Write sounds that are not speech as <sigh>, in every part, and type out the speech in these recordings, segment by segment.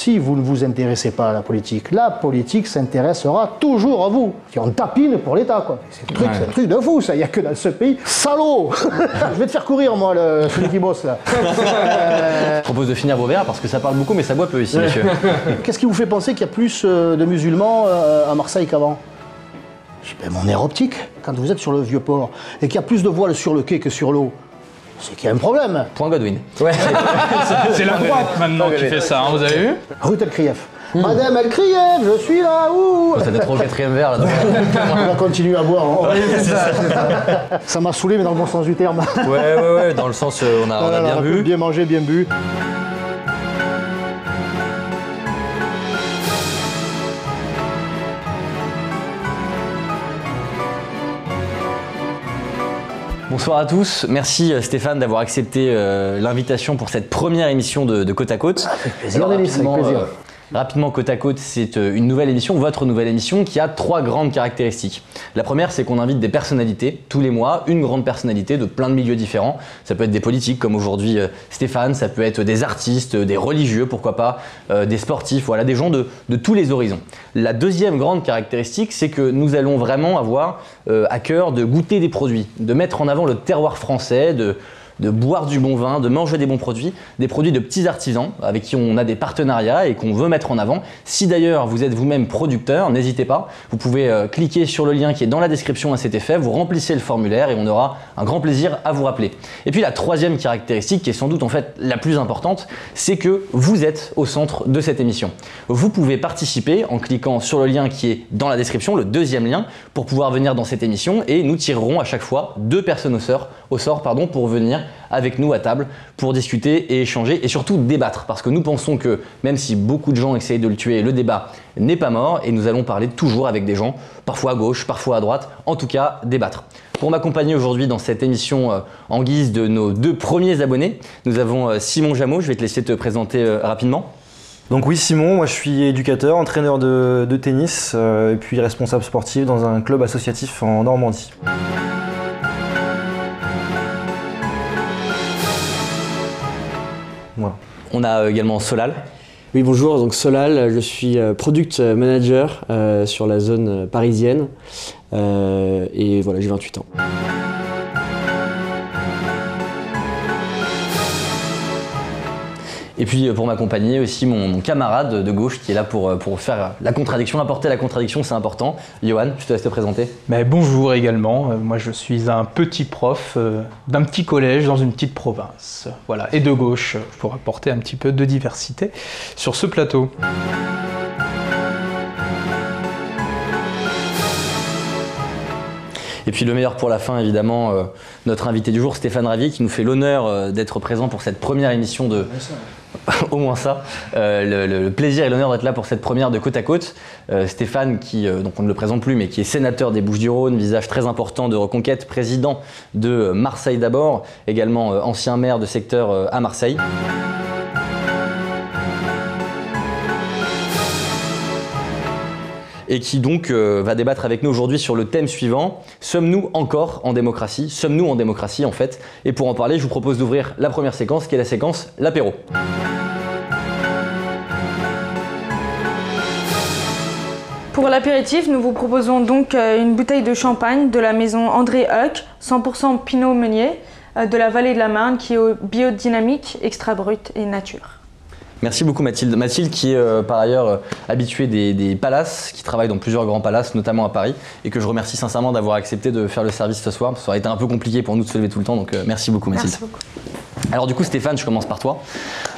si vous ne vous intéressez pas à la politique, la politique s'intéressera toujours à vous. on tapine pour l'État, quoi. C'est un, truc, un truc de fou, ça. Il n'y a que dans ce pays. Salaud <laughs> Je vais te faire courir, moi, le, celui qui bosse, là. Je propose de finir vos verres parce que ça parle beaucoup, mais ça boit peu ici, monsieur. <laughs> Qu'est-ce qui vous fait penser qu'il y a plus euh, de musulmans euh, à Marseille qu'avant? Je ben, mon air optique. Quand vous êtes sur le vieux port et qu'il y a plus de voiles sur le quai que sur l'eau, c'est qu'il y a un problème. Point Godwin. <laughs> C'est la droite maintenant qui fait ça, hein, vous avez vu Ruth Elkrief. Madame Elkrief, je suis là, ouh Ça doit être au quatrième verre, là. donc. <laughs> On va continuer à boire. ça m'a saoulé, mais dans le bon sens du terme. Ouais, ouais, ouais, dans le sens, euh, on a, on a bien vu. Bien mangé, bien bu. Bonsoir à tous. Merci euh, Stéphane d'avoir accepté euh, l'invitation pour cette première émission de, de Côte à Côte. Avec plaisir, Alors, Denis, avec rapidement, plaisir. euh, rapidement, Côte à Côte, c'est euh, une nouvelle émission, votre nouvelle émission, qui a trois grandes caractéristiques. La première, c'est qu'on invite des personnalités tous les mois, une grande personnalité de plein de milieux différents. Ça peut être des politiques comme aujourd'hui euh, Stéphane, ça peut être des artistes, des religieux, pourquoi pas, euh, des sportifs, voilà, des gens de, tous les horizons. La deuxième grande caractéristique, c'est que nous allons vraiment avoir à cœur de goûter des produits, de mettre en avant le terroir français, de de boire du bon vin, de manger des bons produits, des produits de petits artisans avec qui on a des partenariats et qu'on veut mettre en avant. Si d'ailleurs vous êtes vous-même producteur, n'hésitez pas, vous pouvez euh, cliquer sur le lien qui est dans la description à cet effet, vous remplissez le formulaire et on aura un grand plaisir à vous rappeler. Et puis la troisième caractéristique, qui est sans doute en fait la plus importante, c'est que vous êtes au centre de cette émission. Vous pouvez participer en cliquant sur le lien qui est dans la description, le deuxième lien, pour pouvoir venir dans cette émission et nous tirerons à chaque fois deux personnes au sort, pour venir avec nous à table pour discuter et échanger et surtout débattre. Parce que nous pensons que même si beaucoup de gens essayent de le tuer, le débat n'est pas mort et nous allons parler toujours avec des gens, parfois à gauche, parfois à droite, en tout cas débattre. Pour m'accompagner aujourd'hui dans cette émission euh, en guise de nos deux premiers abonnés, nous avons euh, Simon Jameau, je vais te laisser te présenter euh, rapidement. Donc oui Simon, moi je suis éducateur, entraîneur de, de tennis et puis responsable sportif dans un club associatif en Normandie. Voilà. On a euh, également Solal. Oui, bonjour, donc Solal, je suis euh, product manager euh, sur la zone euh, parisienne Euh, et voilà, j'ai 28 ans. Et puis euh, pour m'accompagner aussi mon, mon camarade de gauche qui est là pour, euh, pour faire la contradiction, apporter la contradiction, c'est important. Johan, je te laisse te présenter. Mais bonjour également, Euh, moi je suis un petit prof d'un petit collège dans une petite province. Voilà, et de gauche pour apporter un petit peu de diversité sur ce plateau. Et puis le meilleur pour la fin, évidemment, euh, notre invité du jour, Stéphane Ravier, qui nous fait l'honneur euh, d'être présent pour cette première émission de... <laughs> Au moins ça. Euh, le, plaisir et l'honneur d'être là pour cette première de côte à côte. Euh, Stéphane, qui, euh, donc on ne le présente plus, mais qui est sénateur des Bouches-du-Rhône, visage très important de Reconquête, président de Marseille d'abord, également ancien maire de secteur à Marseille. Et qui donc euh, va débattre avec nous aujourd'hui sur le thème suivant Sommes-nous encore en démocratie? Sommes-nous en démocratie en fait? Et pour en parler, je vous propose d'ouvrir la première séquence qui est la séquence l'apéro. Pour l'apéritif, nous vous proposons donc euh, une bouteille de champagne de la maison André Huck, 100% Pinot Meunier, euh, de la vallée de la Marne, qui est biodynamique, extra brut et nature. Merci beaucoup Mathilde. Mathilde qui est euh, par ailleurs euh, habituée des, des palaces, qui travaille dans plusieurs grands palaces, notamment à Paris, et que je remercie sincèrement d'avoir accepté de faire le service ce soir, ça aurait été un peu compliqué pour nous de se lever tout le temps, donc euh, merci beaucoup Mathilde. Merci beaucoup. Alors du coup Stéphane, je commence par toi.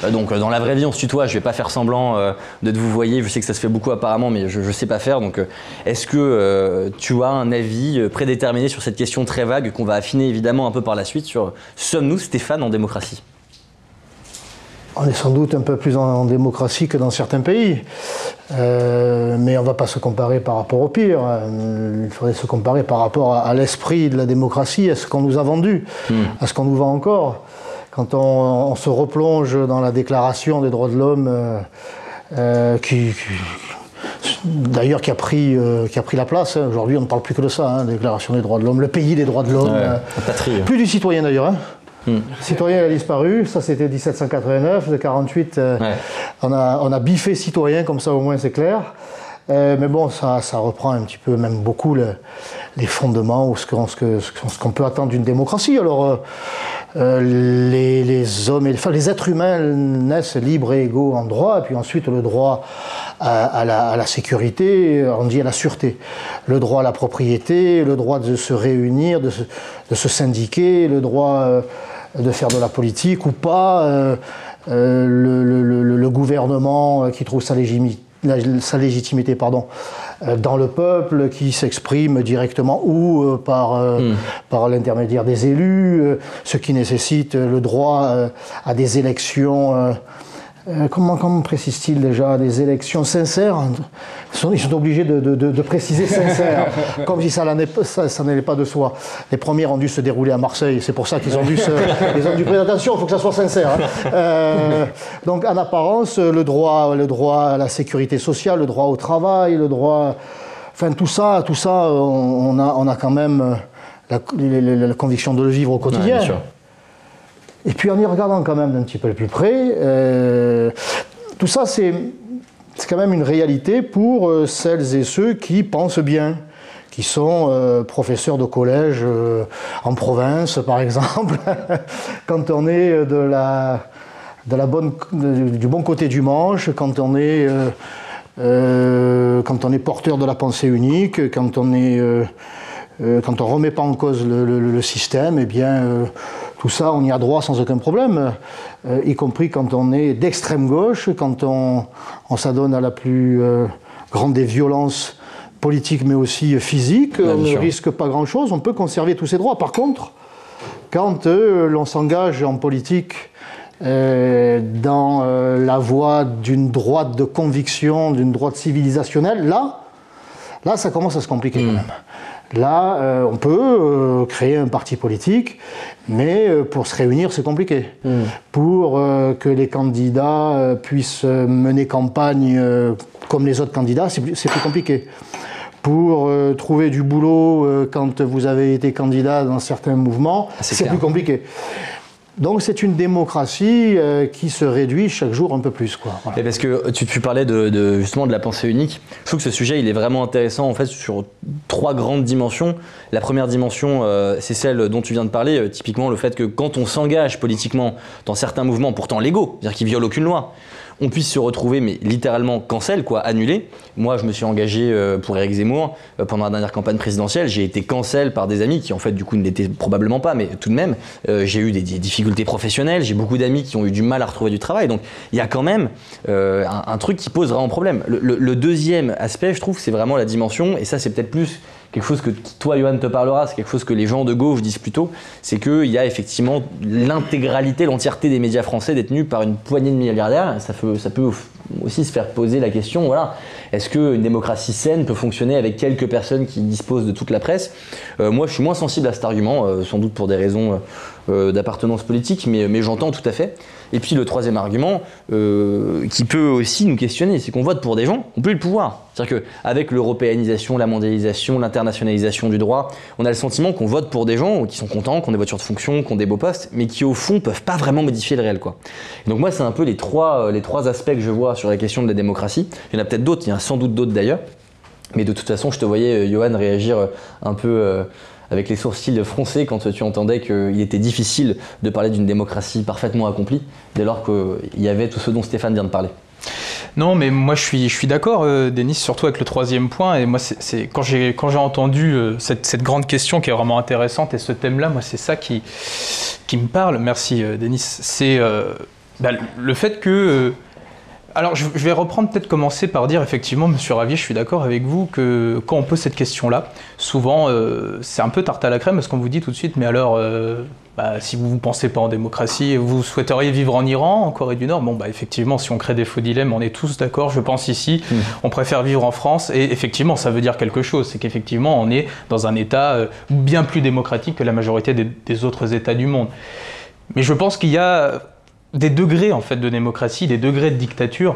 Euh, donc euh, dans la vraie vie on se tutoie, je vais pas faire semblant euh, de te vous voyer, je sais que ça se fait beaucoup apparemment mais je, je sais pas faire. Donc euh, est-ce que euh, tu as un avis prédéterminé sur cette question très vague qu'on va affiner évidemment un peu par la suite sur sommes-nous Stéphane en démocratie? On est sans doute un peu plus en, démocratie que dans certains pays, Euh, mais on ne va pas se comparer par rapport au pire. Euh, Il faudrait se comparer par rapport à, à l'esprit de la démocratie, à ce qu'on nous a vendu, à ce qu'on nous vend encore. Quand on, on se replonge dans la déclaration des droits de l'homme, euh, euh, qui, qui- d'ailleurs qui a pris qui a pris la place. hein. Aujourd'hui, on ne parle plus que de ça, hein, déclaration des droits de l'homme, le pays des droits de l'homme. Ouais, la patrie. plus du citoyen d'ailleurs. hein. Le citoyen a disparu, ça c'était 1789, de 48, euh, Ouais. on, a, on a biffé citoyen, comme ça au moins c'est clair. Euh, mais bon, ça, ça reprend un petit peu, même beaucoup, le- les fondements ou ce qu'on ce que- ce peut attendre d'une démocratie. Alors, euh, euh, les, les hommes, et, enfin, les êtres humains naissent libres et égaux en droit, et puis ensuite le droit à, à la, à la sécurité, on dit à la sûreté, le droit à la propriété, le droit de se réunir, de se, de se syndiquer, le droit euh, de faire de la politique ou pas, euh, euh, le, le- le- le gouvernement euh, qui trouve sa légitimité la- sa légitimité pardon, euh, dans le peuple, qui s'exprime directement ou euh, par, par l'intermédiaire des élus, ce qui nécessite le droit à des élections. Euh, comment, comment précise-t-il déjà Des élections sincères Ils sont, ils sont obligés de, de- de- de préciser sincères, <laughs> comme si ça pas- ça, ça n'allait pas de soi. Les premières ont dû se dérouler à Marseille, c'est pour ça qu'ils ont dû se, <laughs> ils ont dû attention, il faut que ça soit sincère. hein. Euh, donc en apparence, le droit, le droit à la sécurité sociale, le droit au travail, le droit, enfin tout ça, tout ça, on, on a, on a quand même euh, la, la- la- la conviction de le vivre au quotidien. bien sûr. Et puis en y regardant quand même d'un petit peu plus près, euh, tout ça c'est quand même une réalité pour euh, celles et ceux qui pensent bien, qui sont euh, professeurs de collège en province par exemple, <laughs> quand on est de la, du bon côté du manche, quand on est, quand on est porteur de la pensée unique, quand on est... quand on remet pas en cause le, le- système, eh bien, tout ça, on y a droit sans aucun problème, euh, y compris quand on est d'extrême gauche, quand on, on s'adonne à la plus euh, grande des violences politiques, mais aussi physiques, on bien ne sûr. risque pas grand-chose, on peut conserver tous ses droits. Par contre, quand euh, l'on s'engage en politique euh, dans la voie d'une droite de conviction, d'une droite civilisationnelle, là, là, ça commence à se compliquer quand même. Là, euh, on peut euh, créer un parti politique, mais euh, pour se réunir, c'est compliqué. Pour euh, que les candidats puissent mener campagne comme les autres candidats, c'est plus, compliqué. Pour trouver du boulot quand vous avez été candidat dans certains mouvements, c'est c'est plus compliqué. Donc c'est une démocratie euh, qui se réduit chaque jour un peu plus. Quoi. Et parce que tu, tu parlais de, de- justement de la pensée unique. Je trouve que ce sujet il est vraiment intéressant en fait sur trois grandes dimensions. La première dimension, euh, c'est celle dont tu viens de parler, euh, typiquement le fait que quand on s'engage politiquement dans certains mouvements pourtant légaux, c'est-à-dire qui violent aucune loi, on puisse se retrouver mais littéralement cancel, quoi, annulé. Moi, je me suis engagé euh, pour Éric Zemmour euh, pendant la dernière campagne présidentielle. J'ai été cancel par des amis qui en fait du coup ne l'étaient probablement pas, mais tout de même, euh, j'ai eu des, difficultés professionnelles. J'ai beaucoup d'amis qui ont eu du mal à retrouver du travail. Donc il y a quand même un, truc qui pose vraiment problème. Le deuxième aspect, je trouve, c'est vraiment la dimension, et ça c'est peut-être plus quelque chose que toi, Johan, te parlera, c'est quelque chose que les gens de gauche disent plutôt, c'est qu'il y a effectivement l'intégralité, l'entièreté des médias français détenus par une poignée de milliardaires. Ça peut, aussi se faire poser la question, voilà, est-ce qu'une démocratie saine peut fonctionner avec quelques personnes qui disposent de toute la presse? Euh, Moi, je suis moins sensible à cet argument, euh, sans doute pour des raisons euh, d'appartenance politique, mais j'entends tout à fait. Et puis le troisième argument, euh, qui peut aussi nous questionner, c'est qu'on vote pour des gens, on peut le pouvoir. C'est-à-dire qu'avec l'européanisation, la mondialisation, l'internationalisation du droit, on a le sentiment qu'on vote pour des gens qui sont contents, qui ont des voitures de fonction, qui ont des beaux postes, mais qui au fond peuvent pas vraiment modifier le réel. Quoi. Donc moi, c'est un peu les trois, euh, les trois aspects que je vois sur la question de la démocratie. Il y en a peut-être d'autres, il y en a sans doute d'autres d'ailleurs. Mais de toute façon, je te voyais, euh, Johan, réagir un peu avec les sourcils froncés quand tu entendais qu'il était difficile de parler d'une démocratie parfaitement accomplie, dès lors qu'il y avait tout ce dont Stéphane vient de parler. Non, mais moi je suis, je suis d'accord, euh, Denis, surtout avec le troisième point. Et moi, c'est quand j'ai quand j'ai entendu euh, cette, grande question qui est vraiment intéressante et ce thème-là, moi, c'est ça qui, me parle. Merci, euh, Denis. C'est bah, le fait que. Alors, je, vais reprendre, peut-être commencer par dire, effectivement, Monsieur Ravier, je suis d'accord avec vous que quand on pose cette question-là, souvent, euh, c'est un peu tarte à la crème parce qu'on vous dit tout de suite, mais alors, euh, bah, si vous ne pensez pas en démocratie, vous souhaiteriez vivre en Iran, en Corée du Nord? Bon, bah, effectivement, si on crée des faux dilemmes, on est tous d'accord, je pense ici, on préfère vivre en France, et effectivement, ça veut dire quelque chose, c'est qu'effectivement, on est dans un État euh, bien plus démocratique que la majorité des, des autres États du monde. Mais je pense qu'il y a des degrés en fait de démocratie, des degrés de dictature.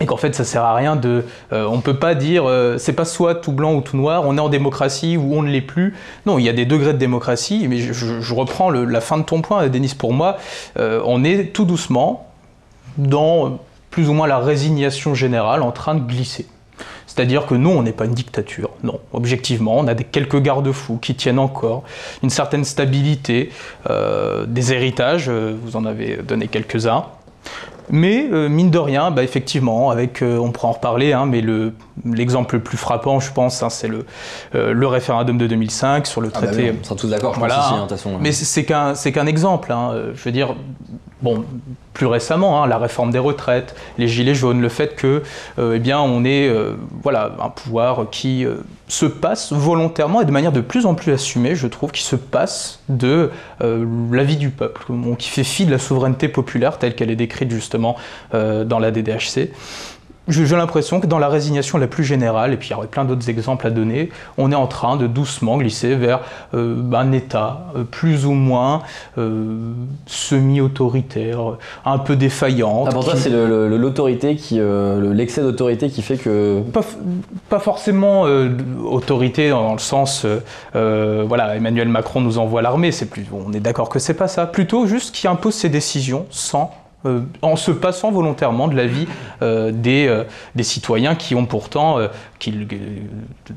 et qu'en fait ça sert à rien de euh, on peut pas dire euh, c'est pas soit tout blanc ou tout noir on est en démocratie ou on ne l'est plus non il y a des degrés de démocratie mais je, reprends le- la fin de ton point Denis pour moi euh, on est tout doucement dans plus ou moins la résignation générale en train de glisser c'est-à-dire que nous, on n'est pas une dictature. Non, objectivement, on a des, quelques garde-fous qui tiennent encore, une certaine stabilité, euh, des héritages, euh, vous en avez donné quelques-uns. Mais euh, mine de rien, bah, effectivement, avec, euh, on pourra en reparler, hein, mais le- l'exemple le plus frappant, je pense, hein, c'est le, euh, le référendum de 2005 sur le Ah bah traité. oui, on sera tous d'accord, je Voilà, pense aussi, hein. hein, de toute façon. Mais c'est qu'un exemple. Je veux dire, bon, plus récemment, hein, la réforme des retraites, les gilets jaunes, le fait que, euh, eh bien, on ait, euh, voilà, un pouvoir qui euh, se passe volontairement et de manière de plus en plus assumée, je trouve, qui se passe de l'avis du peuple, qui fait fi de la souveraineté populaire telle qu'elle est décrite justement dans la DDHC. J'ai l'impression que dans la résignation la plus générale, et puis il y aurait plein d'autres exemples à donner, on est en train de doucement glisser vers euh, un État euh, plus ou moins euh, semi-autoritaire, un peu défaillant. Ah, pour toi, c'est le- le- l'autorité qui, euh, le- l'excès d'autorité qui fait que. pas, pas forcément autorité dans le sens, voilà, Emmanuel Macron nous envoie l'armée, c'est plus, on est d'accord que c'est pas ça. Plutôt juste qui impose ses décisions sans, euh, en se passant volontairement de l'avis euh, des, euh, des citoyens qui ont pourtant, euh, qu'ils, euh,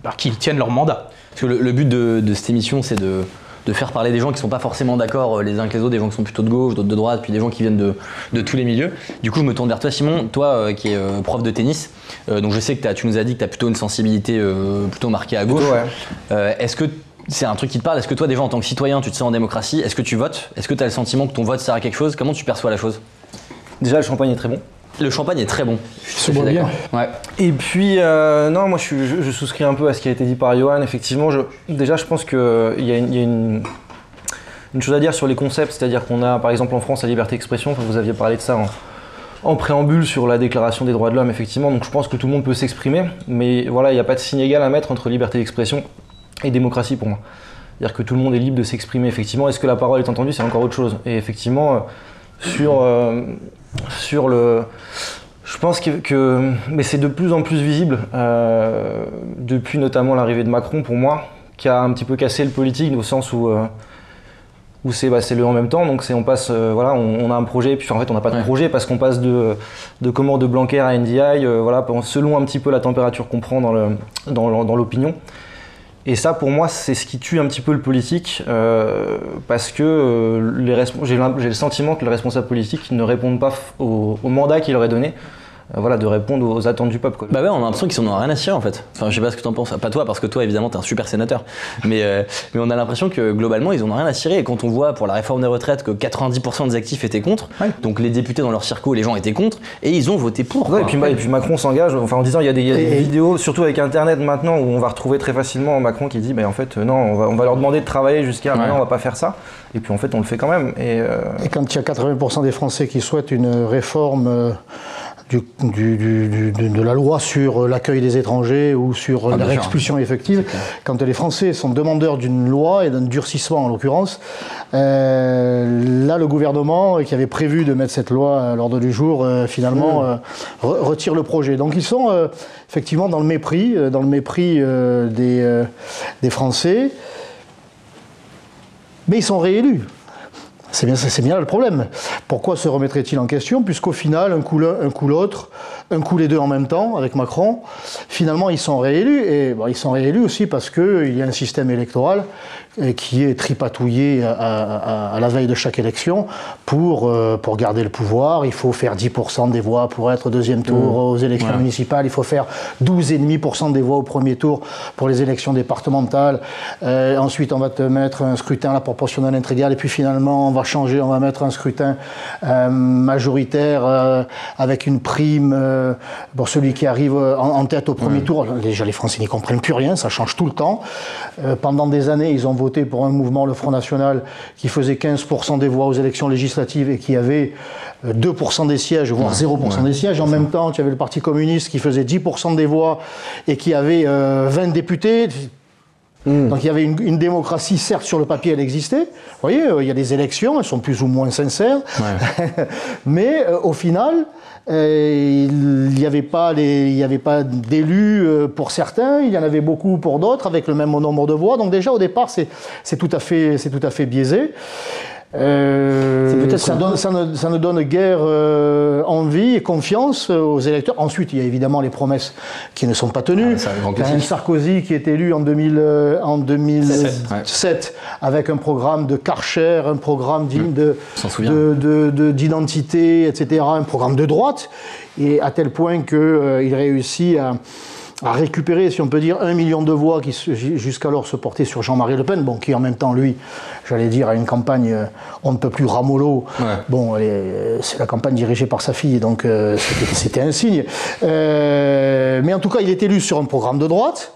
bah, tiennent leur mandat. Parce que le, le but de, de cette émission, c'est de, de faire parler des gens qui sont pas forcément d'accord euh, les uns avec les autres, des gens qui sont plutôt de gauche, d'autres de droite, puis des gens qui viennent de, de tous les milieux. Du coup, je me tourne vers toi, Simon, toi euh, qui es euh, prof de tennis. Euh, donc, je sais que tu nous as dit que tu as plutôt une sensibilité euh, plutôt marquée à gauche. Ouais. Euh, Est-ce que c'est un truc qui te parle? Est-ce que toi, déjà en tant que citoyen, tu te sens en démocratie? Est-ce que tu votes? Est-ce que tu as le sentiment que ton vote sert à quelque chose? Comment tu perçois la chose? Déjà, le champagne est très bon. Le champagne est très bon. Je suis d'accord. Ouais. Et puis, euh, non, moi je, suis- je- je souscris un peu à ce qui a été dit par Johan. Effectivement, je, déjà, je pense qu'il y a, une, il y a une, une chose à dire sur les concepts, c'est-à-dire qu'on a, par exemple, en France, la liberté d'expression, enfin, vous aviez parlé de ça en, en préambule sur la déclaration des droits de l'homme, effectivement, donc je pense que tout le monde peut s'exprimer, mais voilà, il n'y a pas de signe égal à mettre entre liberté d'expression et démocratie pour moi. C'est-à-dire que tout le monde est libre de s'exprimer, effectivement. Est-ce que la parole est entendue? C'est encore autre chose. Et effectivement, euh, sur, euh, sur le. Je pense que, que- mais c'est de plus en plus visible euh, depuis notamment l'arrivée de Macron pour moi, qui a un petit peu cassé le politique au sens où euh, où c'est bah, le en même temps. Donc c'est on passe euh, voilà, on, on a un projet puis en fait on n'a pas de Ouais. projet parce qu'on passe de de comment de Blanquer à NDI euh, voilà selon un petit peu la température qu'on prend dans le dans, le- dans l'opinion. Et ça, pour moi, c'est ce qui tue un petit peu le politique, euh, parce que euh, j'ai le sentiment que les responsables politiques ne répondent pas au, mandat qu'il leur donné, voilà, de répondre aux attentes du peuple. quoi. Bah ouais, on a l'impression qu'ils en ont rien à cirer en fait. Enfin, je sais pas ce que t'en penses. Pas toi, parce que toi, évidemment, t'es un super sénateur. Mais, euh, mais on a l'impression que globalement, ils en ont rien à cirer. Et quand on voit pour la réforme des retraites que 90% des actifs étaient contre, Ouais. donc les députés dans leur circo, les gens étaient contre, et ils ont voté pour. Ouais, et, puis, et puis Macron s'engage, enfin en disant il y a des, il y a des Et- vidéos, surtout avec Internet maintenant, où on va retrouver très facilement Macron qui dit bah, en fait euh, non, on va, on va leur demander de travailler jusqu'à Ouais. maintenant, on va pas faire ça. Et puis en fait on le fait quand même. Et, euh, Et quand il y a 80% des Français qui souhaitent une réforme euh, du- du- du- du- de, la loi sur euh, l'accueil des étrangers ou sur Ah, leur expulsion effective, quand les Français sont demandeurs d'une loi et d'un durcissement en l'occurrence, euh, là le gouvernement qui avait prévu de mettre cette loi à l'ordre du jour euh, finalement euh, re- retire le projet. Donc ils sont euh, effectivement dans le mépris, euh, dans le mépris euh, des, euh, des Français, mais ils sont réélus. C'est bien, là le problème. Pourquoi se remettrait-il en question Puisqu'au final, un coup un coup l'autre, un coup les deux en même temps, avec Macron, finalement ils sont réélus. Et bon, ils sont réélus aussi parce qu'il y a un système électoral euh, qui est tripatouillé à, à- à la veille de chaque élection pour, euh, pour garder le pouvoir. Il faut faire 10% des voix pour être deuxième tour aux élections municipales. Il faut faire 12,5% des voix au premier tour pour les élections départementales. Euh, ensuite, on va te mettre un scrutin à la proportionnelle intégrale. Et puis finalement, on va changer, on va mettre un scrutin euh, majoritaire euh, avec une prime euh, celui qui arrive en, en tête au premier tour. Déjà, les Français n'y comprennent plus rien, ça change tout le temps. Euh, pendant des années, ils ont voté pour un mouvement, le Front National, qui faisait 15% des voix aux élections législatives et qui avait euh, 2% des sièges, voire 0% des sièges. En même temps, tu avais le Parti communiste qui faisait 10% des voix et qui avait euh, 20 députés. Hmm. Donc il y avait une, une, démocratie, certes sur le papier elle existait. Vous voyez, euh, il y a des élections, elles sont plus ou moins sincères. Ouais. <laughs> Mais euh, au final, il n'y avait pas, pas d'élus euh, pour certains, il y en avait beaucoup pour d'autres, avec le même nombre de voix. Donc déjà au départ, c'est tout, tout à fait biaisé. Euh, ça, donne, ça, ne, ça, ne, donne guère euh, envie et confiance aux électeurs. Ensuite, il y a évidemment les promesses qui ne sont pas tenues. Ah, un Sarkozy qui est élu en, 2000, euh, en 2007 avec un programme de Karcher, un programme d'identité, de, de, etc., un programme de droite, et à tel point qu'il euh, réussit à à récupérer, si on peut dire, un million de voix qui jusqu'alors se portaient sur Jean-Marie Le Pen, bon, qui en même temps, lui, j'allais dire, a une campagne euh, on ne peut plus ramolo. Bon, c'est la campagne dirigée par sa fille, donc euh, c'était un signe. Euh, mais en tout cas, il est élu sur un programme de droite.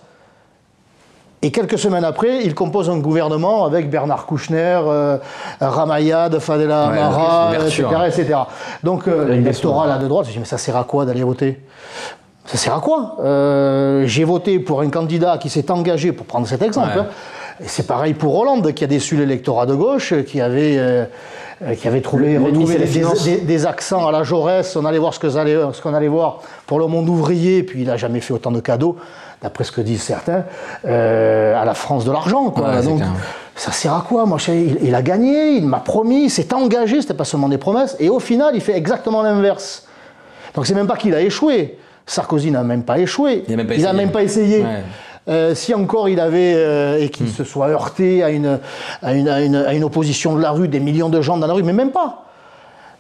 Et quelques semaines après, il compose un gouvernement avec Bernard Kouchner, euh, Ramayad, Fadela Amara, etc., etc., Donc l'électorat là de droite, je dis mais ça sert à quoi d'aller voter? Ça sert à quoi euh, J'ai voté pour un candidat qui s'est engagé, pour prendre cet exemple. Hein. C'est pareil pour Hollande, qui a déçu l'électorat de gauche, qui avait, euh, qui avait trouvé, retrouvé des, accents à la Jaurès. On allait voir ce qu'on allait, allait, voir pour le monde ouvrier, puis il n'a jamais fait autant de cadeaux, d'après ce que disent certains, euh, à la France de l'argent. Donc, ça sert à quoi Moi, il, il, a gagné, il m'a promis, il s'est engagé, c'était pas seulement des promesses, et au final, il fait exactement l'inverse. Donc c'est même pas qu'il a échoué, Sarkozy n'a même pas échoué. Il n'a même, pas essayé. Euh, si encore il avait, euh, et qu'il hmm. se soit heurté à une, à, une, à, une, opposition de la rue, des millions de gens dans la rue, mais même pas.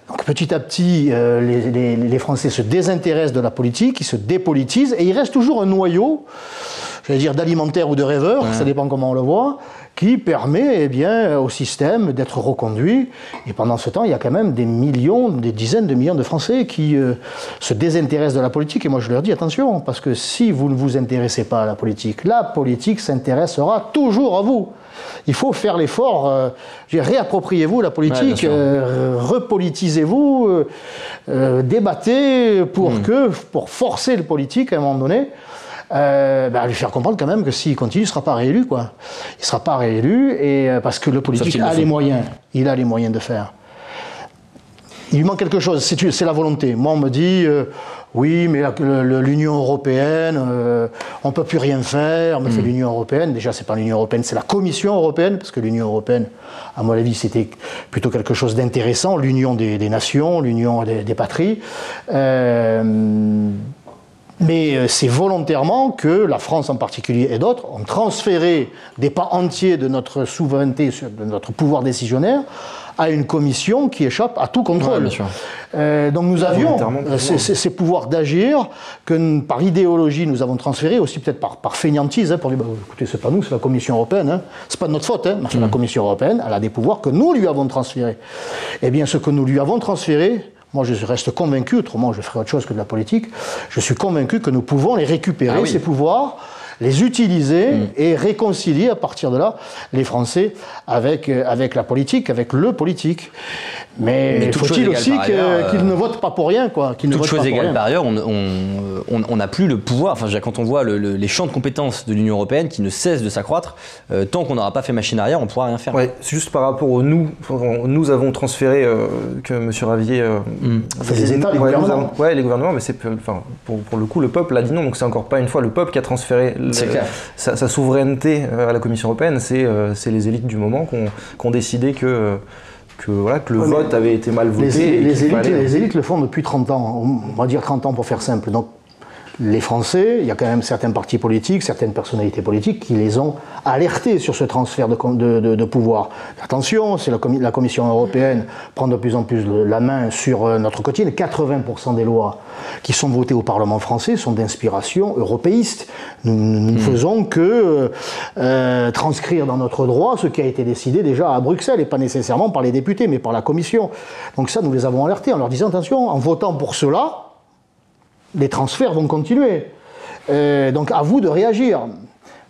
Donc petit à petit, euh, les, les, Français se désintéressent de la politique, ils se dépolitisent, et il reste toujours un noyau, j'allais dire d'alimentaire ou de rêveur, ça dépend comment on le voit, qui permet eh bien, au système d'être reconduit. Et pendant ce temps, il y a quand même des millions, des dizaines de millions de Français qui euh, se désintéressent de la politique. Et moi, je leur dis attention, parce que si vous ne vous intéressez pas à la politique, la politique s'intéressera toujours à vous. Il faut faire l'effort, euh, réappropriez-vous la politique, euh, repolitisez-vous, débattez pour, hmm. que, pour forcer le politique à un moment donné euh, bah, lui faire comprendre quand même que s'il continue, il ne sera pas réélu. Quoi. Il ne sera pas réélu et, euh, parce que le politique a les moyens. Il a les moyens de faire. Il lui manque quelque chose, c'est la volonté. Moi, on me dit, euh, oui, mais l'Union européenne, euh, on ne peut plus rien faire. Mais c'est hmm. l'Union européenne. Déjà, c'est pas l'Union européenne, c'est la Commission européenne, parce que l'Union européenne, à mon avis, c'était plutôt quelque chose d'intéressant. L'union des, nations, l'union des, des, patries. Euh, mais euh, c'est volontairement que la France en particulier et d'autres ont transféré des pas entiers de notre souveraineté, de notre pouvoir décisionnaire, à une commission qui échappe à tout contrôle. Euh, donc nous avions euh, ces, pouvoirs d'agir que par idéologie nous avons transférés, aussi peut-être par, par fainéantise, hein, pour dire bah, écoutez, c'est pas nous, c'est la Commission européenne, hein. c'est pas de notre faute, hein, mais la mm. Commission européenne, elle a des pouvoirs que nous lui avons transférés. Eh bien, ce que nous lui avons transféré, moi, je reste convaincu, autrement je ferai autre chose que de la politique, je suis convaincu que nous pouvons les récupérer, ah ces pouvoirs, les utiliser mm. et réconcilier à partir de là les Français avec, euh, avec la politique, avec le politique. Mais, faut-il aussi qu'ils ne votent pas pour rien, quoi. Toute ne chose égale par ailleurs, on n'a plus le pouvoir. Enfin, quand on voit les champs de compétences de l'Union européenne qui ne cessent de s'accroître, euh, tant qu'on n'aura pas fait machine arrière, on ne pourra rien faire. Ouais, c'est juste par rapport au nous. Nous avons transféré euh, que M. Ravier. Euh, mm. les États, les gouvernements. Oui, les gouvernements, mais c'est enfin pour, pour, le coup le peuple a dit non. Donc c'est encore pas une fois le peuple qui a transféré sa, sa, souveraineté à la Commission européenne. C'est les élites du moment qui ont décidé que que, voilà, que le vote avait été mal voté. Les, élites, les, élites, le font depuis 30 ans, on va dire 30 ans pour faire simple. Donc les Français, il y a quand même certains partis politiques, certaines personnalités politiques qui les ont alertés sur ce transfert de, pouvoir. Attention, c'est la, Commission européenne prend de plus en plus la main sur euh, notre quotidien. 80% des lois qui sont votées au Parlement français sont d'inspiration européiste. Nous ne hmm. faisons que euh, euh, transcrire dans notre droit ce qui a été décidé déjà à Bruxelles, et pas nécessairement par les députés, mais par la Commission. Donc ça, nous les avons alertés en leur disant, attention, en votant pour cela, les transferts vont continuer. Euh, donc à vous de réagir.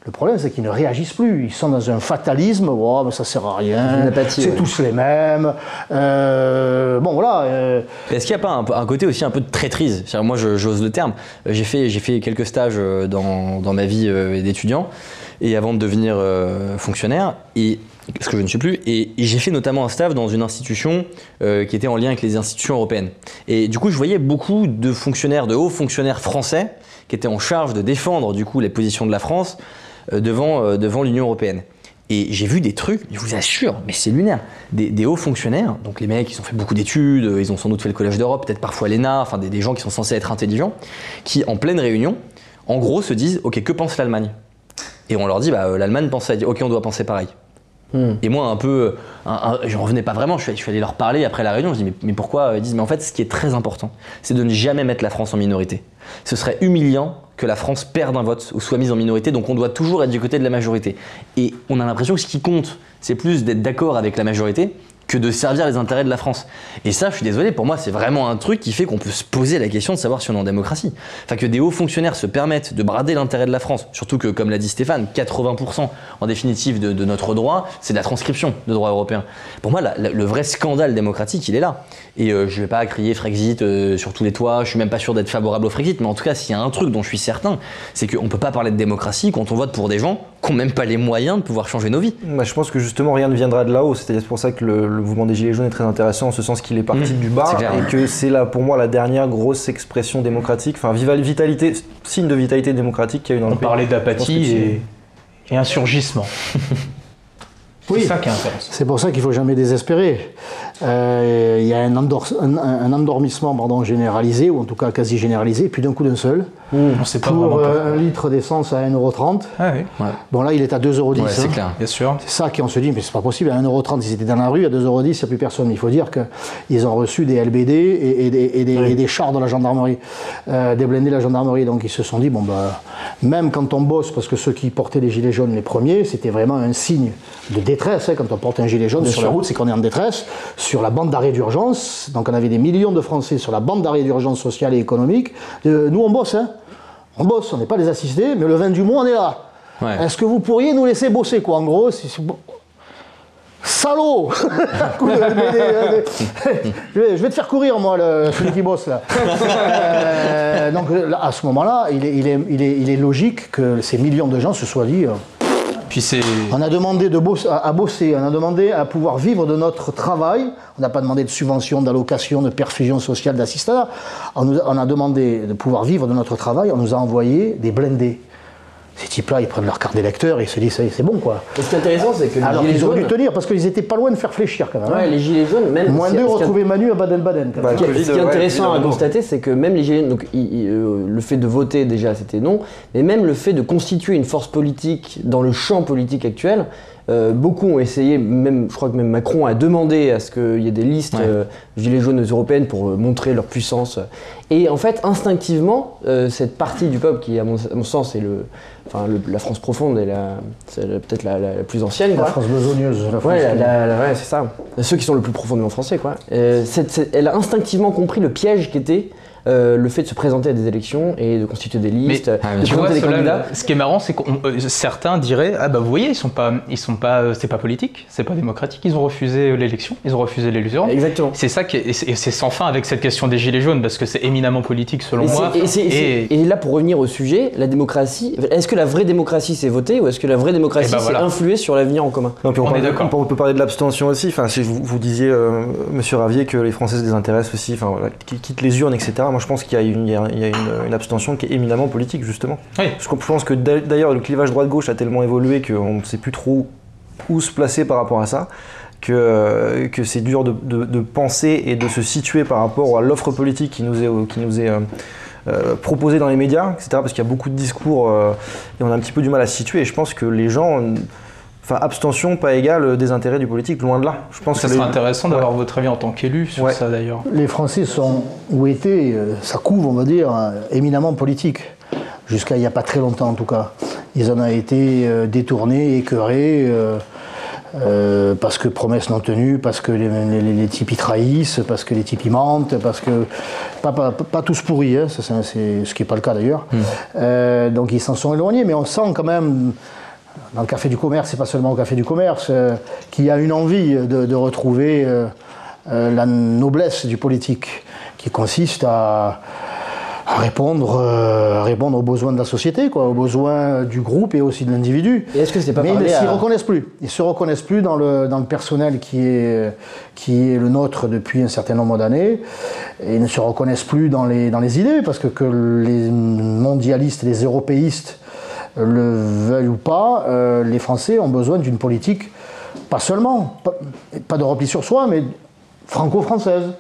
Le problème, c'est qu'ils ne réagissent plus. Ils sont dans un fatalisme. Oh, mais ça sert à rien. C'est ouais. tous les mêmes. Euh, bon, voilà. euh, Est-ce qu'il n'y a pas un, un côté aussi un peu de traîtrise? Moi, je- j'ose le terme. J'ai fait, j'ai fait quelques stages dans, dans ma vie d'étudiant et avant de devenir euh, fonctionnaire, et, parce que je ne suis plus, et, j'ai fait notamment un stage dans une institution euh, qui était en lien avec les institutions européennes. Et du coup, je voyais beaucoup de fonctionnaires, de hauts fonctionnaires français qui étaient en charge de défendre du coup les positions de la France euh, devant, euh, devant l'Union européenne. Et j'ai vu des trucs, je vous assure, mais c'est lunaire. Des, hauts fonctionnaires, donc les mecs, ils ont fait beaucoup d'études, ils ont sans doute fait le Collège d'Europe, peut-être parfois l'ENA, enfin des, des gens qui sont censés être intelligents, qui en pleine réunion, en gros, se disent Ok, que pense l'Allemagne? Et on leur dit bah, L'Allemagne pense ça, ok, on doit penser pareil. Hmm. Et moi, un peu, un, un- j'en revenais pas vraiment, je suis, je suis allé leur parler après la réunion, je dis mais, mais pourquoi Ils disent mais en fait, ce qui est très important, c'est de ne jamais mettre la France en minorité. Ce serait humiliant que la France perde un vote ou soit mise en minorité, donc on doit toujours être du côté de la majorité. Et on a l'impression que ce qui compte, c'est plus d'être d'accord avec la majorité que de servir les intérêts de la France. Et ça, je suis désolé, pour moi, c'est vraiment un truc qui fait qu'on peut se poser la question de savoir si on est en démocratie. Enfin, que des hauts fonctionnaires se permettent de brader l'intérêt de la France, surtout que, comme l'a dit Stéphane, 80% en définitive de, notre droit, c'est de la transcription de droit européen. Pour moi, le vrai scandale démocratique, il est là. Et euh, je ne vais pas crier Frexit euh, sur tous les toits, je suis même pas sûr d'être favorable au Frexit, mais en tout cas, s'il y a un truc dont je suis certain, c'est qu'on ne peut pas parler de démocratie quand on vote pour des gens qui n'ont même pas les moyens de pouvoir changer nos vies. Bah, je pense que justement rien ne viendra de là-haut, c'est pour ça que le mouvement des Gilets jaunes est très intéressant en ce sens qu'il est parti Mmh, du bas et que c'est là pour moi la dernière grosse expression démocratique, enfin vitalité, signe de vitalité démocratique qu'il y a eu dans On le pays. parlait Je pense d'apathie et, et insurgissement. <laughs> Oui. C'est ça qui est intéressant. C'est pour ça qu'il ne faut jamais désespérer. Euh, Il y a un, endor- un- un endormissement pardon, généralisé, ou en tout cas quasi généralisé, puis d'un coup d'un seul. Pas Pour vraiment. euh, un litre d'essence à 1,30€. Ah oui, Bon là, il est à 2,10€. Ouais, c'est hein. clair. bien sûr. C'est ça qu'on se dit, mais c'est pas possible, à 1,30€, ils étaient dans la rue, à 2,10€, il n'y a plus personne. Il faut dire qu'ils ont reçu des LBD et, et des, et des- et des chars de la gendarmerie, euh, des blindés de la gendarmerie. Donc ils se sont dit, bon, bah, même quand on bosse, parce que ceux qui portaient les gilets jaunes les premiers, c'était vraiment un signe de détresse. hein, quand on porte un gilet jaune sur la route, c'est qu'on est en détresse. Sur la bande d'arrêt d'urgence, donc on avait des millions de Français sur la bande d'arrêt d'urgence sociale et économique. Euh, nous, on bosse, hein. On bosse, on n'est pas les assistés, mais le 20 du mois, on est là. Ouais. Est-ce que vous pourriez nous laisser bosser, quoi, en gros? C'est- c'est- Salaud <laughs> hein, <laughs> je, vais, je vais te faire courir, moi, le, celui qui bosse, là. <laughs> Euh, donc, là, à ce moment-là, il est, il, est, il, est, il est logique que ces millions de gens se soient dit... euh, On a demandé de à, bosser, on a demandé à pouvoir vivre de notre travail. On n'a pas demandé de subvention, d'allocation, de perfusion sociale, d'assistanat. On, nous on a demandé de pouvoir vivre de notre travail. On nous a envoyé des blindés. Ces types-là, ils prennent leur carte d'électeur et ils se disent, ça y est, c'est bon, quoi. Et ce qui est intéressant, c'est que les Alors gilets qu'ils auraient dû jaunes. tenir parce qu'ils étaient pas loin de faire fléchir quand même. hein. Ouais, les gilets jaunes, même. Moins deux retrouver Manu à Baden-Baden. quand Bah, même. Ce qui est- Covid, ce qui est ouais, intéressant à constater, c'est que même les gilets donc il- il- euh, le fait de voter déjà c'était non, mais même le fait de constituer une force politique dans le champ politique actuel, euh, beaucoup ont essayé, même je crois que même Macron a demandé à ce qu'il y ait des listes Ouais. euh, gilets jaunes européennes pour euh, montrer leur puissance. Et en fait, instinctivement, euh, cette partie du peuple qui, à mon, à mon sens, est le, enfin, le- la France profonde et la, c'est la- peut-être la, la- la plus ancienne. La quoi. France besogneuse. la France- Ouais, la- la- la- ouais, c'est ça. Ceux qui sont le plus profondément français, quoi. Euh, elle a instinctivement compris le piège qu'était euh, le fait de se présenter à des élections et de constituer des listes, Ah, de Tu vois, présenter des cela, candidats. ce qui est marrant, c'est que certains diraient ah bah vous voyez, ils sont pas, ils sont pas, euh, c'est pas politique, c'est pas démocratique. Ils ont refusé euh, l'élection, ils ont refusé l'élection. Exactement. C'est ça qui est, et c'est sans fin avec cette question des gilets jaunes parce que c'est éminemment politique selon Et, moi. et là, pour revenir au sujet, la démocratie, est-ce que la vraie démocratie c'est voter ou est-ce que la vraie démocratie Eh ben c'est voilà. influer sur l'avenir en commun? Non, puis on, On parle est de- d'accord. on peut parler de l'abstention aussi. Enfin, si vous, vous disiez, euh, Monsieur Ravier, que les Français se désintéressent aussi, enfin voilà, qu'ils quittent les urnes, etc. Moi, je pense qu'il y a, une, il y a- il y a une, une abstention qui est éminemment politique, justement. Oui. Je pense que d'a- d'ailleurs, le clivage droite-gauche a tellement évolué qu'on ne sait plus trop où se placer par rapport à ça. Que, que c'est dur de, de- de penser et de se situer par rapport à l'offre politique qui nous est, qui nous est euh, euh, proposée dans les médias, etc. Parce qu'il y a beaucoup de discours euh, et on a un petit peu du mal à se situer. Et je pense que les gens, enfin, abstention pas égale désintérêt du politique, loin de là. Je pense Ça que serait les- intéressant d'avoir votre avis en tant qu'élu sur Ouais. ça d'ailleurs. Les Français sont, ou étaient, euh, ça couve, on va dire, euh, éminemment politique. Jusqu'à il n'y a pas très longtemps, en tout cas. Ils en ont été euh, détournés, écœurés. euh, Euh, parce que promesses non tenues, parce que les, les, les types y trahissent, parce que les types y mentent, parce que. Pas, pas, pas tous pourris, hein, ça, c'est ce qui n'est pas le cas d'ailleurs. Euh, donc ils s'en sont éloignés, mais on sent quand même, dans le café du commerce, et pas seulement au café du commerce, euh, qu'il y a une envie de, de retrouver euh, euh, la noblesse du politique, qui consiste à, à répondre, euh, à répondre aux besoins de la société, quoi, aux besoins du groupe et aussi de l'individu. Et est-ce que c'est pas Mais ils ne parler s'y à... reconnaissent plus. Ils se reconnaissent plus dans le, dans le personnel qui est, qui est le nôtre depuis un certain nombre d'années. Et ils ne se reconnaissent plus dans les, dans les idées, parce que que les mondialistes, les européistes le veuillent ou pas, euh, les Français ont besoin d'une politique, pas seulement, pas, pas de repli sur soi, mais franco-française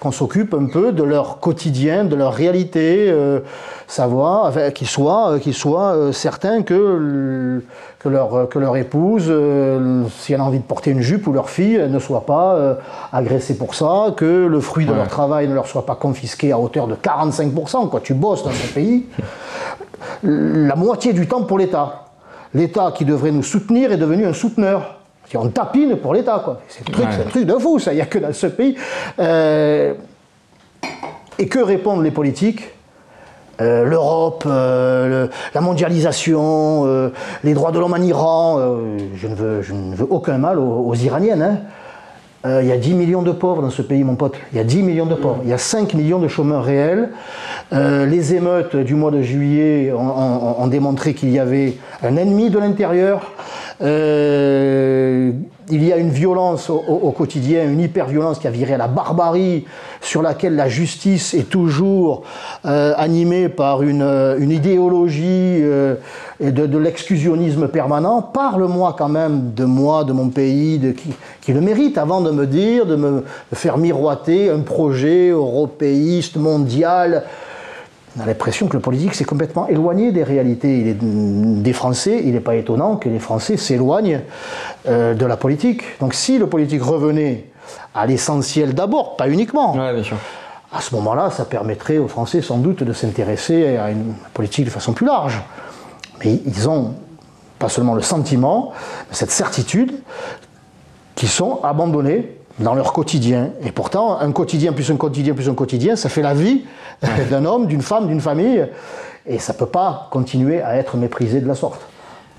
qu'on s'occupe un peu de leur quotidien, de leur réalité, euh, savoir, enfin, qu'ils soient, euh, qu'ils soient euh, certains que, le- que, leur, que leur épouse, euh, si elle a envie de porter une jupe ou leur fille, elle ne soit pas agressée pour ça, que le fruit de leur travail ne leur soit pas confisqué à hauteur de 45%. Quand tu bosses dans ce pays, la moitié du temps pour l'État. L'État qui devrait nous soutenir est devenu un souteneur. On tapine pour l'État, quoi. C'est un, truc- c'est un truc de fou, ça. Il n'y a que dans ce pays. Euh, et que répondent les politiques? Euh, L'Europe, euh, le- la mondialisation, les droits de l'homme en Iran. je, ne veux, je ne veux aucun mal aux, aux Iraniennes. hein. Euh, il y a 10 millions de pauvres dans ce pays, mon pote. Il y a 10 millions de pauvres. Il y a 5 millions de chômeurs réels. Euh, les émeutes du mois de juillet ont, ont- ont démontré qu'il y avait un ennemi de l'intérieur. Euh, il y a une violence au, quotidien, une hyper-violence qui a viré à la barbarie, sur laquelle la justice est toujours euh, animée par une, euh, idéologie euh, de, l'exclusionnisme permanent. Parle-moi quand même de moi, de mon pays, de qui, le mérite, avant de me dire, de me faire miroiter un projet européiste, mondial. On a l'impression que le politique s'est complètement éloigné des réalités Il est- des Français. Il n'est pas étonnant que les Français s'éloignent euh, de la politique. Donc si le politique revenait à l'essentiel d'abord, pas uniquement, Ouais, bien sûr. à ce moment-là, ça permettrait aux Français sans doute de s'intéresser à une politique de façon plus large. Mais ils ont pas seulement le sentiment, mais cette certitude qu'ils sont abandonnés dans leur quotidien. Et pourtant, un quotidien plus un quotidien plus un quotidien, ça fait la vie <laughs> d'un homme, d'une femme, d'une famille. Et ça ne peut pas continuer à être méprisé de la sorte.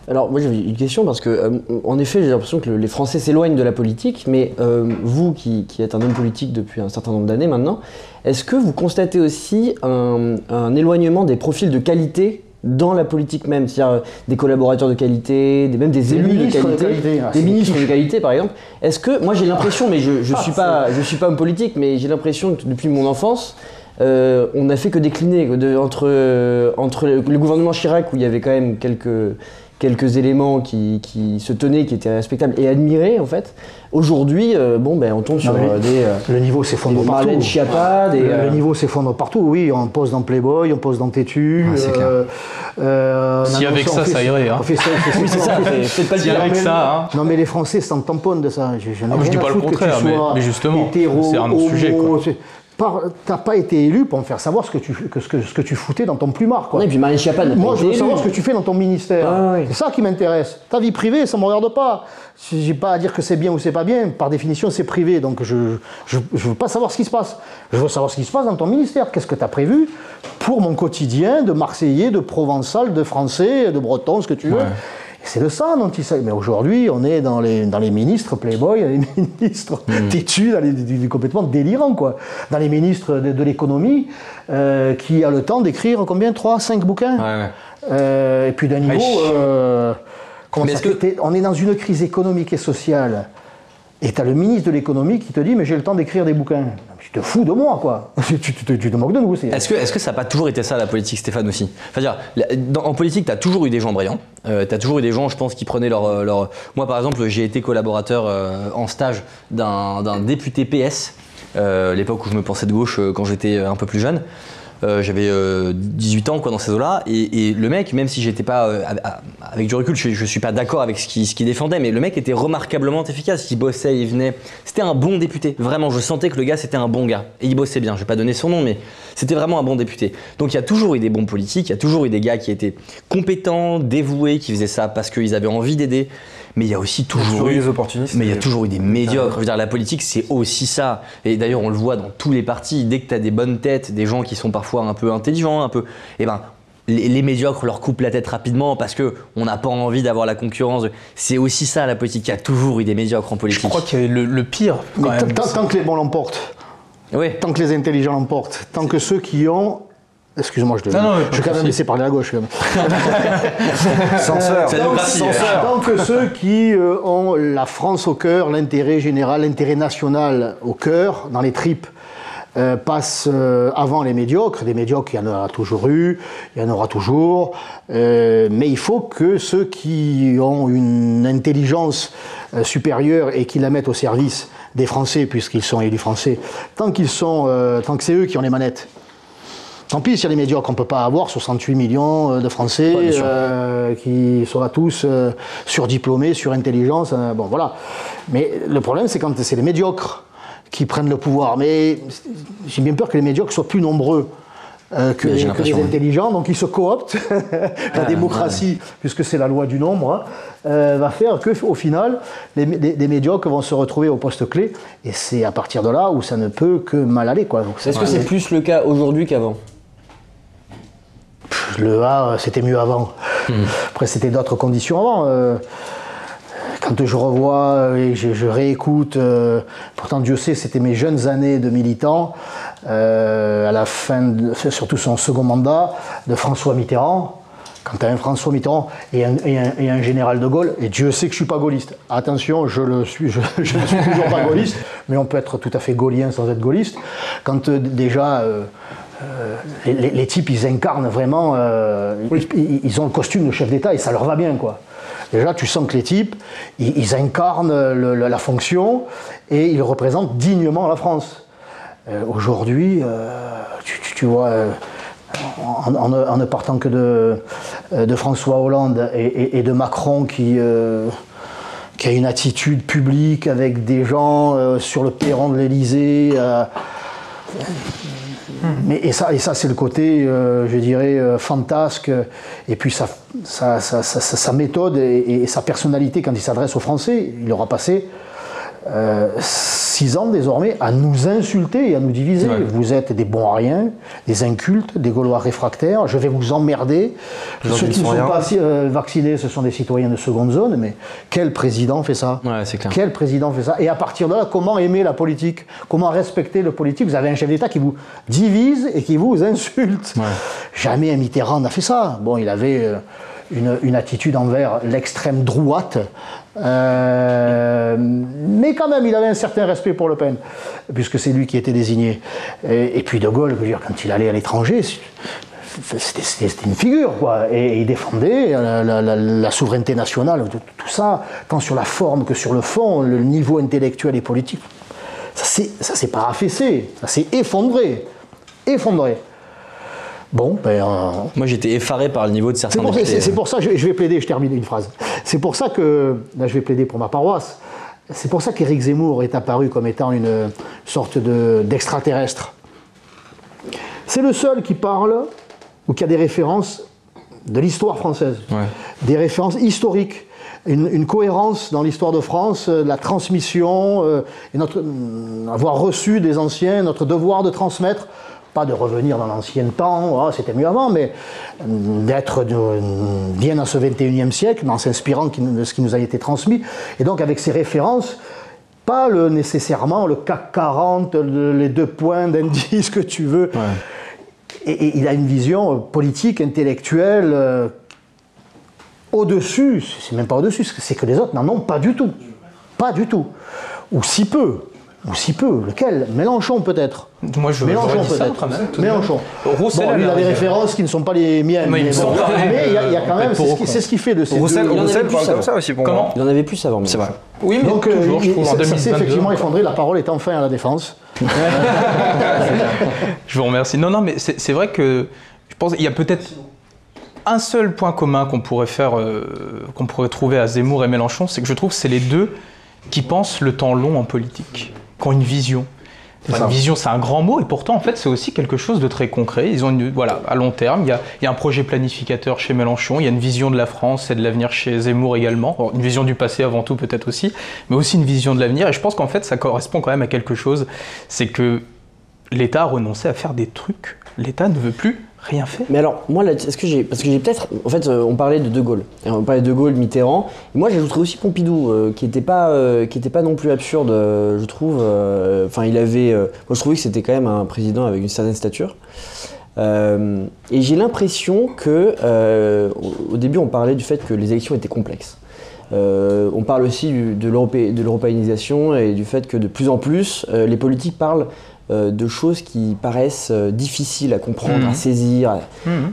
Alors, moi j'avais une question parce que, euh, en effet, j'ai l'impression que le- les Français s'éloignent de la politique, mais euh, vous qui, qui êtes un homme politique depuis un certain nombre d'années maintenant, est-ce que vous constatez aussi un, un éloignement des profils de qualité dans la politique même C'est-à-dire euh, des collaborateurs de qualité, des, même des, Des élus de qualité, ah, des ministres de qualité par exemple. Est-ce que, moi j'ai l'impression, mais je, je Ah, suis pas, je suis pas homme politique, mais j'ai l'impression que depuis mon enfance, euh, on n'a fait que décliner de- entre, euh, entre le, le gouvernement Chirac où il y avait quand même quelques, quelques éléments qui, qui se tenaient, qui étaient respectables et admirés en fait. Aujourd'hui, euh, bon ben on tombe sur euh, des, euh, Le niveau s'effondre partout. Marlène des, Le, euh, le niveau s'effondre partout, oui. On pose dans Playboy, on pose dans Tétu. Euh, euh, Si avec ça, ça irait, hein. on fait ça, Oui, peut-être pas Si avec ça, hein. Non, mais les Français s'en tamponnent de ça. Je, Ah, je dis pas le contraire, mais- justement, c'est un autre sujet, quoi. T'as pas été élu pour me faire savoir ce que tu, que, ce que, ce que tu foutais dans ton plumard. Quoi. Ouais, et puis Marlène Schiappa Moi, je veux savoir ce que tu fais dans ton ministère. Ah, oui. C'est ça qui m'intéresse. Ta vie privée, ça ne me regarde pas. J'ai pas à dire que c'est bien ou c'est pas bien. Par définition, c'est privé. Donc, je ne veux pas savoir ce qui se passe. Je veux savoir ce qui se passe dans ton ministère. Qu'est-ce que tu as prévu pour mon quotidien de Marseillais, de Provençal, de Français, de Breton, ce que tu veux. C'est de ça dont il s'agit. Mais aujourd'hui, on est dans les, dans les ministres Playboy, dans les <laughs> ministres têtus, dans les, complètement délirant, quoi. Dans les ministres de, de l'économie, euh, qui a le temps d'écrire combien? 3, 5 bouquins? Ouais, ouais. euh, et puis d'un niveau. Euh, comment ça que- On est dans une crise économique et sociale. Et tu as le ministre de l'économie qui te dit Mais j'ai le temps d'écrire des bouquins. Tu te fous de moi, quoi. <laughs> tu, te moques de nous. Est-ce que, est-ce que ça n'a pas toujours été ça la politique, Stéphane aussi? Dire, En politique, tu as toujours eu des gens brillants. tu as toujours eu des gens, je pense, qui prenaient leur. euh, leur... Moi, par exemple, j'ai été collaborateur euh, en stage d'un député PS, euh, l'époque où je me pensais de gauche euh, quand j'étais euh, un peu plus jeune. Euh, J'avais euh, 18 ans quoi, dans ces eaux-là. Et, le mec, même si j'étais pas euh, avec du recul, je, je suis pas d'accord avec ce qu'il défendait, mais le mec était remarquablement efficace. Il bossait, il venait. C'était un bon député. Vraiment, je sentais que le gars, c'était un bon gars. Et il bossait bien. Je vais pas donner son nom, mais c'était vraiment un bon député. Donc il y a toujours eu des bons politiques, il y a toujours eu des gars qui étaient compétents, dévoués, qui faisaient ça parce qu'ils avaient envie d'aider. Mais il y a aussi toujours Toujours eu des opportunistes. mais il y a toujours eu des médiocres. Je veux dire, la politique, c'est aussi ça. Et d'ailleurs, on le voit dans tous les partis. Dès que tu as des bonnes têtes, des gens qui sont parfois un peu intelligents, un peu. Eh ben, les, les médiocres leur coupent la tête rapidement parce que on n'a pas envie d'avoir la concurrence. C'est aussi ça, la politique. Il y a toujours eu des médiocres en Je politique. crois que le, le pire, quand Mais tant, même, tant- tant que les bons l'emportent, Ouais. tant que les intelligents l'emportent, tant que ceux qui ont. Excuse-moi, je, te- Non, non, je vais quand même laisser parler à gauche. quand même. <laughs> Censeur. C'est la démocratie. Tant- Tant que ceux qui euh, ont la France au cœur, l'intérêt général, l'intérêt national au cœur, dans les tripes, euh, passent euh, avant les médiocres. Des médiocres, il y en aura toujours eu, il y en aura toujours. Euh, mais il faut que ceux qui ont une intelligence euh, supérieure et qui la mettent au service des Français, puisqu'ils sont élus français, tant qu'ils sont, euh, tant que c'est eux qui ont les manettes. Tant pis, s'il y a des médiocres, on ne peut pas avoir 68 millions euh, de Français Ouais, euh, qui soient tous euh, surdiplômés, surintelligence, euh, bon voilà. Mais le problème, c'est quand c'est les médiocres qui prennent le pouvoir. Mais j'ai bien peur que les médiocres soient plus nombreux. euh, que, les, que les intelligents, donc ils se cooptent. <laughs> la démocratie, puisque c'est la loi du nombre, hein, euh, va faire que, au final, les, les- les médiocres vont se retrouver au poste clé, et c'est à partir de là où ça ne peut que mal aller, Est-ce que c'est plus le cas aujourd'hui qu'avant? Le A, euh, c'était mieux avant. Après, c'était d'autres conditions avant. euh, Quand je revois euh, et je, je réécoute, pourtant Dieu sait, c'était mes jeunes années de militant, à la fin, de- surtout son second mandat, de François Mitterrand. Quand tu as un François Mitterrand et un, et un- et un général de Gaulle, et Dieu sait que je suis pas gaulliste. Attention, je le suis, je, je ne suis toujours pas gaulliste, mais on peut être tout à fait gaulien sans être gaulliste. Quand euh, déjà euh, les, les- les types, ils incarnent vraiment, euh, ils, ils ont le costume de chef d'État et ça leur va bien, quoi. Déjà, tu sens que les types, ils, ils incarnent le- le- la fonction et ils représentent dignement la France. Euh, Aujourd'hui, euh, tu, tu- tu vois, euh, en, en ne- en ne partant que de, euh, de François Hollande et, et- et de Macron qui, euh, qui a une attitude publique avec des gens euh, sur le perron de l'Élysée. Euh, mais, et ça, et ça c'est le côté, euh, je dirais, euh, fantasque, et puis sa, méthode et sa personnalité quand il s'adresse aux Français. Il aura passé euh, six ans désormais à nous insulter et à nous diviser. Vous êtes des bons à rien, des incultes, des Gaulois réfractaires, je vais vous emmerder. Ceux qui ne sont rien. pas euh, vaccinés, ce sont des citoyens de seconde zone, mais quel président fait ça? Ouais, c'est clair. quel président fait ça? Et à partir de là, comment aimer la politique? Comment respecter le politique? Vous avez un chef d'État qui vous divise et qui vous insulte. Jamais un Mitterrand n'a fait ça. Bon, il avait euh, une, une attitude envers l'extrême droite, euh, mais quand même, il avait un certain respect pour Le Pen, puisque c'est lui qui était désigné. Et, puis De Gaulle, quand il allait à l'étranger, c'était une figure, quoi. Et il défendait la, souveraineté nationale, tout, ça, tant sur la forme que sur le fond, le niveau intellectuel et politique. Ça s'est affaissé, ça s'est effondré. Effondré. Bon, ben. euh, Moi, j'étais effaré par le niveau de certains c'est- pour ça, je, je vais plaider, je termine une phrase. C'est pour ça que, là je vais plaider pour ma paroisse, c'est pour ça qu'Éric Zemmour est apparu comme étant une sorte de- d'extraterrestre. c'est le seul qui parle ou qui a des références de l'histoire française, des références historiques. Une, une cohérence dans l'histoire de France, euh, la transmission, euh, et notre, euh, avoir reçu des anciens, notre devoir de transmettre, pas de revenir dans l'ancien temps, ah, c'était mieux avant, mais d'être bien dans ce 21e siècle, en s'inspirant de ce qui nous a été transmis, et donc avec ces références, pas le, nécessairement le CAC 40, le- les deux points d'indice que tu veux. Et, et il a une vision euh, politique, intellectuelle, euh, au-dessus, c'est même pas au-dessus, c'est que les autres n'en ont pas du tout. Pas du tout. Ou si peu. Ou si peu. Lequel? Mélenchon peut-être. Moi, je Mélenchon peut-être. Mélenchon. Roussel, bon, lui, il a des références qui ne sont pas les miennes. Mais il me bon, semble, mais il y, a- il y a quand même, c'est ce, qui, c'est fait de ces Roussel, deux- en Roussel avait parle plus comme avant. ça aussi pour Comment moi. Il en avait plus avant. C'est vrai. Oui, mais Donc, euh, toujours, je il- trouve, en ça, ça s'est 2022. effectivement effondré. La parole est enfin à la défense. <laughs> Je vous remercie. Non, non, mais c'est c'est vrai que je pense qu'il y a peut-être un seul point commun qu'on pourrait faire, euh, qu'on pourrait trouver à Zemmour et Mélenchon, c'est que je trouve que c'est les deux qui pensent le temps long en politique, qui ont une vision. Enfin, une vision, c'est un grand mot, et pourtant, en fait, c'est aussi quelque chose de très concret. Ils ont une, voilà, à long terme, il y, a, il y a un projet planificateur chez Mélenchon, il y a une vision de la France et de l'avenir chez Zemmour également. Alors, une vision du passé avant tout, peut-être aussi, mais aussi une vision de l'avenir. Et je pense qu'en fait, ça correspond quand même à quelque chose. C'est que l'État a renoncé à faire des trucs. L'État ne veut plus rien faire. Mais alors, moi, est-ce que j'ai. Parce que j'ai peut-être. En fait, euh, on parlait de De Gaulle. On parlait de De Gaulle, Mitterrand. Et moi, j'ajouterais aussi Pompidou, euh, qui n'était pas, euh, pas non plus absurde, je trouve. Enfin, il avait. moi, je trouvais que c'était quand même un président avec une certaine stature. Et j'ai l'impression que. au- début, on parlait du fait que les élections étaient complexes. On parle aussi du- de l'europé- de l'européanisation et du fait que de plus en plus, les politiques parlent de choses qui paraissent euh, difficiles à comprendre, Mhm. à saisir,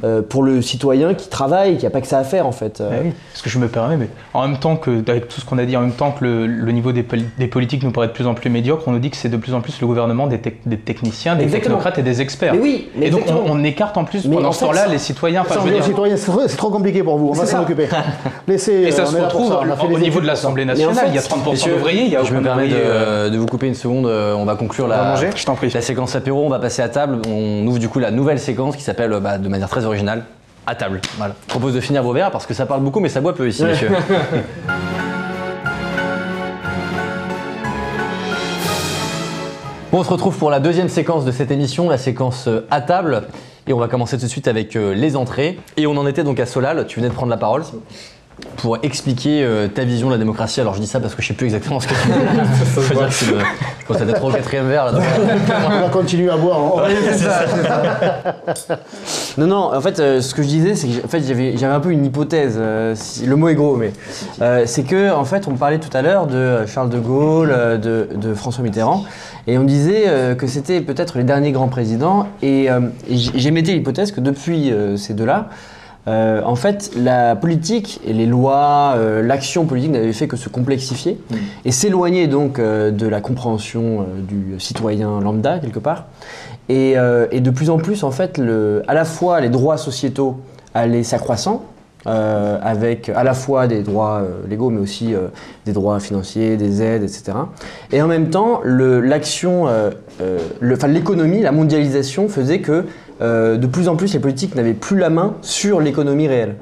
euh, pour le citoyen qui travaille, qui n'a pas que ça à faire en fait. Euh, Ah oui, parce que je me permets, mais en même temps que, avec tout ce qu'on a dit, en même temps que le, le niveau des, poli- des politiques nous paraît de plus en plus médiocre, on nous dit que c'est de plus en plus le gouvernement des, tec- des techniciens, des Exactement. technocrates et des experts. Mais oui, mais et donc on, écarte en plus Mais pendant en ce fait, temps-là les citoyens. Enfin, Ça, je veux les dire- citoyens, c'est trop, compliqué pour vous. On va s'en occuper. <laughs> Laissez. et euh, ça se là retrouve ça. Au niveau de l'Assemblée en nationale. fait, il y a 30% Messieurs, d'ouvriers, il y a je me permets de, euh, vous couper une seconde. euh, On va conclure manger? Je t'en prie. La séquence apéro. On va passer à table. On ouvre du coup la nouvelle séquence qui s'appelle bah, de manière très originale à table. Voilà. Je propose de finir vos verres parce que ça parle beaucoup, mais ça boit peu ici, messieurs. <laughs> Bon, on se retrouve pour la deuxième séquence de cette émission, la séquence euh, à table. Et on va commencer tout de suite avec euh, les entrées. Et on en était donc à Solal, tu venais de prendre la parole pour expliquer euh, ta vision de la démocratie. Alors je dis ça parce que je sais plus exactement ce que tu dis. Faut dire <laughs> que c'est le- je pense que t'as trop au quatrième verre là. donc- On va continuer à boire. On va- <laughs> Non, non, en fait, euh, ce que je disais, c'est que en fait, j'avais, j'avais un peu une hypothèse. euh, si- le mot est gros, mais euh, c'est que, en fait, on parlait tout à l'heure de euh, Charles de Gaulle, euh, de, de François Mitterrand, et on disait euh, que c'était peut-être les derniers grands présidents. Et, euh, j'émettais l'hypothèse que depuis euh, ces deux-là, euh, en fait, la politique et les lois, euh, l'action politique n'avaient fait que se complexifier et s'éloigner donc euh, de la compréhension du citoyen lambda quelque part. Et, et de plus en plus, en fait, le, à la fois les droits sociétaux allaient s'accroissant, euh, avec à la fois des droits euh, légaux, mais aussi euh, des droits financiers, des aides, etc. Et en même temps, l'action, l'économie, la mondialisation faisait que de plus en plus les politiques n'avaient plus la main sur l'économie réelle.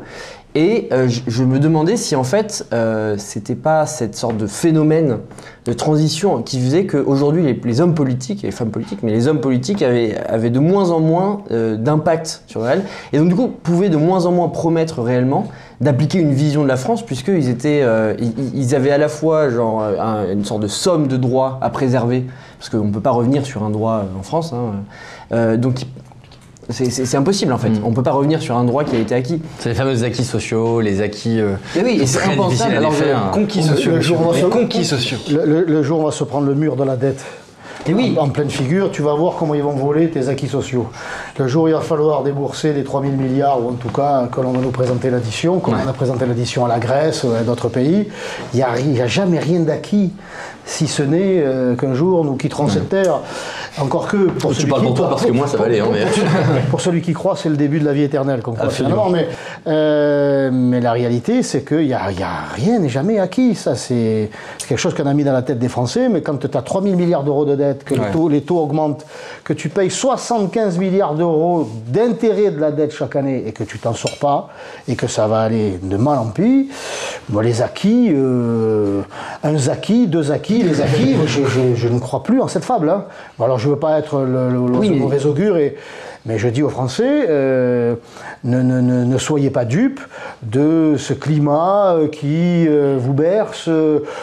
Et euh, je, me demandais si en fait euh, c'était pas cette sorte de phénomène de transition qui faisait qu'aujourd'hui les, les hommes politiques les femmes politiques, mais les hommes politiques avaient, de moins en moins euh, d'impact sur le réel et donc du coup pouvaient de moins en moins promettre réellement d'appliquer une vision de la France puisqu'ils étaient, euh, ils, avaient à la fois genre un- une sorte de somme de droits à préserver parce qu'on ne peut pas revenir sur un droit en France, hein, donc c'est- impossible en fait. Mm. On peut pas revenir sur un droit qui a été acquis. C'est les fameux acquis sociaux, les acquis. euh, Mais oui, c'est impensable. à Alors, défaire. Conquis Le sociaux. jour où on va Les se- conquis sociaux. Le, le- le jour où on va se prendre le mur de la dette Et oui. en, en pleine figure, tu vas voir comment ils vont voler tes acquis sociaux. Le jour où il va falloir débourser les 3000 milliards, ou en tout cas que l'on va nous présenter l'addition, comme on a présenté l'addition à la Grèce ou à d'autres pays, il n'y a, jamais rien d'acquis, si ce n'est euh, qu'un jour nous quitterons cette terre. Encore que pour Tu celui parles qui- pour toi parce que moi ça va aller. hein, mais... pour celui qui croit, c'est le début de la vie éternelle qu'on croit Absolument. finalement. Mais, euh, mais la réalité, c'est qu'il n'y a, y a rien n'est jamais acquis. Ça, c'est c'est quelque chose qu'on a mis dans la tête des Français. Mais quand tu as 3 000 milliards d'euros de dette, que Ouais. les, taux, les taux augmentent, que tu payes 75 milliards d'euros d'intérêt de la dette chaque année et que tu t'en sors pas et que ça va aller de mal en pis, bon, les acquis, euh, un acquis, deux acquis, les acquis, je, je- je ne crois plus en cette fable. hein. Bon, alors je veux pas être le, le- le Oui, mais- mauvais augure, et, mais je dis aux Français, euh, ne, ne- ne- ne soyez pas dupes de ce climat euh, qui euh, vous berce.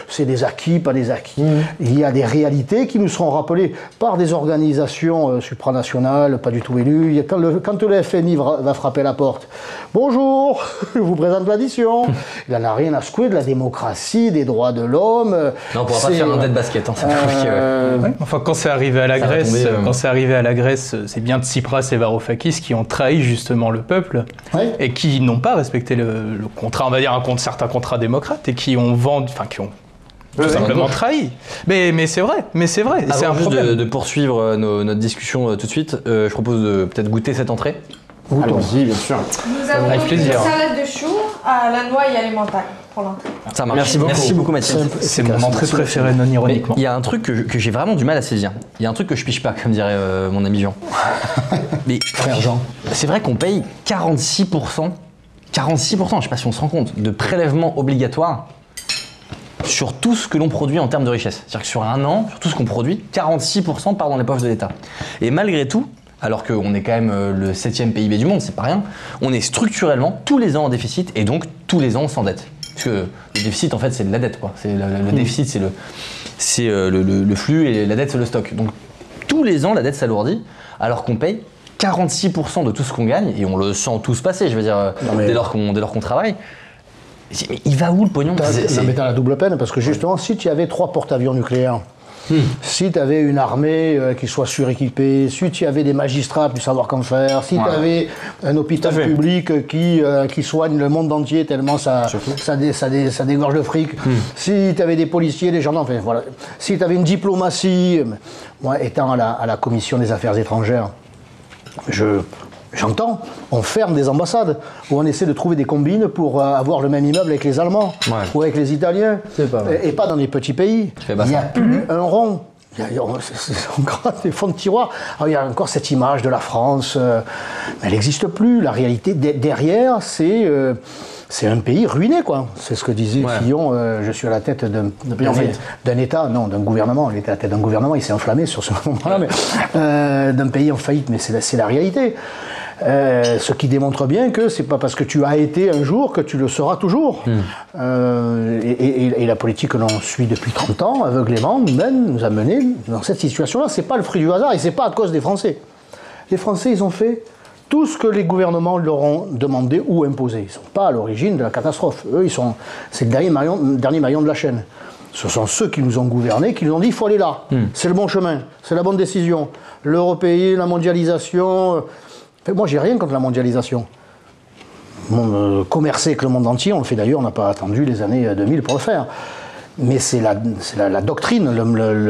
C'est des acquis, pas des acquis. Il y a des réalités qui nous seront rappelées par des organisations euh, supranationales, pas du tout élues. Il y a- Quand le, quand le FMI va, frapper à la porte, bonjour, <laughs> je vous présente l'addition. Il n'en a rien à secouer de la démocratie, des droits de l'homme. Non, on pourra pas faire un dead basket. Hein, ouais. Euh. Enfin, quand c'est arrivé à la Ça Grèce, tomber, euh. quand c'est arrivé à la Grèce, c'est bien Tsipras et Varoufakis qui ont trahi justement le peuple ouais. et qui n'ont pas respecté le, le contrat, on va dire un compte, certains contrats démocrates et qui ont vendu, enfin qui ont tout simplement trahi. Mais, mais c'est vrai, mais c'est vrai, c'est un juste problème. de, de poursuivre euh, nos- notre discussion euh, tout de suite, euh, je propose de peut-être goûter cette entrée. Allons-y, bien sûr. Nous avons Avec plaisir. une salade de choux à la noix et à l'emmental pour l'entrée. Ça marche. Merci beaucoup. Merci beaucoup. Simple, C'est mon entrée préférée, non ironiquement. il y a un truc que, j'ai vraiment du mal à saisir. Il y a un truc que je piche pas, comme dirait euh, mon ami Jean. <laughs> Mais Frère Jean. c'est vrai qu'on paye 46%, 46%, je sais pas si on se rend compte, de prélèvements obligatoires sur tout ce que l'on produit en termes de richesse. C'est-à-dire que sur un an, sur tout ce qu'on produit, 46% part dans les poches de l'État. Et malgré tout, alors qu'on est quand même euh, le septième PIB du monde, c'est pas rien, on est structurellement tous les ans en déficit et donc tous les ans on s'endette. Parce que le déficit, en fait, c'est de la dette. Quoi. C'est le, déficit, c'est le, c'est euh, le, le- flux et la dette, c'est le stock. Donc tous les ans, la dette s'alourdit, alors qu'on paye 46% de tout ce qu'on gagne, et on le sent tous passer, je veux dire, euh, mais- dès lors qu'on dès lors qu'on travaille. Mais il va où le pognon? Non, mais t'as la double peine, parce que justement, si tu avais trois porte-avions nucléaires, si tu avais une armée euh, qui soit suréquipée, si tu avais des magistrats plus savoir qu'en faire, si tu avais un hôpital public qui, euh, qui soigne le monde entier tellement ça, ça, dé- ça, dé- ça dégorge de fric, si tu avais des policiers, des gendarmes, enfin, voilà. si tu avais une diplomatie, euh, moi étant à la, à la commission des affaires étrangères, je, j'entends, on ferme des ambassades, ou on essaie de trouver des combines pour euh, avoir le même immeuble avec les Allemands, Ouais. ou avec les Italiens, pas et, et pas dans les petits pays. Il n'y a plus un rond. Il y a- on- <laughs> des fonds de tiroir. Alors, il y a encore cette image de la France, euh, mais elle n'existe plus. La réalité de- derrière, c'est euh, c'est un pays ruiné, quoi. C'est ce que disait Ouais. Fillon. euh, je suis à la tête d'un pays en d'un- faillite. d'un État, non, d'un gouvernement. Il était à la tête d'un gouvernement. Il s'est enflammé sur ce <laughs> moment-là, mais euh, d'un pays en faillite. Mais c'est la, c'est la réalité. Euh, ce qui démontre bien que c'est pas parce que tu as été un jour que tu le seras toujours. Euh, et, et- et la politique que l'on suit depuis 30 ans, aveuglément, mène, nous a menés dans cette situation-là. C'est pas le fruit du hasard et c'est pas à cause des Français. Les Français, ils ont fait tout ce que les gouvernements leur ont demandé ou imposé. Ils ne sont pas à l'origine de la catastrophe. Eux, ils sont, c'est le dernier maillon, dernier maillon de la chaîne. Ce sont ceux qui nous ont gouvernés, qui nous ont dit il faut aller là. C'est le bon chemin, c'est la bonne décision. L'européen, la mondialisation. Euh, moi, j'ai rien contre la mondialisation. Mon, euh, commercer avec le monde entier, on le fait d'ailleurs, on n'a pas attendu les années euh, 2000 pour le faire. Mais c'est la, c'est la- la doctrine,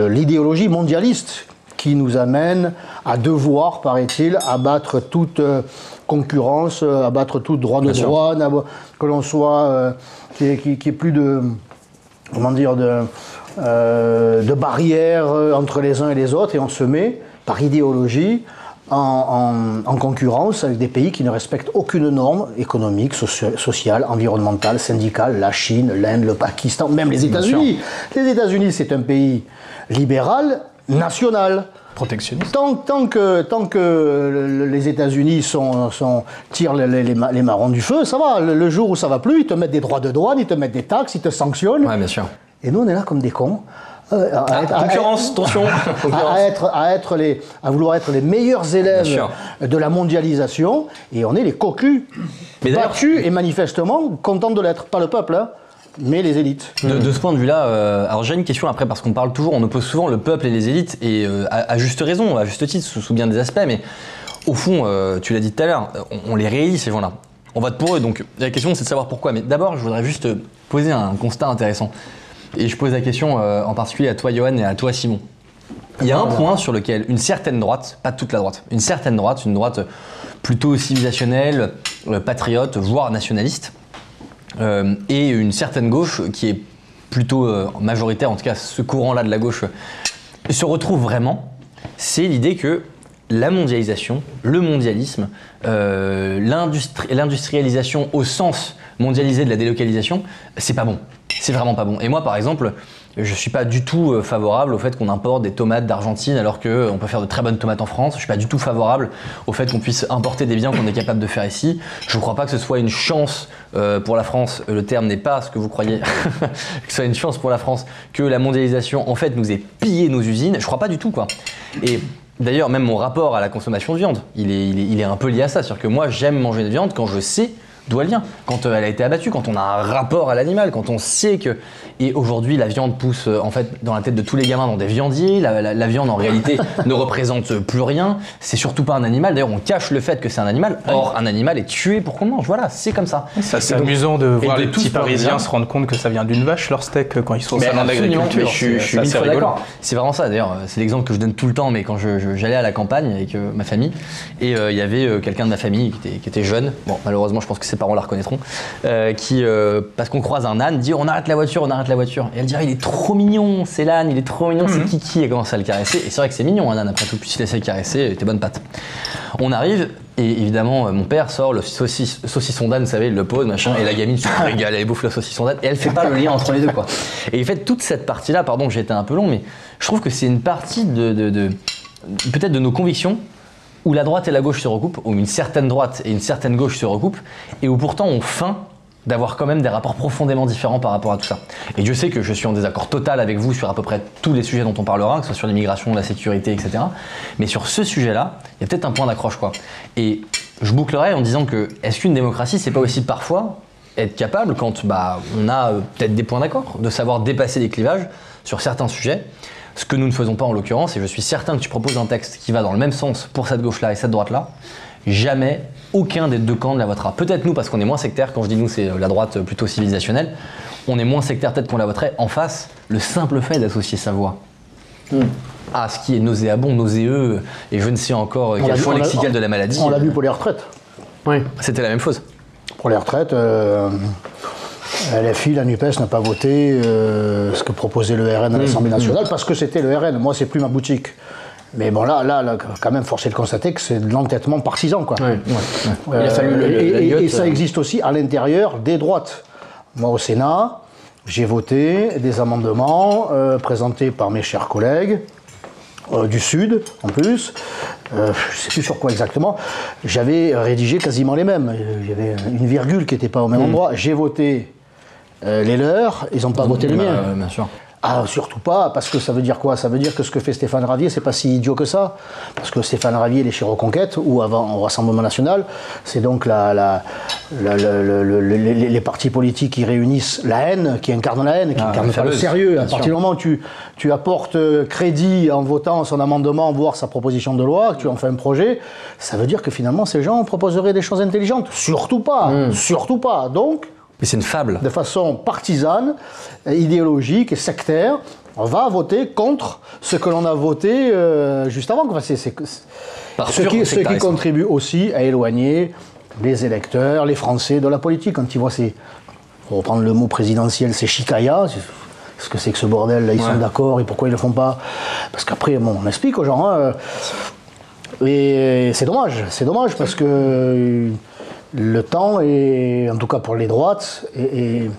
l'idéologie mondialiste qui nous amène à devoir, paraît-il, abattre toute euh, concurrence, euh, abattre tout droit de douane, que l'on soit, euh, ait plus de, comment dire, de, euh, de barrières euh, entre les uns et les autres, et on se met, par idéologie, en, en- en concurrence avec des pays qui ne respectent aucune norme économique, sociale, environnementale, syndicale, la Chine, l'Inde, le Pakistan, même les États-Unis. Les États-Unis, c'est un pays libéral, national. Protectionniste. Tant, tant que, tant que le- les États-Unis sont, sont- tirent les marrons du feu, ça va. Le, le jour où ça va plus, ils te mettent des droits de douane, ils te mettent des taxes, ils te sanctionnent. Ouais, bien sûr. Et nous, on est là comme des cons. Euh, à, Ah, être- à- concurrence, attention. <laughs> à, Concurrence. à être, à, être les, à vouloir être les meilleurs élèves de la mondialisation, et on est les cocus, Mais battus et manifestement contents de l'être. Pas le peuple, hein, mais les élites. De, de ce point de vue-là, euh, alors j'ai une question après parce qu'on parle toujours, on oppose souvent le peuple et les élites et euh, à, à juste raison, à juste titre, sous, sous bien des aspects, mais au fond, euh, tu l'as dit tout à l'heure, on, on les réélit ces gens-là. On vote pour eux, donc la question c'est de savoir pourquoi. Mais d'abord, je voudrais juste poser un constat intéressant. Et je pose la question euh, en particulier à toi, Johan, et à toi, Simon. Il y a un point sur lequel une certaine droite, pas toute la droite, une certaine droite, une droite plutôt civilisationnelle, euh, patriote, voire nationaliste, euh, et une certaine gauche qui est plutôt euh, majoritaire, en tout cas ce courant-là de la gauche, se retrouve vraiment, c'est l'idée que la mondialisation, le mondialisme, euh, l'industri- l'industrialisation au sens mondialisé de la délocalisation, c'est pas bon. C'est vraiment pas bon. Et moi, par exemple, je suis pas du tout euh, favorable au fait qu'on importe des tomates d'Argentine alors qu'on peut faire de très bonnes tomates en France. Je suis pas du tout favorable au fait qu'on puisse importer des biens qu'on est capable de faire ici. Je ne crois pas que ce soit une chance euh, pour la France. Le terme n'est pas ce que vous croyez. <laughs> que ce soit une chance pour la France que la mondialisation en fait nous ait pillé nos usines. Je crois pas du tout quoi. Et D'ailleurs, même mon rapport à la consommation de viande, il est un peu lié à ça. C'est-à-dire que moi, j'aime manger de viande quand je sais D'où elle vient Quand euh, elle a été abattue, quand on a un rapport à l'animal, quand on sait que. Et aujourd'hui, la viande pousse euh, en fait dans la tête de tous les gamins dans des viandiers. La, la- la viande en <laughs> réalité ne représente plus rien. C'est surtout pas un animal. D'ailleurs, on cache le fait que c'est un animal. Or, un animal est tué pour qu'on mange. Voilà, c'est comme ça. Ça, c'est amusant de voir de les tous petits Parisiens se rendre compte que ça vient d'une vache leur steak euh, quand ils sont au salon je, je suis C'est d'accord. C'est vraiment ça d'ailleurs. C'est l'exemple que je donne tout le temps, mais quand je- je- j'allais à la campagne avec euh, ma famille, et euh, il y avait euh, quelqu'un de ma famille qui était, qui était jeune, bon malheureusement je pense que ses parents la reconnaîtront, euh, qui, euh, parce qu'on croise un âne, dit on arrête la voiture, on arrête la voiture. Et elle dirait il est trop mignon, c'est l'âne, il est trop mignon, c'est Kiki, et commence à le caresser. Et c'est vrai que c'est mignon un âne après tout, puis il essaie de caresser, tes bonnes pattes. On arrive, et évidemment, euh, mon père sort le saucis- saucisson d'âne, vous savez, il le pose, machin, et la gamine se régale, elle bouffe le saucisson d'âne, et elle fait pas le lien entre les deux, quoi. Et en fait, toute cette partie-là, pardon, j'ai été un peu long, mais je trouve que c'est une partie de, de- de- peut-être de nos convictions où la droite et la gauche se recoupent, où une certaine droite et une certaine gauche se recoupent, et où pourtant on feint d'avoir quand même des rapports profondément différents par rapport à tout ça. Et Dieu sait que je suis en désaccord total avec vous sur à peu près tous les sujets dont on parlera, que ce soit sur l'immigration, la sécurité, etc. Mais sur ce sujet-là, il y a peut-être un point d'accroche, quoi. Et je bouclerai en disant que est-ce qu'une démocratie, c'est pas aussi parfois être capable, quand bah, on a euh, peut-être des points d'accord, de savoir dépasser les clivages sur certains sujets, ce que nous ne faisons pas en l'occurrence, et je suis certain que tu proposes un texte qui va dans le même sens pour cette gauche-là et cette droite-là, jamais aucun des deux camps ne la votera. Peut-être nous, parce qu'on est moins sectaire, quand je dis nous, c'est la droite plutôt civilisationnelle, on est moins sectaire peut-être qu'on la voterait. En face, le simple fait d'associer sa voix à ce qui est nauséabond, nauséeux, et je ne sais encore quel l'a- lexical de la maladie, On l'a vu pour les retraites. Oui. c'était la même chose. Pour les retraites, euh, LFI, la NUPES n'a pas voté euh, ce que proposait le RN à l'Assemblée nationale parce que c'était le RN. Moi, c'est plus ma boutique. Mais bon, là, là, là, quand même, force est de constater que c'est de l'entêtement partisan. Quoi. Ouais. Euh, le- le- et, ça euh. existe aussi à l'intérieur des droites. Moi, au Sénat, j'ai voté des amendements euh, présentés par mes chers collègues euh, du Sud, en plus. Euh, je ne sais plus sur quoi exactement. J'avais rédigé quasiment les mêmes. Euh, Il y avait une virgule qui n'était pas au même endroit. J'ai voté euh, les leurs, ils n'ont pas voté les miens. Euh, bien sûr. Ah, surtout pas, parce que ça veut dire quoi? Ça veut dire que ce que fait Stéphane Ravier, c'est pas si idiot que ça. Parce que Stéphane Ravier, il est chez Reconquête, ou avant au Rassemblement National, c'est donc la, la- le- le- les, les- les partis politiques qui réunissent la haine, qui incarnent la haine, qui Ah, incarnent pas le sérieux. À partir du moment où tu, tu apportes euh, crédit en votant son amendement, voire sa proposition de loi, que tu en fais un projet, ça veut dire que finalement ces gens proposeraient des choses intelligentes. Surtout pas, surtout pas. Donc, Mais c'est une fable. de façon partisane, euh, idéologique et sectaire, on va voter contre ce que l'on a voté euh, juste avant. Enfin, c'est- c'est- Par ce qui, ce qui contribue aussi à éloigner les électeurs, les Français de la politique. Quand ils voient ces, pour reprendre le mot présidentiel, c'est- ce que c'est que ce bordel, là, ils sont d'accord et pourquoi ils le font pas? Parce qu'après, bon, on explique aux gens. hein, et c'est dommage, c'est dommage parce que euh, le temps, est, en tout cas pour les droites, est, est-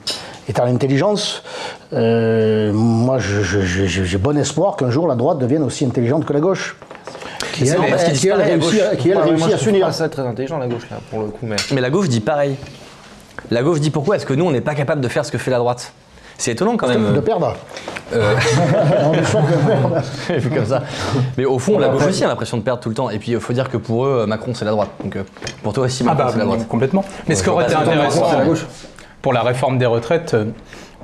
est à l'intelligence. Euh, moi, j'ai bon espoir qu'un jour la droite devienne aussi intelligente que la gauche. Qui, elle, qui, réussit, à- qui, réussit s'unir. très intelligent la gauche là pour le coup mais Mais la gauche dit pareil. La gauche dit pourquoi est-ce que nous, on n'est pas capable de faire ce que fait la droite? C'est étonnant quand même. De perdre. Euh, <laughs> On est de perdre. vu comme ça. Mais au fond, la gauche aussi a l'impression de perdre tout le temps. Et puis, il faut dire que pour eux, Macron, c'est la droite. Donc, euh, pour toi aussi, Ah Macron, bah, c'est la droite. complètement. Mais ce qui aurait été intéressant c'est la gauche. pour la réforme des retraites, euh,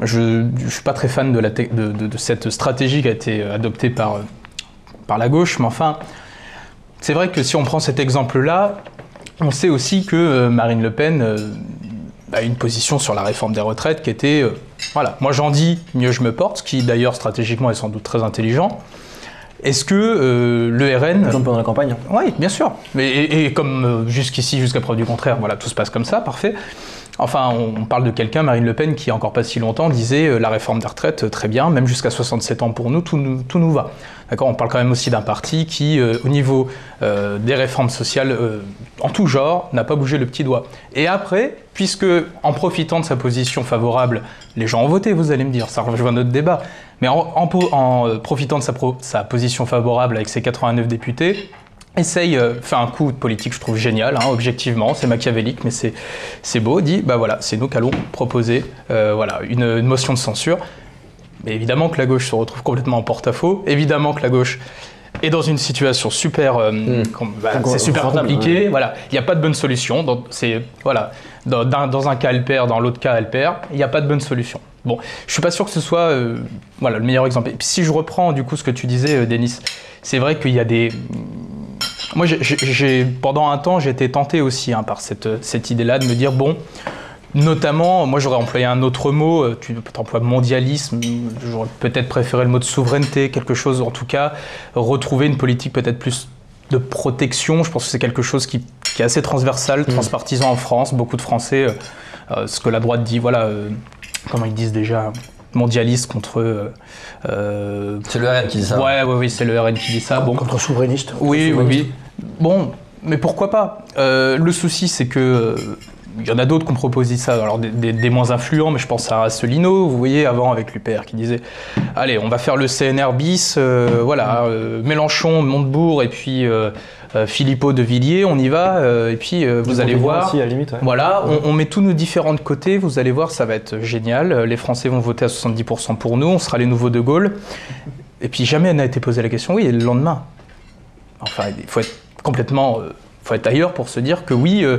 je ne suis pas très fan de, la te- de, de- de cette stratégie qui a été adoptée par, euh, par la gauche, mais enfin, c'est vrai que si on prend cet exemple-là, on sait aussi que euh, Marine Le Pen a une position sur la réforme des retraites qui était, euh, voilà, moi j'en dis, mieux je me porte, ce qui d'ailleurs stratégiquement est sans doute très intelligent. Est-ce que euh, le RN... exemple pendant la campagne hein. Oui, bien sûr. Et, et comme euh, jusqu'ici, jusqu'à preuve du contraire, voilà, tout se passe comme ça, parfait. Enfin, on, parle de quelqu'un, Marine Le Pen, qui, encore pas si longtemps, disait euh, la réforme des retraites, euh, très bien, même jusqu'à 67 ans pour nous, tout nous, va. D'accord On parle quand même aussi d'un parti qui, euh, au niveau des réformes sociales, en tout genre, n'a pas bougé le petit doigt. Et après, puisque, en profitant de sa position favorable, les gens ont voté, vous allez me dire, ça rejoint notre débat, mais en, profitant de sa position favorable avec ses 89 députés, essaye, euh, fait un coup de politique, je trouve génial, hein, objectivement, c'est machiavélique, mais c'est, beau, dit, bah voilà, c'est nous qui allons proposer euh, voilà, une, une motion de censure. Mais évidemment que la gauche se retrouve complètement en porte-à-faux, évidemment que la gauche est dans une situation super, euh, com- bah, c'est super compliqué. Voilà, il n'y a pas de bonne solution. C'est voilà, dans, dans- dans un cas elle perd, dans l'autre cas elle perd. Il n'y a pas de bonne solution. Bon, je suis pas sûr que ce soit euh, voilà le meilleur exemple. Et puis si je reprends du coup ce que tu disais, Denis, c'est vrai qu'il y a des moi, j'ai- pendant un temps, j'ai été tenté aussi hein, par cette, cette idée-là de me dire, bon, notamment, moi j'aurais employé un autre mot, euh, tu emploies mondialisme, j'aurais peut-être préféré le mot de souveraineté, quelque chose, en tout cas, retrouver une politique peut-être plus de protection. Je pense que c'est quelque chose qui, qui est assez transversal, transpartisan en France. Beaucoup de Français, euh, euh, ce que la droite dit, voilà, euh, comment ils disent déjà, mondialiste contre. euh, euh, C'est le RN qui dit ça. Ouais, ouais, oui, c'est le RN qui dit ça. Bon, Contre souverainiste. oui, oui, oui. Bon, mais pourquoi pas? Euh, Le souci, c'est que euh, il y en a d'autres qui ont proposé ça, alors des, des- des moins influents, mais je pense à Asselineau, vous voyez, avant avec l'UPR, qui disait Allez, on va faire le CNR bis, euh, voilà, euh, Mélenchon, Montebourg, et puis euh, Philippot de Villiers, on y va, et puis vous allez voir. Aussi, à limite, ouais. Voilà, on, on met tous nos différents de côté, vous allez voir, ça va être génial. Les Français vont voter à 70% pour nous, on sera les nouveaux de Gaulle. Et puis jamais n'a été posé la question, oui, et le lendemain Enfin, il faut être complètement. Euh, faut être ailleurs pour se dire que oui, euh,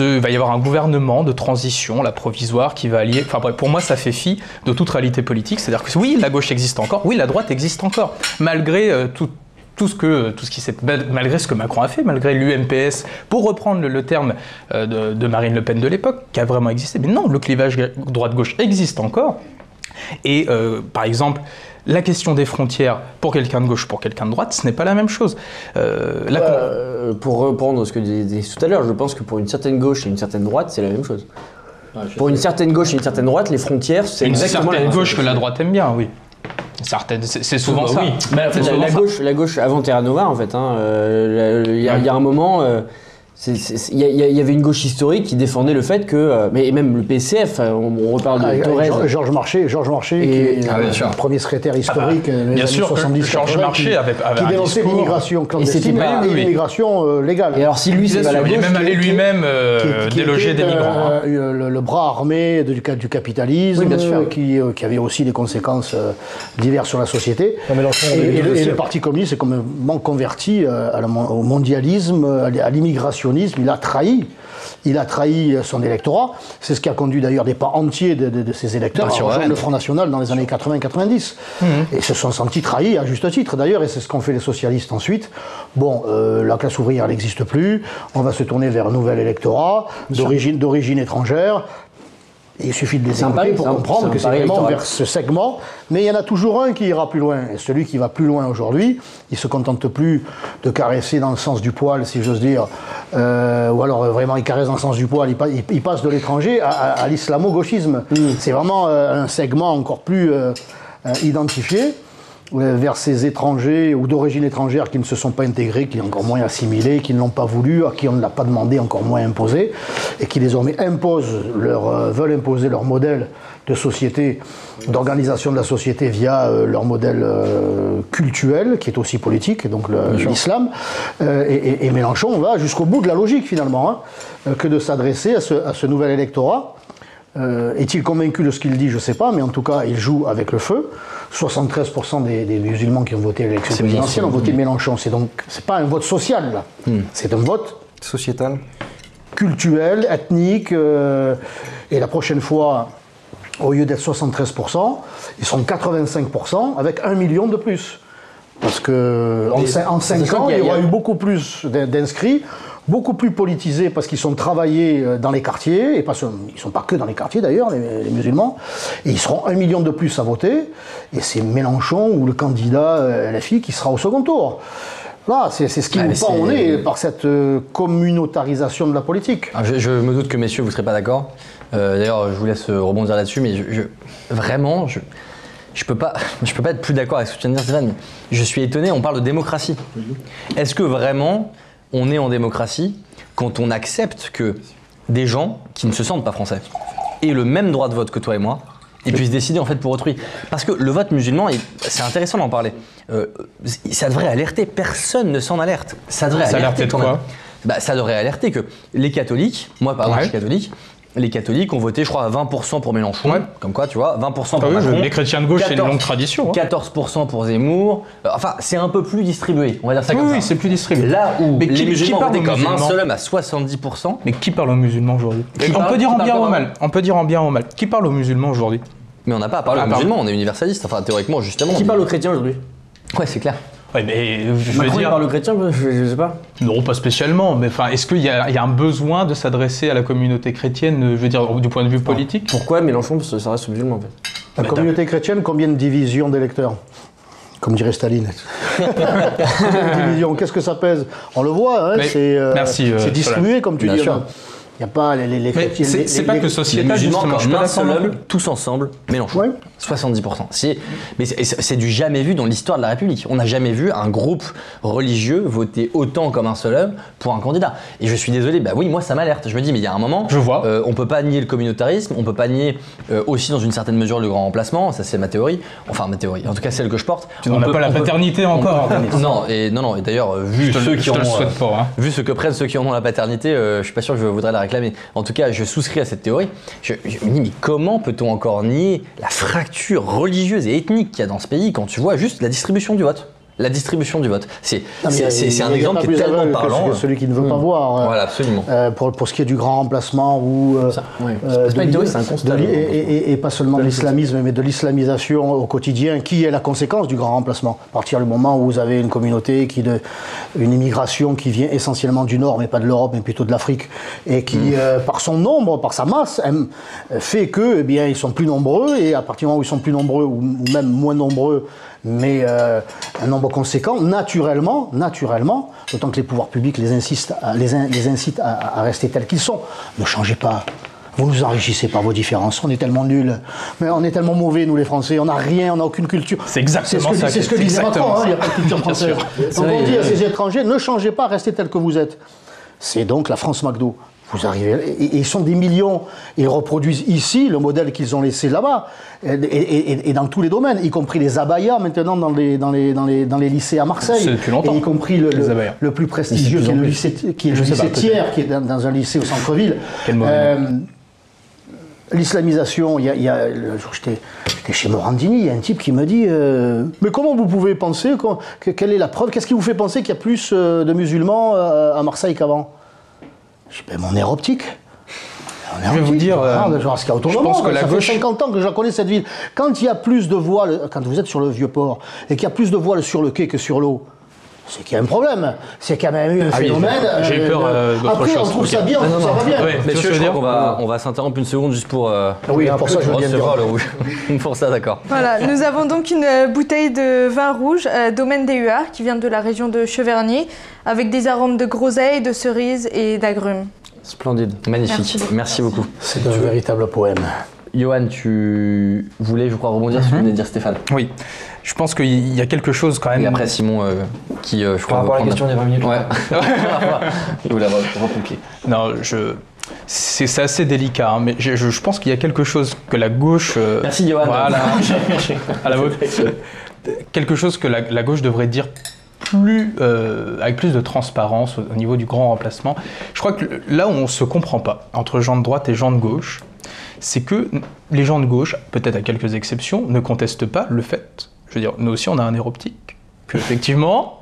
il va y avoir un gouvernement de transition, la provisoire, qui va allier. Enfin bref, pour moi, ça fait fi de toute réalité politique. C'est-à-dire que oui, la gauche existe encore, oui, la droite existe encore, malgré euh, tout. Ce, que, tout ce qui s'est, malgré ce que Macron a fait, malgré l'UMPS, pour reprendre le, terme euh, de, Marine Le Pen de l'époque, qui a vraiment existé. Mais non, le clivage droite-gauche existe encore. Et euh, par exemple, la question des frontières pour quelqu'un de gauche, pour quelqu'un de droite, ce n'est pas la même chose. Euh, la con- Euh, pour reprendre ce que disais tout à l'heure, je pense que pour une certaine gauche et une certaine droite, c'est la même chose. Pour une certaine gauche et une certaine droite, les frontières, c'est une exactement la certaine même gauche chose. que la droite aime bien, oui. Certaines, c'est souvent Bah ça. oui. Bah, la, souvent la ça. gauche, la gauche avant Terra Nova, en fait, hein, euh, il y, a- il y a un moment, euh, il y, avait une gauche historique qui défendait le fait que, euh, mais même le PCF, euh, on, on reparle de avec Thorez. Georges- Marché, Georges Marché, Et- qui est Ah, le premier secrétaire historique euh, des bien années sûr que 70 Georges 80, Marché qui, avait- avait qui dénonçait l'immigration clandestine et oui, oui. l'immigration euh, légale. Et alors si lui, c'est Bien pas sûr, la il est gauche, même allé lui-même euh, déloger des migrants. hein. euh, le, le bras armé du, du capitalisme, Oui, bien sûr. qui, euh, qui avait aussi des conséquences euh, diverses sur la société. Non, et, le, Parti communiste est complètement converti à la mon- au mondialisme, à Il a trahi. Il a trahi son électorat. C'est ce qui a conduit d'ailleurs des pas entiers de, de- de ses électeurs à sur rejoindre le Front National dans les années 80-90. Et se sont sentis trahis à juste titre d'ailleurs, et c'est ce qu'ont fait les socialistes ensuite. Bon, euh, la classe ouvrière n'existe plus, on va se tourner vers un nouvel électorat d'origine étrangère. Et il suffit de les écouter pour comprendre que c'est vraiment vers ce segment. Mais il y en a toujours un qui ira plus loin. Et celui qui va plus loin aujourd'hui, il se contente plus de caresser dans le sens du poil, si j'ose dire, euh, ou alors euh, vraiment il caresse dans le sens du poil, il, pa- il- il passe de l'étranger à, à- à l'islamo-gauchisme. Mm. C'est vraiment euh, un segment encore plus euh, identifié vers ces étrangers ou d'origine étrangère qui ne se sont pas intégrés, qui ont encore moins assimilés, qui ne l'ont pas voulu, à qui on ne l'a pas demandé, encore moins imposé, et qui désormais imposent leur, euh, veulent imposer leur modèle de société, d'organisation de la société via euh, leur modèle euh, cultuel, qui est aussi politique, et donc l'islam. Euh, et, Mélenchon va jusqu'au bout de la logique finalement, hein, que de s'adresser à ce, à ce nouvel électorat. Est-il convaincu de ce qu'il dit? Je ne sais pas, mais en tout cas, il joue avec le feu. 73% des, des musulmans qui ont voté à l'élection présidentielle ont voté Mélenchon. C'est donc c'est pas un vote social là. C'est un vote Sociétal. culturel, ethnique. euh, et la prochaine fois, au lieu d'être 73%, ils seront 85% avec un million de plus. Parce que en, en 5 sachant ans, il y aura eu beaucoup plus d'in- d'inscrits, beaucoup plus politisés parce qu'ils sont travaillés euh, dans les quartiers, et pas ils ne sont pas que dans les quartiers d'ailleurs, les, les musulmans, et ils seront un million de plus à voter, et c'est Mélenchon ou le candidat euh, LFI qui sera au second tour. Là, c'est ce qui Ouais, nous pend au nez par cette euh, communautarisation de la politique. Ah, Je, je me doute que messieurs, vous ne serez pas d'accord. Euh, D'ailleurs, je vous laisse rebondir là-dessus, mais je, je- vraiment, je je peux pas, <laughs> je peux pas être plus d'accord avec ce que tu viens de dire, Stéphane. Je suis étonné. On parle de démocratie. Est-ce que vraiment on est en démocratie quand on accepte que des gens qui ne se sentent pas français aient le même droit de vote que toi et moi et puissent décider en fait pour autrui Parce que le vote musulman, c'est intéressant d'en parler. Euh, ça devrait alerter. Personne ne s'en alerte. Ça devrait Ça alerter de quand quoi? Bah, ça devrait alerter que les catholiques, moi par exemple Ouais. je suis catholique, les catholiques ont voté, je crois, à 20% pour Mélenchon. Ouais. Comme quoi, tu vois, 20% pour Ah oui, Macron. les chrétiens de gauche, c'est une 14. longue tradition. hein. 14% pour Zemmour. Euh, Enfin, c'est un peu plus distribué, on va dire ça Oui, comme oui, ça. c'est plus distribué. Là où Mais qui- les qui musulmans parle votaient aux comme un seul homme à 70%, Mais qui parle aux musulmans aujourd'hui Qui On parle- peut dire qui en parle bien ou en mal. On peut dire en bien ou en mal. Qui parle aux musulmans aujourd'hui mais on n'a pas à parler Ah, aux pardon. musulmans, on est universaliste, enfin théoriquement justement. Qui parle aux chrétiens aujourd'hui Ouais, c'est clair. Ouais, mais je veux Macron dire. parle aux chrétiens je, je sais pas. Non, pas spécialement. Mais enfin, est-ce qu'il y, a il y a un besoin de s'adresser à la communauté chrétienne, je veux dire, du point de vue politique? Pourquoi Mélenchon Parce que ça reste musulman en fait? La Bah, communauté chrétienne, combien de divisions d'électeurs? Comme dirait Staline. Combien <laughs> de divisions Qu'est-ce que ça pèse? On le voit, hein, c'est euh, euh, distribué, comme tu Bien dis. sûr. Il n'y a pas les, les, les c'est pas les- que sociétal, justement. Je pas seul tous ensemble, Mélenchon. Ouais. 70%. C'est- Mais c'est- du jamais vu dans l'histoire de la République. On n'a jamais vu un groupe religieux voter autant comme un seul homme pour un candidat. Et je suis désolé, bah oui, moi ça m'alerte. Je me dis, mais il y a un moment, Je vois. euh, on peut pas nier le communautarisme, on peut pas nier euh, aussi dans une certaine mesure le grand remplacement. Ça c'est ma théorie. Enfin ma théorie. En tout cas celle que je porte. On n'a pas la paternité encore. peut- Denis. <laughs> Non, et non, non. Et d'ailleurs, euh, vu te ceux qui ont, euh, pas, hein. vu ce que prennent ceux qui en ont la paternité, euh, je suis pas sûr que je voudrais la En tout cas, je souscris à cette théorie. Je, je me dis, mais comment peut-on encore nier la fracture religieuse et ethnique qu'il y a dans ce pays quand tu vois juste la distribution du vote? La distribution du vote. C'est un exemple qui est plus tellement aveugle que parlant. ce- Celui qui ne veut pas voir. euh, Voilà, absolument. euh, pour, pour ce qui est du grand remplacement ou euh, euh, et, pas seulement de l'islamisme mais de l'islamisation au quotidien qui est la conséquence du grand remplacement à partir du moment où vous avez une communauté qui de une immigration qui vient essentiellement du nord mais pas de l'Europe mais plutôt de l'Afrique et qui Mm. euh, par son nombre par sa masse fait que eh bien ils sont plus nombreux et à partir du moment où ils sont plus nombreux ou, ou même moins nombreux mais euh, un nombre conséquent, naturellement, naturellement, d'autant que les pouvoirs publics les, insistent à- les, in- les incitent à, à rester tels qu'ils sont. Ne changez pas. Vous nous enrichissez par vos différences. On est tellement nuls. Mais on est tellement mauvais, nous les Français. On n'a rien, on n'a aucune culture. C'est exactement ce que, ça, C'est ce que disait Macron, hein, il n'y a pas de culture <laughs> Bien française. sûr. Donc on dit à ces étrangers, ne changez pas, restez tels que vous êtes. C'est donc la France McDo. Vous arrivez, ils sont des millions. Ils reproduisent ici le modèle qu'ils ont laissé là-bas, et, et- et- et dans tous les domaines, y compris les abayas maintenant dans les, dans les, dans les, dans les lycées à Marseille. C'est depuis longtemps, Et y compris le, le- plus prestigieux, qui est le lycée, qui est le lycée Thiers, qui est dans, dans un lycée au centre-ville. Euh, L'islamisation, il y a, il y a- le jour j'étais chez Morandini, il y a un type qui me dit euh, Mais comment vous pouvez penser que- Quelle est la preuve? Qu'est-ce qui vous fait penser qu'il y a plus euh, de musulmans à Marseille qu'avant? Je Ben, mon air optique. Je vais vous dire, euh, genre, ce qu'il y a autour je de pense moi, que la ça gauche- fait 50 ans que je connais cette ville. Quand il y a plus de voiles, quand vous êtes sur le vieux port, et qu'il y a plus de voiles sur le quai que sur l'eau, c'est qu'il y a un problème. C'est qu'il y a même eu un Ah oui, phénomène. j'ai eu peur, euh, d'autre Après, on chose. trouve Ok. ça bien, on Non, trouve non, ça va bien. Ouais, tu je veux crois qu'on dire va, on va s'interrompre une seconde juste pour, euh, Oui, pour ça, je veux bien dire. le rouge. <laughs> pour ça, d'accord. Voilà, nous avons donc une euh, bouteille de vin rouge, euh, domaine des Huards, qui vient de la région de Cheverny, avec des arômes de groseille, de cerises et d'agrumes. Splendide. Magnifique. Merci Merci beaucoup. beaucoup. C'est un véritable poème. Johan, tu voulais, je crois, rebondir sur ce que venait de dire Stéphane. Oui. Je pense qu'il y a quelque chose quand même. Et après, Simon, euh, qui, euh, je crois, <laughs> Par rapport à la question prendre des 20 minutes. Ouais. Il voulait repomper. Non, je. C'est c'est assez délicat, hein, mais je, je- je pense qu'il y a quelque chose que la gauche. euh, Merci, Johan. Voilà. <laughs> à la vôtre. Quelque chose que la, la gauche devrait dire plus, euh, avec plus de transparence au, au niveau du grand remplacement. Je crois que là où on ne se comprend pas entre gens de droite et gens de gauche, c'est que les gens de gauche, peut-être à quelques exceptions, ne contestent pas le fait, je veux dire, nous aussi on a un air optique, qu'effectivement,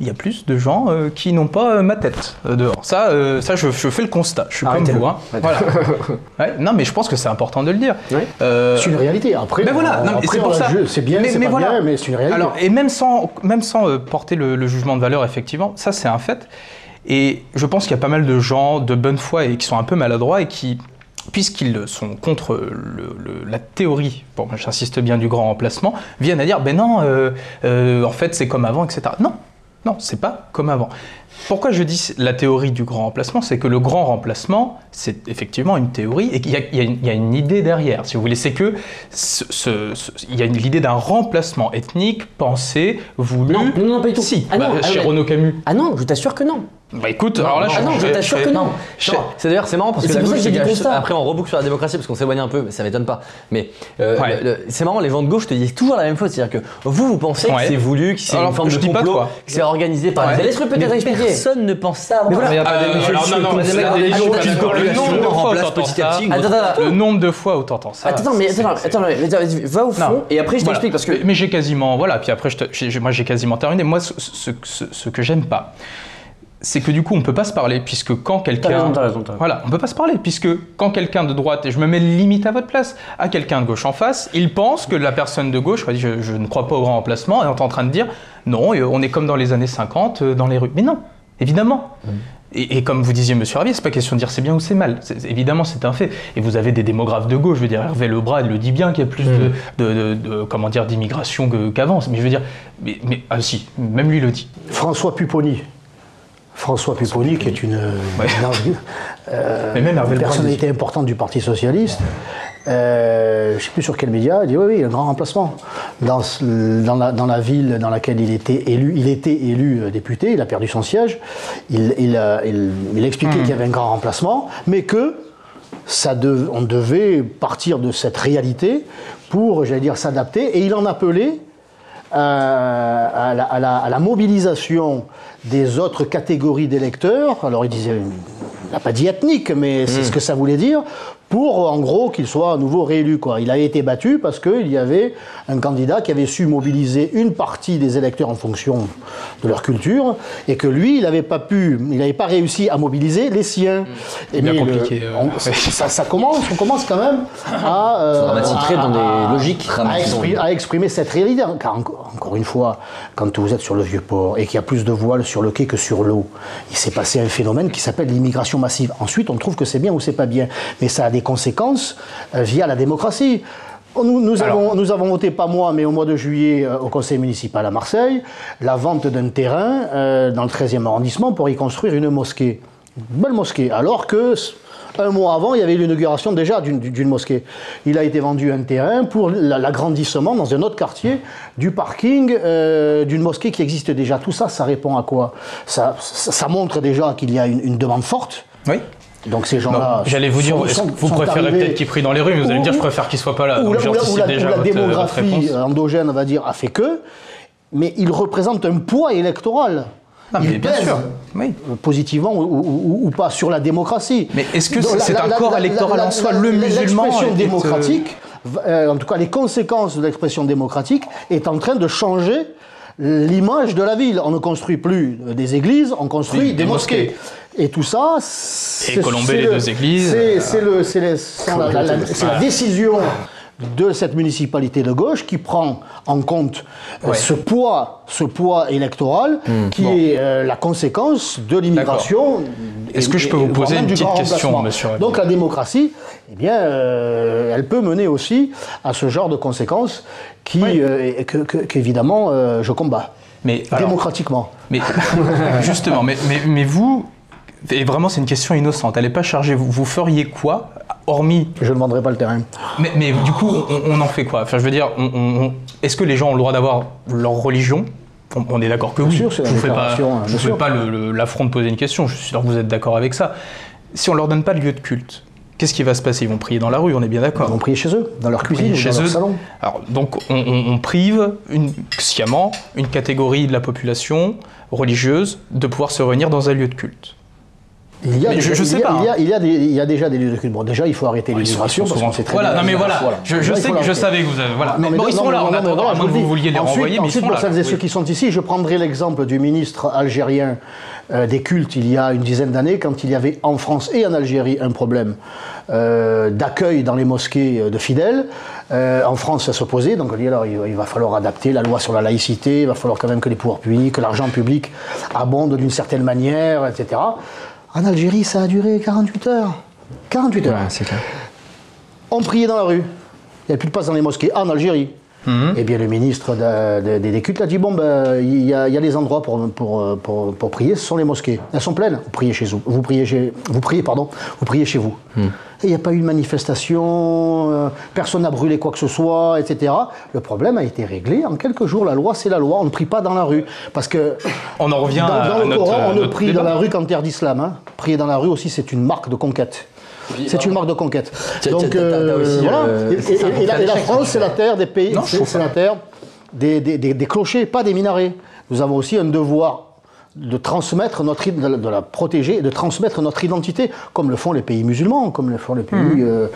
il y a plus de gens euh, qui n'ont pas euh, ma tête euh, dehors. Ça, ça je, je fais le constat, je suis comme Arrêtez-le. vous. hein. Voilà. <laughs> Ouais, non, mais je pense que c'est important de le dire. C'est une réalité. Après, voilà, mais après, c'est pour ça. C'est bien, Mais- c'est pas voilà. bien, mais c'est une réalité. Alors, et même sans, même sans porter le, le jugement de valeur, effectivement, ça c'est un fait. Et je pense qu'il y a pas mal de gens de bonne foi et qui sont un peu maladroits et qui, puisqu'ils sont contre le- le- la théorie, bon, j'insiste bien, du grand remplacement, viennent à dire, ben non, euh, euh, en fait c'est comme avant, etc. Non, non, c'est pas comme avant. Pourquoi je dis la théorie du grand remplacement? C'est que le grand remplacement, c'est effectivement une théorie et qu'il y, a- y une- il y a une idée derrière, si vous voulez. C'est que ce- ce- ce- il y a l'idée d'un remplacement ethnique pensé, voulu. Non, non, non, pas du tout. Si, Ah bah, ah chez ouais. Renaud Camus. Ah non, je t'assure que non. Bah écoute, alors là, Ah non, je t'assure que non. Non, c'est d'ailleurs c'est marrant parce que la gauche que après on reboucle sur la démocratie parce qu'on s'éloigne un peu, mais ça m'étonne pas. Mais euh, Ouais. c'est marrant, les gens de gauche te disent toujours la même chose, c'est-à-dire que vous vous pensez Ouais. que c'est voulu, que c'est une forme je de dis pas complot, toi. que c'est organisé par Ouais. les peut-être expliquer. Personne ne pense ça. Mais voilà. Pas Euh, le nombre de fois où t'entends ça. Attends, autre- attends, Le nombre de fois où t'entends ça. Attends, mais attends, va au fond Non. et après je Voilà. t'explique parce que Mais j'ai quasiment, voilà, puis après, j'ai- moi j'ai quasiment terminé. Moi, ce que j'aime pas, c'est que du coup, on peut pas se parler, puisque quand T'as quelqu'un. raison, t'as raison, t'as raison. Voilà, on peut pas se parler, puisque quand quelqu'un de droite, et je me mets limite à votre place, à quelqu'un de gauche en face, il pense que la personne de gauche, je, je ne crois pas au grand remplacement, est en train de dire non, euh, on est comme dans les années 50 euh, dans les rues. Mais non, évidemment. Mm. Et, et comme vous disiez, monsieur Ravier, c'est pas question de dire c'est bien ou c'est mal. C'est- évidemment, c'est un fait. Et vous avez des démographes de gauche. Je veux dire, Hervé Lebras, il le dit bien qu'il y a plus Mm. de, de- de- de- comment dire, d'immigration que- qu'avant. mais je veux dire, mais, mais- ah si, même lui le dit. François Pupponi. François Pupponi, qui est une, Ouais. une- <laughs> euh, même une personnalité importante du Parti Socialiste. Euh, je ne sais plus sur quel média, il dit oui, oui, un grand remplacement. Dans, la, dans la ville dans laquelle il était élu, il était élu euh, député, il a perdu son siège, il, il, a, il, il a expliqué qu'il y avait un grand remplacement, mais que ça on devait partir de cette réalité pour, j'allais dire, s'adapter, et il en appelait à, la, à la- à la mobilisation des autres catégories d'électeurs. Alors il disait, il n'a pas dit ethnique, mais c'est ce que ça voulait dire, pour en gros qu'il soit à nouveau réélu. Quoi. Il a été battu parce qu'il y avait un candidat qui avait su mobiliser une partie des électeurs en fonction de leur culture, et que lui, il n'avait pas pu, il n'avait pas réussi à mobiliser les siens. Et Bien mais le- compliqué, euh, on- ouais. ça, ça commence, on commence quand même à, euh, rentrer dans des logiques. à, expri- à exprimer cette réalité. Car encore, encore une fois, quand vous êtes sur le vieux port et qu'il y a plus de voiles sur le quai que sur l'eau, il s'est passé un phénomène qui s'appelle l'immigration massive. Ensuite, on trouve que c'est bien ou c'est pas bien, mais ça a des conséquences euh, via la démocratie. Nous, nous Alors. avons, nous avons voté, pas moi, mais au mois de juillet, euh, au conseil municipal à Marseille, la vente d'un terrain euh, dans le 13e arrondissement pour y construire une mosquée. Une belle mosquée. Alors que un mois avant, il y avait l'inauguration déjà d'une- mosquée. Il a été vendu un terrain pour la- l'agrandissement dans un autre quartier du parking euh, d'une mosquée qui existe déjà. Tout ça, ça répond à quoi? Ça montre déjà qu'il y a une, une demande forte. Oui. Donc ces gens-là. J'allais vous dire, sont- vous sont préférez arrivés- peut-être qu'il prie dans les rues, mais vous allez me dire, je préfère qu'il soit pas là. ou Donc la, ou la- ou j'anticipe la- déjà ou la votre, votre démographie euh, endogène, on va dire, a fait que, mais il représente un poids électoral. Ah, il bien sûr. Oui. euh, positivement ou, ou- ou- ou pas sur la démocratie. Mais est-ce que c'est- un corps électoral la- en soi, la- le musulman L'expression euh, démocratique, euh, en tout cas les conséquences de l'expression démocratique, est en train de changer l'image de la ville. On ne construit plus des églises, on construit Des- des, des mosquées. mosquées. Et tout ça, c'est les le- deux églises. C'est c'est la, la- décision de cette municipalité de gauche qui prend en compte euh, Ouais. ce poids, ce poids électoral qui est euh, la conséquence de l'immigration. Est-ce que je peux vous poser une petite question, monsieur Donc la démocratie, eh bien, euh, elle peut mener aussi à ce genre de conséquences qui, euh, qu'évidemment, euh, je combats Mais alors, démocratiquement. Mais <laughs> justement, mais, mais, mais vous, et vraiment c'est une question innocente, elle n'est pas chargée, vous, vous feriez quoi, hormis... Je ne vendrai pas le terrain. Mais, mais du coup, on, on en fait quoi? Enfin je veux dire, on- on- on- est-ce que les gens ont le droit d'avoir leur religion? On, est d'accord que oui. sûr, je ne fais pas, hein, je bien fais pas l'affront de poser une question, je suis sûr que vous êtes d'accord avec ça. Si on leur donne pas de lieu de culte, qu'est-ce qui va se passer? Ils vont prier dans la rue, on est bien d'accord Ils vont prier chez eux, dans leur cuisine, ou dans leur salon. Alors, donc, on, on- on prive une, sciemment une catégorie de la population religieuse de pouvoir se réunir dans un lieu de culte. Il y a, il sais y a- pas, Il y, a, il y a des- il y a déjà des lieux de culte. Bon, déjà, il faut arrêter l'immigration parce souvent- qu'on sait très Voilà, bien- non mais voilà, je, sais que je savais que vous avez. Voilà. Non, Mais bon, ils sont là, non, en non, attendant, voilà, à je moins que vous vouliez les Ensuite- renvoyer, mais ils sont pour là. celles et ceux qui sont ici, je prendrai l'exemple du ministre algérien euh, des cultes il y a une dizaine d'années, quand il y avait en France et en Algérie un problème euh, d'accueil dans les mosquées euh, de fidèles. Euh, en France, ça s'opposait, donc on dit alors il, il va falloir adapter la loi sur la laïcité, il va falloir quand même que les pouvoirs publics, que l'argent public abonde d'une certaine manière, etc. En Algérie, ça a duré 48 heures. 48 heures. c'est clair. On priait dans la rue. Il n'y a plus de place dans les mosquées. En Algérie. Mhm. Eh bien, le ministre de- de- des des cultes a dit bon, ben, il y, a il y a des endroits pour, pour, pour, pour prier, ce sont les mosquées. Elles sont pleines. Vous priez chez vous. Vous priez chez, vous priez, pardon, vous priez chez vous. Hmm. Et il n'y a pas eu de manifestation, euh, personne n'a brûlé quoi que ce soit, etc. Le problème a été réglé en quelques jours. La loi, c'est la loi. On ne prie pas dans la rue. Parce que On en revient dans, à, dans à le notre, Coran, on ne notre prie débat. dans la rue qu'en terre d'islam. hein. Prier dans la rue aussi, c'est une marque de conquête. C'est une marque de conquête. Donc euh, Et- la, France, c'est la terre des pays, c'est la terre des, des- des- des clochers, pas des minarets. Nous avons aussi un devoir de transmettre notre, de la, protéger, et de transmettre notre identité, comme le font les pays musulmans, comme le font les pays, Hmm. euh,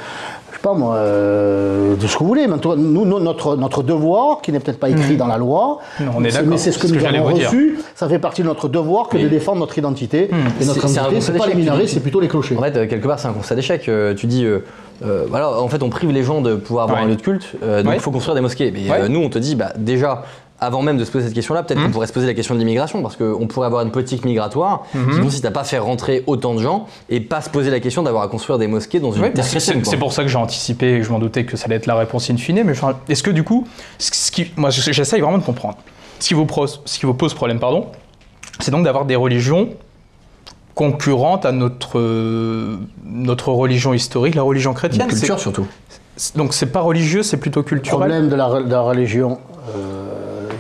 je sais pas moi, euh, de ce que vous voulez. Maintenant, nous, notre, notre devoir, qui n'est peut-être pas écrit dans la loi, Non, on est d'accord, mais c'est ce que ce nous que avons vous dire. reçu, ça fait partie de notre devoir que de défendre notre identité. Et notre c'est un identité, c'est pas les minarets, c'est plutôt les clochers. En fait, euh, quelque part, c'est un constat d'échec. Euh, tu dis, euh, euh, voilà, en fait, on prive les gens de pouvoir avoir Ouais. un lieu de culte, euh, donc il Ouais. faut construire des mosquées. Mais Ouais. euh, nous, on te dit, bah, déjà, avant même de se poser cette question-là, peut-être qu'on pourrait se poser la question de l'immigration, parce qu'on pourrait avoir une politique migratoire Mhm. qui consiste à pas faire rentrer autant de gens et pas se poser la question d'avoir à construire des mosquées dans une Oui, terre c'est- pour ça que j'ai anticipé et je m'en doutais que ça allait être la réponse in fine. Mais est-ce que du coup, ce ce qui, moi je- j'essaye vraiment de comprendre. Ce qui vous, pose- ce qui vous pose problème, pardon, c'est donc d'avoir des religions concurrentes à notre, euh, notre religion historique, la religion Une chrétienne. culture C'est- surtout. Donc c'est pas religieux, c'est plutôt Le culturel. problème de la, de la religion euh,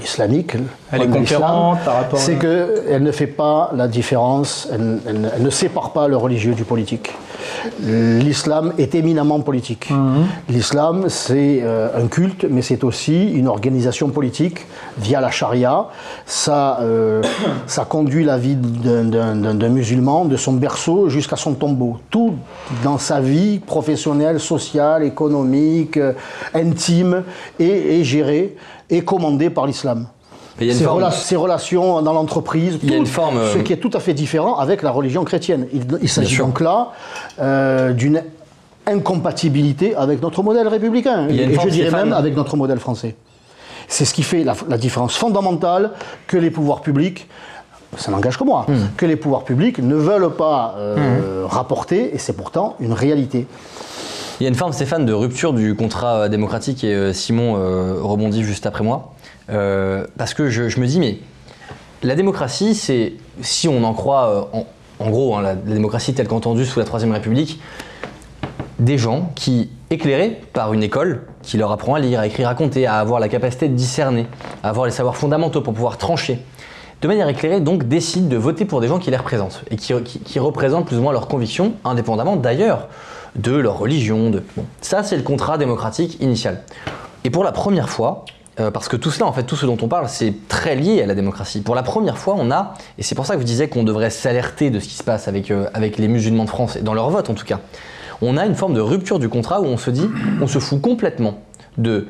islamique, le Elle est conquérante par rapport. c'est à... qu'elle ne fait pas la différence, elle, elle ne- elle ne sépare pas le religieux du politique. L'islam est éminemment politique. Mhm. L'islam, c'est euh, un culte, mais c'est aussi une organisation politique via la charia. Ça, euh, <coughs> ça conduit la vie d'un- musulman de son berceau jusqu'à son tombeau. Tout dans sa vie professionnelle, sociale, économique, euh, intime est, est géré et commandé par l'islam. Forme- rela- ses relations dans l'entreprise, forme, euh, ce qui est tout à fait différent avec la religion chrétienne. Il, il s'agit donc là euh, d'une incompatibilité avec notre modèle républicain, et je dirais même avec notre modèle français. C'est ce qui fait la, la différence fondamentale que les pouvoirs publics, ça n'engage que moi, Hmm. que les pouvoirs publics ne veulent pas euh, rapporter, et c'est pourtant une réalité. Il y a une forme, Stéphane, de rupture du contrat euh, démocratique et euh, Simon euh, rebondit juste après moi. Parce que je, me dis, mais la démocratie, c'est, si on en croit, en, gros, hein, la, démocratie telle qu'entendue sous la Troisième République, des gens qui, éclairés par une école qui leur apprend à lire, à écrire, à compter, à avoir la capacité de discerner, à avoir les savoirs fondamentaux pour pouvoir trancher, de manière éclairée, donc décident de voter pour des gens qui les représentent et qui- qui représentent plus ou moins leurs convictions, indépendamment d'ailleurs de leur religion. De... Bon. Ça, c'est le contrat démocratique initial. Et pour la première fois, euh, parce que tout cela, en fait, tout ce dont on parle, c'est très lié à la démocratie. Pour la première fois, on a, et c'est pour ça que vous disiez qu'on devrait s'alerter de ce qui se passe avec, euh, avec les musulmans de France, et dans leur vote en tout cas, on a une forme de rupture du contrat où on se dit, on se fout complètement de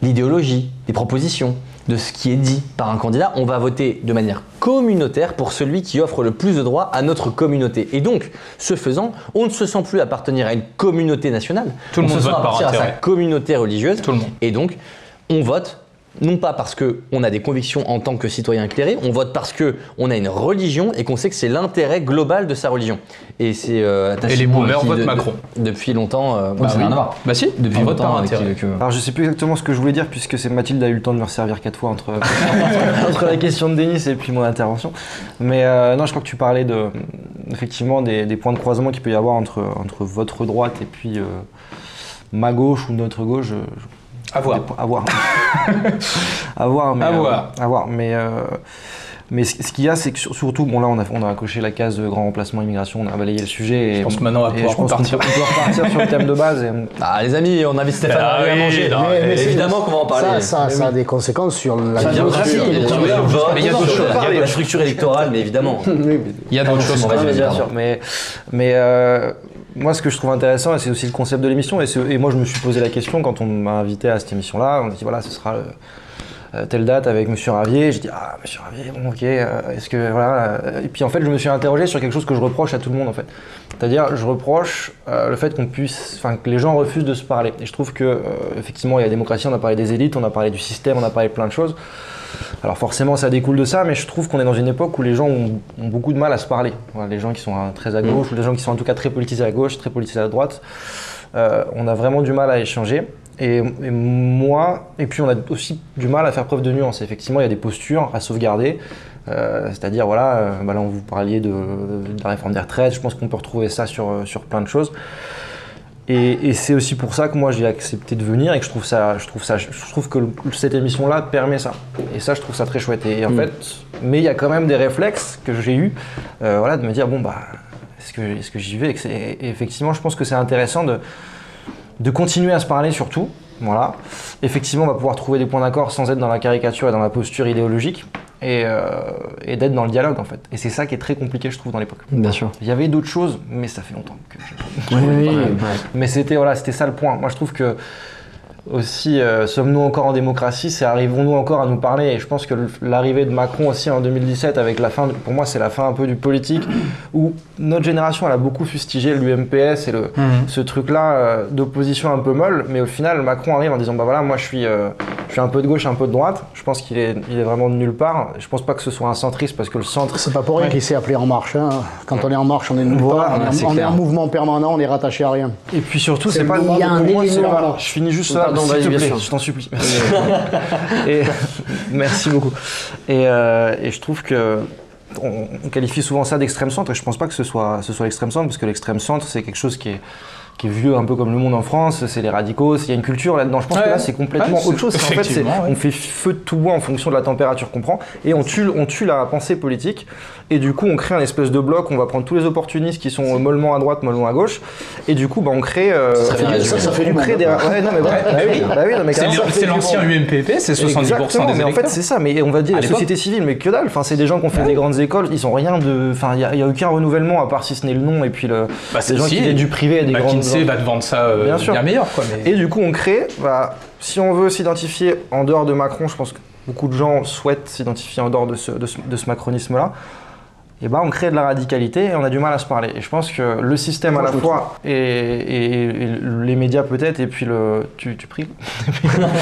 l'idéologie, des propositions, de ce qui est dit par un candidat. On va voter de manière communautaire pour celui qui offre le plus de droits à notre communauté. Et donc, ce faisant, on ne se sent plus appartenir à une communauté nationale. Tout le on monde se sent appartenir à sa communauté religieuse. Tout le monde. Et donc, on vote non pas parce qu'on a des convictions en tant que citoyen éclairé, on vote parce qu'on a une religion et qu'on sait que c'est l'intérêt global de sa religion. Et c'est euh, Et les boomers votent Macron. depuis longtemps. euh, Bah ça n'a oui. rien à voir. Bah si, Depuis un longtemps avec avec, euh, Alors je sais plus exactement ce que je voulais dire puisque c'est Mathilde a eu le temps de me resservir quatre fois entre, <laughs> entre la question de Denis et puis mon intervention. Mais euh, non, je crois que tu parlais de effectivement des, des points de croisement qu'il peut y avoir entre, entre votre droite et puis euh, ma gauche ou notre gauche. je- je- À voir. À voir. <laughs> à voir. Mais, À euh, voir. à voir. Mais, euh, mais ce ce qu'il y a, c'est que sur- surtout, bon là, on a, on a coché la case de grand remplacement immigration, on a balayé le sujet. Et, Je pense que maintenant, on va pouvoir repartir. peut, on peut repartir sur le thème de base. Et, <laughs> Ah les amis, on invite Stéphane Ah à oui, à manger. non, Mais- évidemment qu'on va en parler. Ça, ça, ça a des conséquences sur la démocratie. il y a d'autres choses. Il y a la structure électorale, mais évidemment. <laughs> Il y a d'autres choses. mais euh, moi, ce que je trouve intéressant, c'est aussi le concept de l'émission, et, moi, je me suis posé la question quand on m'a invité à cette émission-là. On a dit, voilà, ce sera euh, euh, telle date avec Monsieur Ravier. J'ai dit, ah, Monsieur Ravier, bon, ok, euh, est-ce que. Voilà. Et puis, en fait, je me suis interrogé sur quelque chose que je reproche à tout le monde, en fait. C'est-à-dire, je reproche le fait qu'on puisse. Enfin, que les gens refusent de se parler. Et je trouve que, effectivement, il y a la démocratie, on a parlé des élites, on a parlé du système, on a parlé de plein de choses. Alors forcément, ça découle de ça, mais je trouve qu'on est dans une époque où les gens ont, ont beaucoup de mal à se parler. Voilà, les gens qui sont euh, très à gauche, ou les gens qui sont en tout cas très politisés à gauche, très politisés à droite, euh, on a vraiment du mal à échanger. Et, et moi, et puis on a aussi du mal à faire preuve de nuance. Effectivement, il y a des postures à sauvegarder. Euh, C'est-à-dire, voilà, euh, bah là, on vous parliez de, de la réforme des retraites. Je pense qu'on peut retrouver ça sur, sur plein de choses. Et, et c'est aussi pour ça que moi j'ai accepté de venir et que je trouve ça, je trouve ça, je trouve que le- cette émission-là permet ça. Et ça, je trouve ça très chouette. Et en Mm. fait, mais il y a quand même des réflexes que j'ai eu, euh, voilà, de me dire bon bah, est-ce que, est-ce que j'y vais? Et que et effectivement, je pense que c'est intéressant de, de continuer à se parler surtout. Voilà. Effectivement, on va pouvoir trouver des points d'accord sans être dans la caricature et dans la posture idéologique et, euh, et d'être dans le dialogue en fait. Et c'est ça qui est très compliqué, je trouve, dans l'époque. Bien sûr. Il y avait d'autres choses, mais ça fait longtemps que j'ai Oui, oui, ouais. mais c'était voilà, c'était ça le point. Moi, je trouve que aussi, euh, sommes-nous encore en démocratie C'est arrivons-nous encore à nous parler Et je pense que l'arrivée de Macron aussi en 2017, avec la fin, de- pour moi, c'est la fin un peu du politique, où notre génération, elle a beaucoup fustigé l'UMPS et le, ce truc-là euh, d'opposition un peu molle. Mais au final, Macron arrive en disant bah voilà, moi, je suis, euh, je suis un peu de gauche, un peu de droite. Je pense qu'il est, il est vraiment de nulle part. Je pense pas que ce soit un centriste parce que le centre C'est pas pour rien qu'il s'est appelé En Marche. hein. Quand on est en marche, on est nulle Voilà, part. On, est- on est en mouvement permanent, on est rattaché à rien. Et puis surtout, C'est pas Il y a un pour moi, Je finis juste là, Pardon, vas-y, bien sûr. je t'en supplie. <laughs> et, <laughs> merci beaucoup. Et, euh, et je trouve que on, on qualifie souvent ça d'extrême centre, et je pense pas que ce soit, ce soit l'extrême centre, parce que l'extrême centre, c'est quelque chose qui est qui est vieux un peu comme le monde en France, c'est les radicaux, il y a une culture là-dedans. Je pense Ouais. que là c'est complètement Ouais, autre chose. c'est- En fait, ouais. on fait feu de tout bois en fonction de la température qu'on prend et on tue, on tue la pensée politique. Et du coup, on crée un espèce de bloc. On va prendre tous les opportunistes qui sont mollement à droite, mollement à gauche. Et du coup, bah, on crée. euh, Ça fait ça, ça fait on du crée monde. des. Ouais, non, mais bah oui, bah oui, C'est l'ancien. UMPP, c'est 70% Exactement, des mais en électeurs. fait c'est ça, mais on va dire À les l'époque. sociétés civiles, mais que dalle, enfin c'est des gens qui ont fait des grandes écoles, ils ont rien de, enfin il y, a- a aucun renouvellement à part si ce n'est le nom et puis le, Bah, des gens si. qui viennent du privé et des grandes. McKinsey va te vendre ça euh, Bien sûr. bien meilleur, quoi. Mais... Et du coup, on crée, bah, si on veut s'identifier en dehors de Macron, je pense que beaucoup de gens souhaitent s'identifier en dehors de ce, de ce, de ce macronisme-là, et bah, on crée de la radicalité et on a du mal à se parler. Et je pense que le système à la fois, et, et- et les médias peut-être, et puis le... Tu, tu pries <laughs>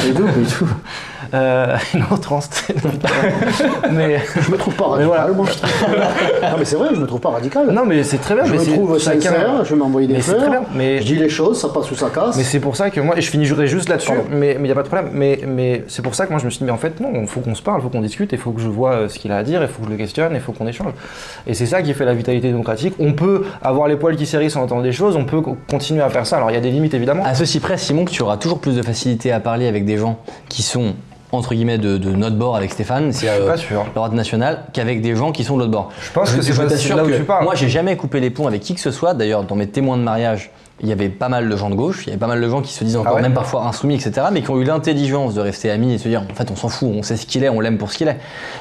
Et tout, et tout. <laughs> euh, <laughs> <laughs> Non, trans. <laughs> mais, Je me trouve pas radical, voilà. moi. je trouve. non, mais c'est vrai, je me trouve pas radical. non, mais c'est très bien. je mais me trouve chacun- sincère, je vais m'envoyer des fleurs. très bien, mais- Je dis les choses, ça passe ou ça casse. Mais c'est pour ça que moi, et je finirai juste là-dessus, Pardon. mais il n'y a pas de problème, mais, mais c'est pour ça que moi je me suis dit, mais en fait non, il faut qu'on se parle, il faut qu'on discute, il faut que je vois euh, ce qu'il a à dire, il faut que je le questionne, il faut qu'on échange. Et c'est ça qui fait la vitalité démocratique. On peut avoir les poils qui s'hérissent en entendant des choses, on peut co- continuer à faire ça. Alors il y a des limites évidemment. À ceci près, Simon, que tu auras toujours plus de facilité à parler avec des gens qui sont entre guillemets de, de notre bord avec Stéphane, c'est euh, la droite nationale, qu'avec des gens qui sont de l'autre bord. Je pense que c'est je là où que tu parles. Moi, j'ai jamais coupé les ponts avec qui que ce soit. D'ailleurs, dans mes témoins de mariage, il y avait pas mal de gens de gauche, il y avait pas mal de gens qui se disent encore Ah ouais même parfois insoumis, etc., mais qui ont eu l'intelligence de rester amis et de se dire en fait on s'en fout, on sait ce qu'il est, on l'aime pour ce qu'il est.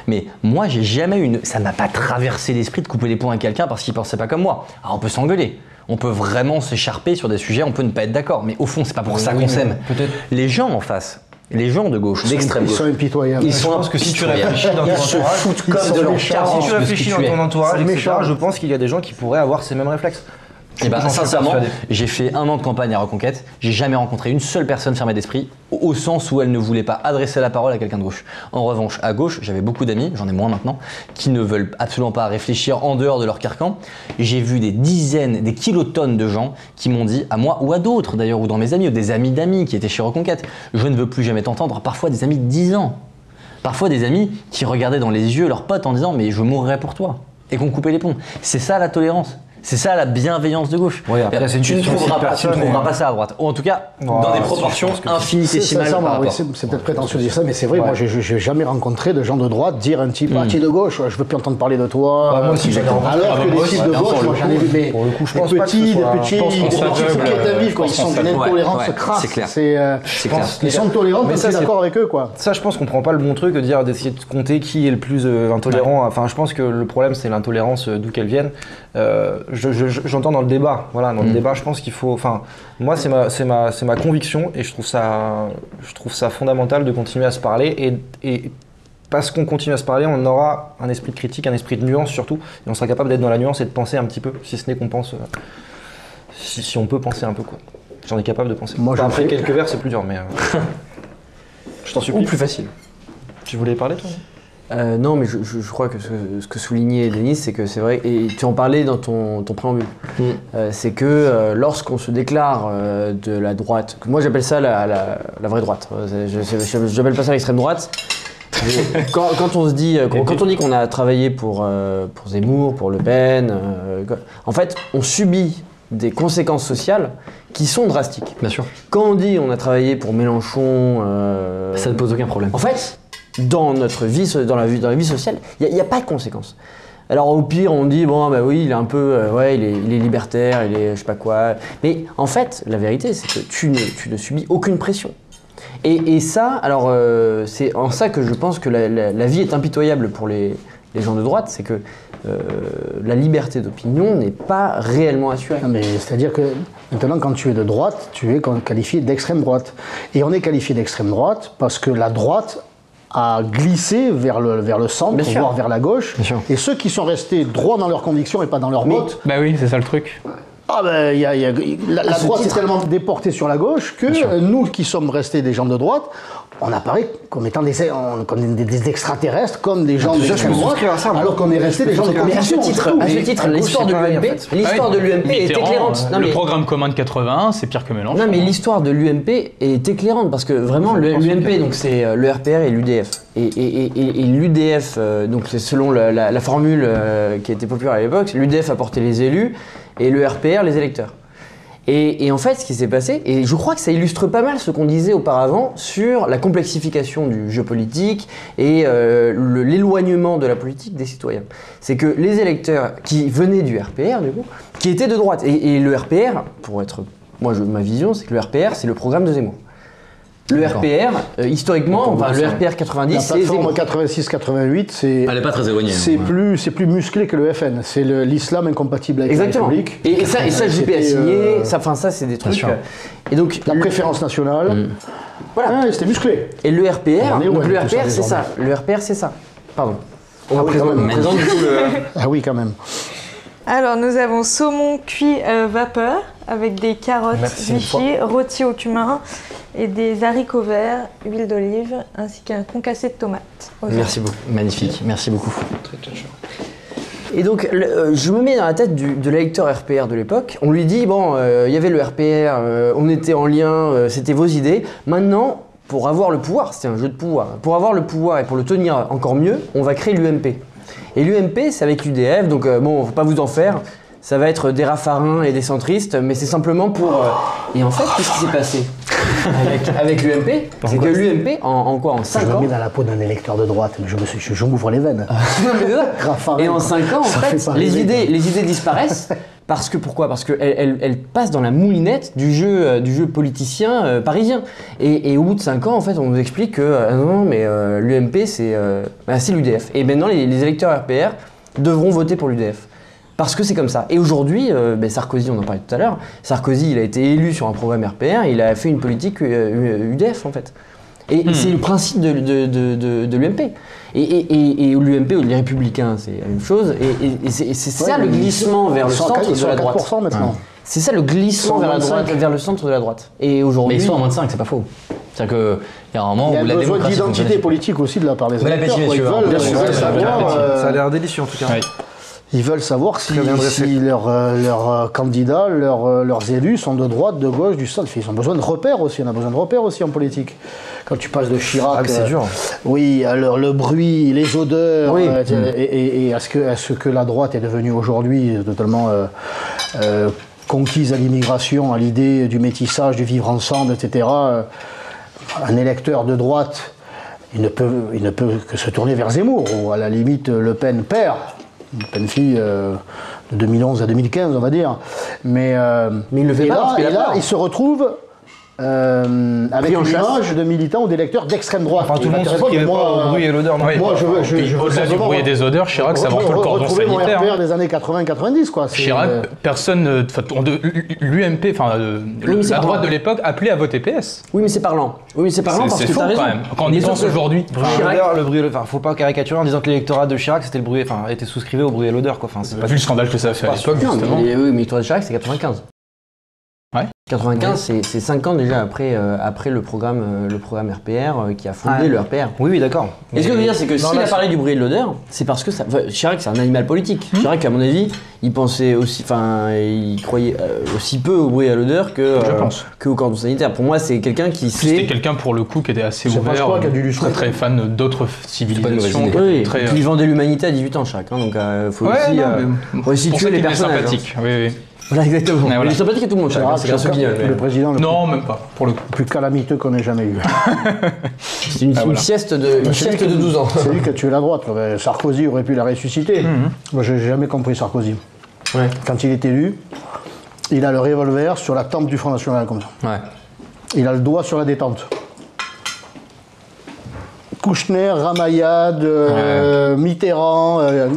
Mais moi, j'ai jamais eu une, ça m'a pas traversé l'esprit de couper les ponts avec quelqu'un parce qu'il pensait pas comme moi. Alors on peut s'engueuler. On peut vraiment s'écharper sur des sujets, on peut ne pas être d'accord, mais au fond, c'est pas pour ça Oui, qu'on mais s'aime. Les gens en face, les gens de gauche, d'extrême Ils gauche, sont impitoyables. ils sont Je pense que si tu réfléchis dans ton Ils se entourage, foutent ils comme sont de leur méchants. carence Si tu réfléchis dans ton entourage, etc., je pense qu'il y a des gens qui pourraient avoir ces mêmes réflexes. Et bah, J'en suis sincèrement, j'ai fait un an de campagne à Reconquête. J'ai jamais rencontré une seule personne fermée d'esprit, au au sens où elle ne voulait pas adresser la parole à quelqu'un de gauche. En revanche, à gauche, j'avais beaucoup d'amis, j'en ai moins maintenant, qui ne veulent absolument pas réfléchir en dehors de leur carcan. J'ai vu des dizaines, des kilotonnes de gens qui m'ont dit, à moi ou à d'autres d'ailleurs, ou dans mes amis, ou des amis d'amis qui étaient chez Reconquête, je ne veux plus jamais t'entendre. Parfois des amis de 10 ans. Parfois des amis qui regardaient dans les yeux leurs potes en disant, mais je mourrai pour toi. Et qu'on coupait les ponts. C'est ça la tolérance. C'est ça la bienveillance de gauche. Ouais, après, c'est une tu ne aussi trouveras, pas, tu ne personne, trouveras mais- pas ça à droite. Ou en tout cas, dans des proportions je C'est infinitésimales oui, c'est c'est peut-être prétentieux de dire ça, mais c'est vrai, Ouais. moi j'ai j'ai jamais rencontré de gens de droite dire un type, ah, tu es de gauche, je veux plus entendre parler de toi. Bah, moi aussi, j'en ai rencontré. Alors Ah, que bah, moi les types aussi, de gauche, moi j'en ai vu, mais pour le coup, je des pense pas que petits, des petits, je euh, je Ils sont d'une intolérance crasse. c'est clair. Euh. Ils sont tolérants Mais c'est- d'accord avec eux, quoi. Ça, je pense qu'on prend pas le bon truc de dire d'essayer de compter qui est le plus euh, intolérant. Enfin, je pense que le problème, c'est l'intolérance euh, d'où qu'elle vienne. Euh, je- je- J'entends dans le débat. Voilà, dans le Mm. débat, je pense qu'il faut. Enfin, moi, c'est ma, c'est ma, c'est ma conviction et je trouve ça, je trouve ça fondamental de continuer à se parler et, et parce qu'on continue à se parler, on aura un esprit de critique, un esprit de nuance surtout, et on sera capable d'être dans la nuance et de penser un petit peu, si ce n'est qu'on pense, euh, si, si on peut penser un peu quoi. J'en ai capable de penser. Moi, Enfin, après quelques vers, c'est plus dur, mais euh, <laughs> je t'en supplie. Ou plus facile. Tu voulais parler toi? Euh, non, mais je, je- je crois que ce, ce que soulignait Denis, c'est que c'est vrai, et tu en parlais dans ton, ton préambule, Mm. Euh, c'est que euh, lorsqu'on se déclare de la droite, que moi j'appelle ça la, la- la vraie droite, c'est- je- j'appelle pas ça l'extrême droite. <laughs> Quand, quand on se dit, quand, quand on dit qu'on a travaillé pour, pour Zemmour, pour Le Pen, en fait, on subit des conséquences sociales qui sont drastiques. Bien sûr. Quand on dit on a travaillé pour Mélenchon, euh, Ça ne pose aucun problème. en fait, dans notre vie, dans la vie, dans la vie sociale, il n'y a, pas de conséquences. Alors au pire, on dit bon bah oui, il est un peu, euh, ouais, il est, libertaire, il est je sais pas quoi. Mais en fait, la vérité, c'est que tu ne, tu ne subis aucune pression. Et, ça, alors euh, c'est en ça que je pense que la, vie est impitoyable pour les, gens de droite, c'est que euh, la liberté d'opinion n'est pas réellement assurée. C'est-à-dire que maintenant, quand tu es de droite, tu es qualifié d'extrême droite. Et on est qualifié d'extrême droite parce que la droite a glissé vers le, vers le centre, Bien sûr. voire vers la gauche. Bien sûr. Et ceux qui sont restés droits dans leurs convictions et pas dans leurs bottes, Bah oui, c'est ça le truc. Ah ben, il y a- y a- la, la droite est titre- tellement déportée sur la gauche que euh, nous qui sommes restés des gens de droite, on apparaît comme étant des, en- comme des, des extraterrestres, comme des gens je d'extrême peux droite, alors qu'on est restés des gens de Mais à ce conviction. titre, à ce titre, l'histoire de l'UMP, l'histoire Ah de oui, l'UMP est éclairante. euh, Non, le programme commun de 81, c'est pire que Mélenchon. Non mais l'histoire de l'UMP est éclairante parce que vraiment l'UMP donc c'est euh, le RPR et l'UDF et, et- et- et- et l'UDF euh, donc c'est selon la, la- la formule qui était populaire à l'époque l'UDF apportait les élus et le RPR les électeurs. Et, en fait ce qui s'est passé et je crois que ça illustre pas mal ce qu'on disait auparavant sur la complexification du jeu politique et euh, l'éloignement de la politique des citoyens. C'est que les électeurs qui venaient du RPR du coup qui étaient de droite. Et, le RPR pour être moi, ma vision, c'est que le RPR, c'est le programme de Zemmour. Le RPR, euh, historiquement, enfin, le RPR 90, La c'est plateforme Zemmour. 86-88, c'est Elle n'est pas très éloignée. c'est hein. plus, c'est plus musclé que le FN. C'est le- l'islam incompatible avec Exactement. la République. Et, et ça, et ça signé. euh, Ça, enfin, ça, c'est des trucs. euh, Et donc, La préférence nationale. Voilà, c'était musclé. et le RPR, donc le RPR, c'est ça. Le RPR, c'est ça. Pardon. On Ah oui, représente du coup le. Ah oui, quand même. Alors, nous avons saumon cuit euh, vapeur avec des carottes Vichy rôties au cumin et des haricots verts, huile d'olive ainsi qu'un concassé de tomates. Merci beaucoup. Magnifique, merci beaucoup. Et donc, le- euh, je me mets dans la tête du- de l'électeur RPR de l'époque. On lui dit, bon, euh, il y avait le RPR, euh, on était en lien, euh, c'était vos idées. Maintenant, pour avoir le pouvoir, c'était un jeu de pouvoir, pour avoir le pouvoir et pour le tenir encore mieux, on va créer l'UMP. Et l'UMP, c'est avec l'UDF, donc euh, bon, faut pas vous en faire. Ça va être des raffarins et des centristes, mais c'est simplement pour... euh, Et en fait, qu'est-ce qui s'est passé avec, avec l'UMP C'est que l'UMP, en, en quoi En 5 Je me ans? mets dans la peau d'un électeur de droite, mais je me suis, je, je m'ouvre les veines. <laughs> Non, mais c'est ça. Raffarin, Et en quoi. 5 ans, en Ça fait, fait pas les, rêver, idées, les idées disparaissent. <laughs> Parce que pourquoi? Parce qu'elles elles, elles passent dans la moulinette du jeu, euh, du jeu politicien euh, parisien. Et, au bout de 5 ans, en fait, on nous explique que euh, non, mais l'UMP, c'est bah, l'UDF. Et maintenant, les, électeurs RPR devront voter pour l'UDF. Parce que c'est comme ça. Et aujourd'hui, ben, Sarkozy, on en parlait tout à l'heure, Sarkozy, il a été élu sur un programme RPR, il a fait une politique UDF, en fait. Et Hmm. c'est le principe de, de, de, de- de l'UMP. Et, et, et, et l'UMP ou les Républicains, c'est la même chose. Et, et- et c'est ça Ouais, le mais glissement sont- vers le centre de sont la droite. 4% maintenant. C'est ça le glissement vers, la droite, 25. vers le centre de la droite. Et Mais aujourd'hui. ils sont à moins de 5, c'est pas faux. C'est-à-dire qu'il y a un moment Il y a où la besoin démocratie d'identité politique aussi de la part des Bon électeurs. appétit. euh, Ça a l'air délicieux en tout cas. Ils veulent savoir si, leurs euh, euh, candidats, leurs, euh, leurs élus sont de droite, de gauche, du centre. Ils ont besoin de repères aussi. On a besoin de repères aussi en politique. Quand tu passes de Chirac. Ah, c'est euh, dur. Oui, alors le bruit, les odeurs, Oui. euh, et, et- et à, ce que, à ce que la droite est devenue aujourd'hui euh, totalement conquise à l'immigration, à l'idée du métissage, du vivre ensemble, etc. un électeur de droite, il ne, peut, il ne peut que se tourner vers Zemmour, ou à la limite Le Pen père, Le Pen fille euh, de 2011 à 2015, on va dire. Mais, euh, Mais il le fait et pas là, parce et là, il se retrouve euh, avec une chasse. image de militants ou d'électeurs d'extrême droite. Enfin, tout le monde se souscrivait moi, pas au bruit et l'odeur. moi, je veux, je, je au-delà du bruit et des odeurs, Chirac, c'est avant tout le cordon retrouver mon sanitaire. RPR des années 80-90, quoi. Chirac, euh, personne, l'UMP, enfin euh, la pas droite de l'époque appelait à voter PS. Oui, mais c'est parlant. Oui, mais c'est parlant parce que t'as raison. quand on y pense aujourd'hui. Le bruit. Enfin, faut pas caricaturer en disant que l'électorat de Chirac c'était le bruit, enfin, était souscrivé au bruit et l'odeur quoi. Enfin, c'est pas Vu le scandale que ça a fait à pas l'époque, Non, justement. mais, oui, mais l'histoire de Chirac, c'est 95. Ouais. 95, c'est- c'est 5 ans déjà après, euh, après le, programme, euh, le programme RPR euh, qui a fondé Ah, le RPR. Oui, oui, d'accord. Et ce que je veux dire, c'est que s'il a parlé du bruit et de l'odeur, c'est parce que ça. enfin, Chirac, c'est un animal politique. Hmm. Chirac, à mon avis, il pensait aussi. Enfin, il croyait euh, aussi peu au bruit et à l'odeur que, Je pense. que au cordon sanitaire. Pour moi, c'est quelqu'un qui C'était sait. quelqu'un pour le coup qui était assez Je pense ouvert, pas qu'il y a du lustre. très très fan d'autres pas une civilisations. Oui, très, il vendait l'humanité à 18 ans, Chirac. hein, donc, il faut Ouais, aussi. non, euh, mais les personnages. hein. sympathique. Oui, oui. Voilà, exactement. Ouais, voilà. Il est sympathique à tout le monde, Chirac, C'est grâce au le président le Non, même pas, pour le coup. plus calamiteux qu'on ait jamais eu. <laughs> C'est une, Ah, une sieste de, une sieste de 12 ans. C'est lui qui a tué la droite. Sarkozy aurait pu la ressusciter. Moi, j'ai jamais compris Sarkozy. Ouais. Quand il est élu, il a le revolver sur la tempe du Front National comme ça. Ouais. Il a le doigt sur la détente. Kouchner, Ramayad, euh, Mitterrand, euh,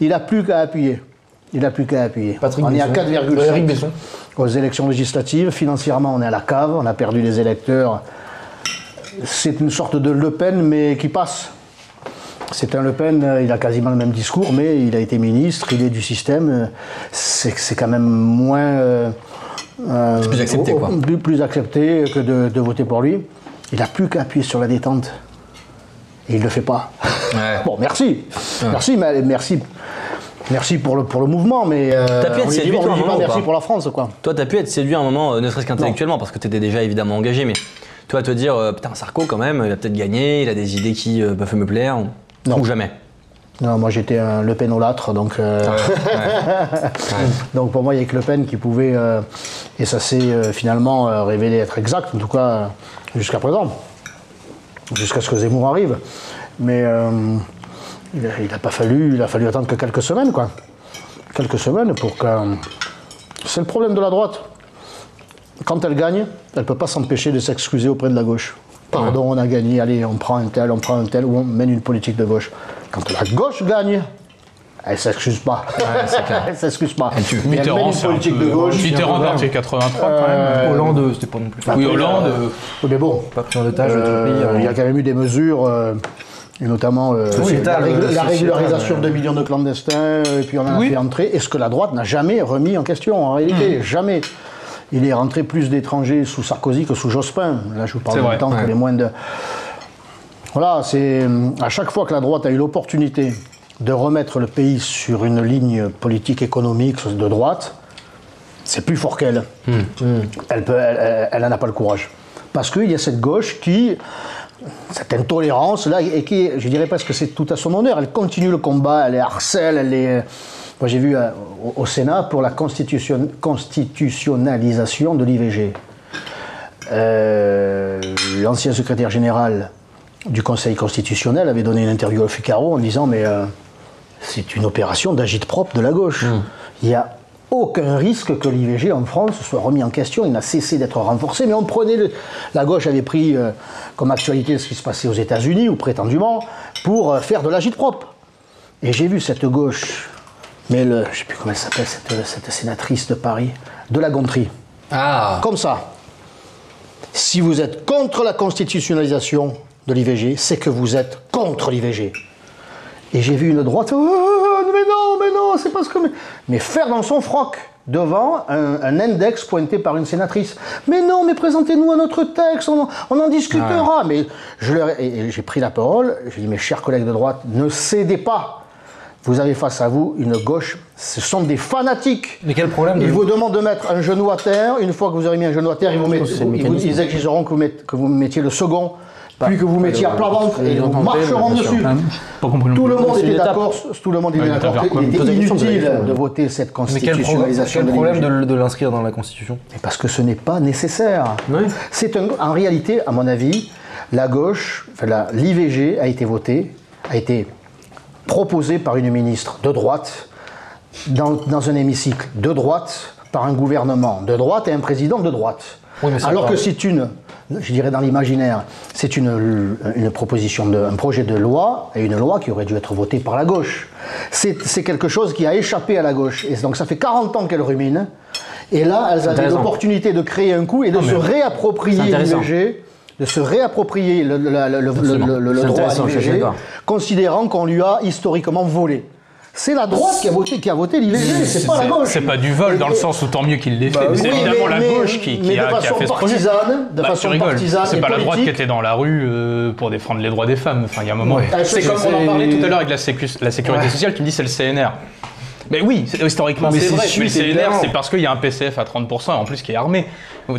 il n'a plus qu'à appuyer. Il n'a plus qu'à appuyer. Patrick on est à Besson. 4,5 Euh, Eric Besson. aux élections législatives. Financièrement, on est à la cave. On a perdu des électeurs. C'est une sorte de Le Pen, mais qui passe. C'est un Le Pen, euh, il a quasiment le même discours, mais il a été ministre, il est du système. C'est quand même moins. euh, euh, C'est plus accepté, quoi. Plus, plus accepté que de, de voter pour lui. Il n'a plus qu'à appuyer sur la détente. Et il ne le fait pas. Ouais. <laughs> Bon, merci. Merci, mais merci. Merci pour le, pour le mouvement, mais. euh, T'as pu être séduit, toi, un moment, merci pour la France, quoi. Toi, t'as pu être séduit à un moment, euh, ne serait-ce qu'intellectuellement, parce que t'étais déjà évidemment engagé, mais toi, te dire, euh, putain, Sarko, quand même, il a peut-être gagné, il a des idées qui euh, peuvent me plaire, ou- Non. ou jamais. Non, moi j'étais un Le Penolâtre, donc, euh, <laughs> donc pour moi il n'y a que Le Pen qui pouvait, euh, et ça s'est euh, finalement révélé être exact, en tout cas jusqu'à présent, jusqu'à ce que Zemmour arrive. Mais il n'a pas fallu, il a fallu attendre que quelques semaines, quoi. Quelques semaines pour que. C'est le problème de la droite. Quand elle gagne, elle ne peut pas s'empêcher de s'excuser auprès de la gauche. Pardon, on a gagné, allez, on prend un tel, on prend un tel, ou on mène une politique de gauche. Quand la gauche gagne, elle ne <laughs> s'excuse pas. elle ne s'excuse pas. Et elle Mitterrand, une c'est un politique peu- de gauche. Mitterrand ses 83 quand même. Hollande, c'était pas non plus. Oui, Hollande. euh, Oui, mais bon, Pas pris en otage de tout le euh, pays. il y a hein. quand même eu des mesures, euh, et notamment euh, Sociétal, la, régul- euh, la régularisation euh. de millions de clandestins, et puis on en a Oui. fait entrer, et ce que la droite n'a jamais remis en question, en Mmh. réalité, jamais. Il est rentré plus d'étrangers sous Sarkozy que sous Jospin. Là, je vous parle même temps que ouais. les moins de... Voilà, c'est euh, à chaque fois que la droite a eu l'opportunité de remettre le pays sur une ligne politique économique de droite, c'est plus fort qu'elle. Elle peut, elle, elle- elle en a pas le courage. Parce qu'il y a cette gauche qui, cette intolérance là, et qui, je dirais presque que c'est tout à son honneur. Elle continue le combat, elle est harcèle, elle est. Moi j'ai vu euh, au, au Sénat pour la constitution- constitutionnalisation de l'IVG. Euh, L'ancien secrétaire général du Conseil constitutionnel avait donné une interview au Figaro en disant mais euh, c'est une opération d'agite-propre de la gauche. Il n'y a aucun risque que l'IVG en France soit remis en question. Il n'a cessé d'être renforcé. Mais on prenait. le- la gauche avait pris euh, comme actualité ce qui se passait aux États-Unis, ou prétendument, pour euh, faire de l'agite-propre. Et j'ai vu cette gauche, mais le, je ne sais plus comment elle s'appelle, cette, cette sénatrice de Paris, de la Gontrie. Ah Comme ça. Si vous êtes contre la constitutionnalisation de l'IVG, c'est que vous êtes contre l'IVG. Et j'ai vu une droite, Oh, mais non, mais non, c'est parce que. Mais faire dans son froc devant un, un index pointé par une sénatrice. Mais non, mais présentez-nous un autre texte, on en, on en discutera. Mais ai- et j'ai pris la parole, j'ai dit, mes chers collègues de droite, ne cédez pas. Vous avez face à vous une gauche, ce sont des fanatiques. Mais quel problème Ils vous demandent de mettre un genou à terre. Une fois que vous aurez mis un genou à terre, ils, vous mettent- c'est le ils vous- mécanisme. ils exigeront que vous, que vous mettiez le second, puis que vous mettiez à plat ventre et bien sûr. dessus. pas compris non Tout le monde était d'accord. Tout le monde était d'accord qu'il était inutile de voter cette Mais quel, constitutionnalisation. quel de problème de, de l'inscrire dans la Constitution? Mais Parce que ce n'est pas nécessaire. Oui. C'est un- en réalité, à mon avis, la gauche, l'IVG a été votée, a été proposée par une ministre de droite dans, dans un hémicycle de droite par un gouvernement de droite et un président de droite. Oui, mais Alors que c'est une, je dirais dans l'imaginaire, c'est une, une proposition, de, un projet de loi et une loi qui aurait dû être votée par la gauche. C'est quelque chose qui a échappé à la gauche. Et donc ça fait 40 ans qu'elle rumine. Et là, elles avaient l'opportunité de créer un coup et de se réapproprier l'IVG, de se réapproprier le, droit à l'IVG, considérant qu'on lui a historiquement volé. C'est la droite qui a voté, qui a voté l'IVG, c'est pas la gauche. C'est pas du vol dans le sens où tant mieux qu'il l'ait fait. Bah c'est oui, évidemment mais- la gauche qui, a, qui a fait ce projet. de Bah, façon partisane C'est pas la droite qui était dans la rue euh, pour défendre les droits des femmes. Enfin, il y a un moment. Ah, C'est ça, comme on en parlait tout à l'heure avec la, sécu- la sécurité sociale. Tu me dis c'est le CNR. Mais oui, c'est- historiquement c'est c'est vrai. mais le évidemment. c'est parce qu'il y a un PCF à 30% et en plus qui est armé.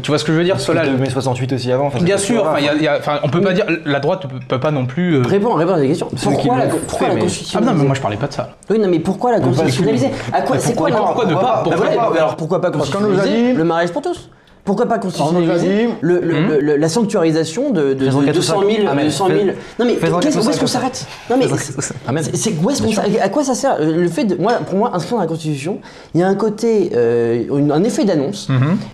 Tu vois ce que je veux dire Cela, de mai 68 aussi avant. enfin, Bien c'est- sûr, enfin, y a- il y a- enfin, on peut pas dire la droite peut, peut pas non plus. euh, Réponds, réponds à des questions. Ceux qui Pourquoi la, l'ont pourquoi fait, la mais- Ah non, mais moi je parlais pas de ça. Oui, non, mais pourquoi la constitutionnaliser À quoi C'est quoi la pourquoi ne pas Pourquoi alors pourquoi pas qu'on nous a constitutionnaliser dit- le mariage pour tous? Pourquoi pas constitutionnaliser dit- le, le- Hmm. le- le- la sanctuarisation de, de, Fais-en de quatre ou 200 cinq. 000, Amen. 200 000 Non mais qu'est-ce- où est-ce qu'on s'arrête Non mais c'est- où est-ce qu'on s'arrête À quoi ça sert? Le fait de moi pour moi inscrire dans la constitution, il y a un côté euh, un effet d'annonce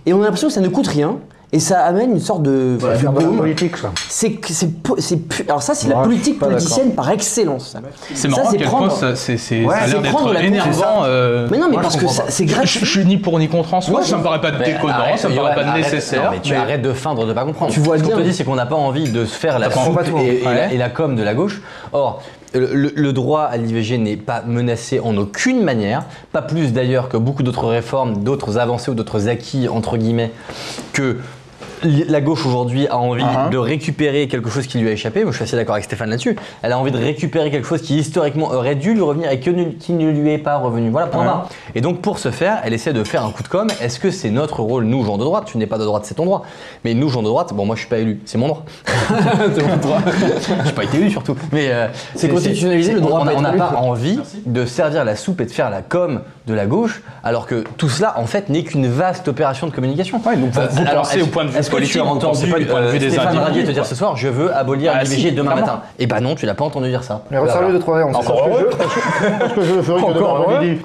et on a l'impression que ça ne coûte rien et ça amène une sorte de va de baume. politique, ça. C'est que- c'est po- c'est pu- alors ça c'est la Ouais, politique d'accord. politicienne par excellence. ça. C'est Ça, marrant à c'est quel prendre- point ça, c'est, c'est- Ouais, ça a c'est l'air prendre d'être énervant. euh, Mais non, mais moi, parce que ça- c'est gratuit. je suis ni pour ni contre en soi, Moi, ça me paraît pas Mais déconnant, arrête, ça me paraît pas arrête. nécessaire. Non, mais tu mais- arrêtes de feindre de pas comprendre. Tu vois Ce qu'on te dit, c'est qu'on n'a pas envie de se faire la soupe et, Ouais. la, com de la gauche. Or, le, droit à l'IVG n'est pas menacé en aucune manière, pas plus d'ailleurs que beaucoup d'autres réformes, d'autres avancées ou d'autres acquis, entre guillemets, que la gauche aujourd'hui a envie Uh-huh. de récupérer quelque chose qui lui a échappé. Moi, je suis assez d'accord avec Stéphane là-dessus. Elle a envie de récupérer quelque chose qui historiquement aurait dû lui revenir et que ne- qui ne lui est pas revenu. Voilà, point barre. Et donc, pour ce faire, elle essaie de faire un coup de com. Est-ce que c'est notre rôle, nous, gens de droite? Tu n'es pas de droite, c'est ton droit. Mais nous, gens de droite, bon, moi, je suis pas élu, c'est mon droit. <laughs> c'est mon droit. <laughs> J'ai pas été élu surtout. Mais euh, C'est constitutionnaliser le droit On n'a pas envie de servir la soupe et de faire la com de la gauche, alors que tout cela, en fait, n'est qu'une vaste opération de communication. Ouais, donc vous- Euh, vous alors, pensez au point de vue que tu as entendu pas du point de vue euh, des Stéphane Radier te dire ce soir, je veux abolir Ah, l'IVG si, demain clairement. matin Eh ben non, tu l'as pas entendu dire ça. Mais resserre-le de trois verres. Encore heureux. Parce que je ferai <laughs> que demain Encore heureux.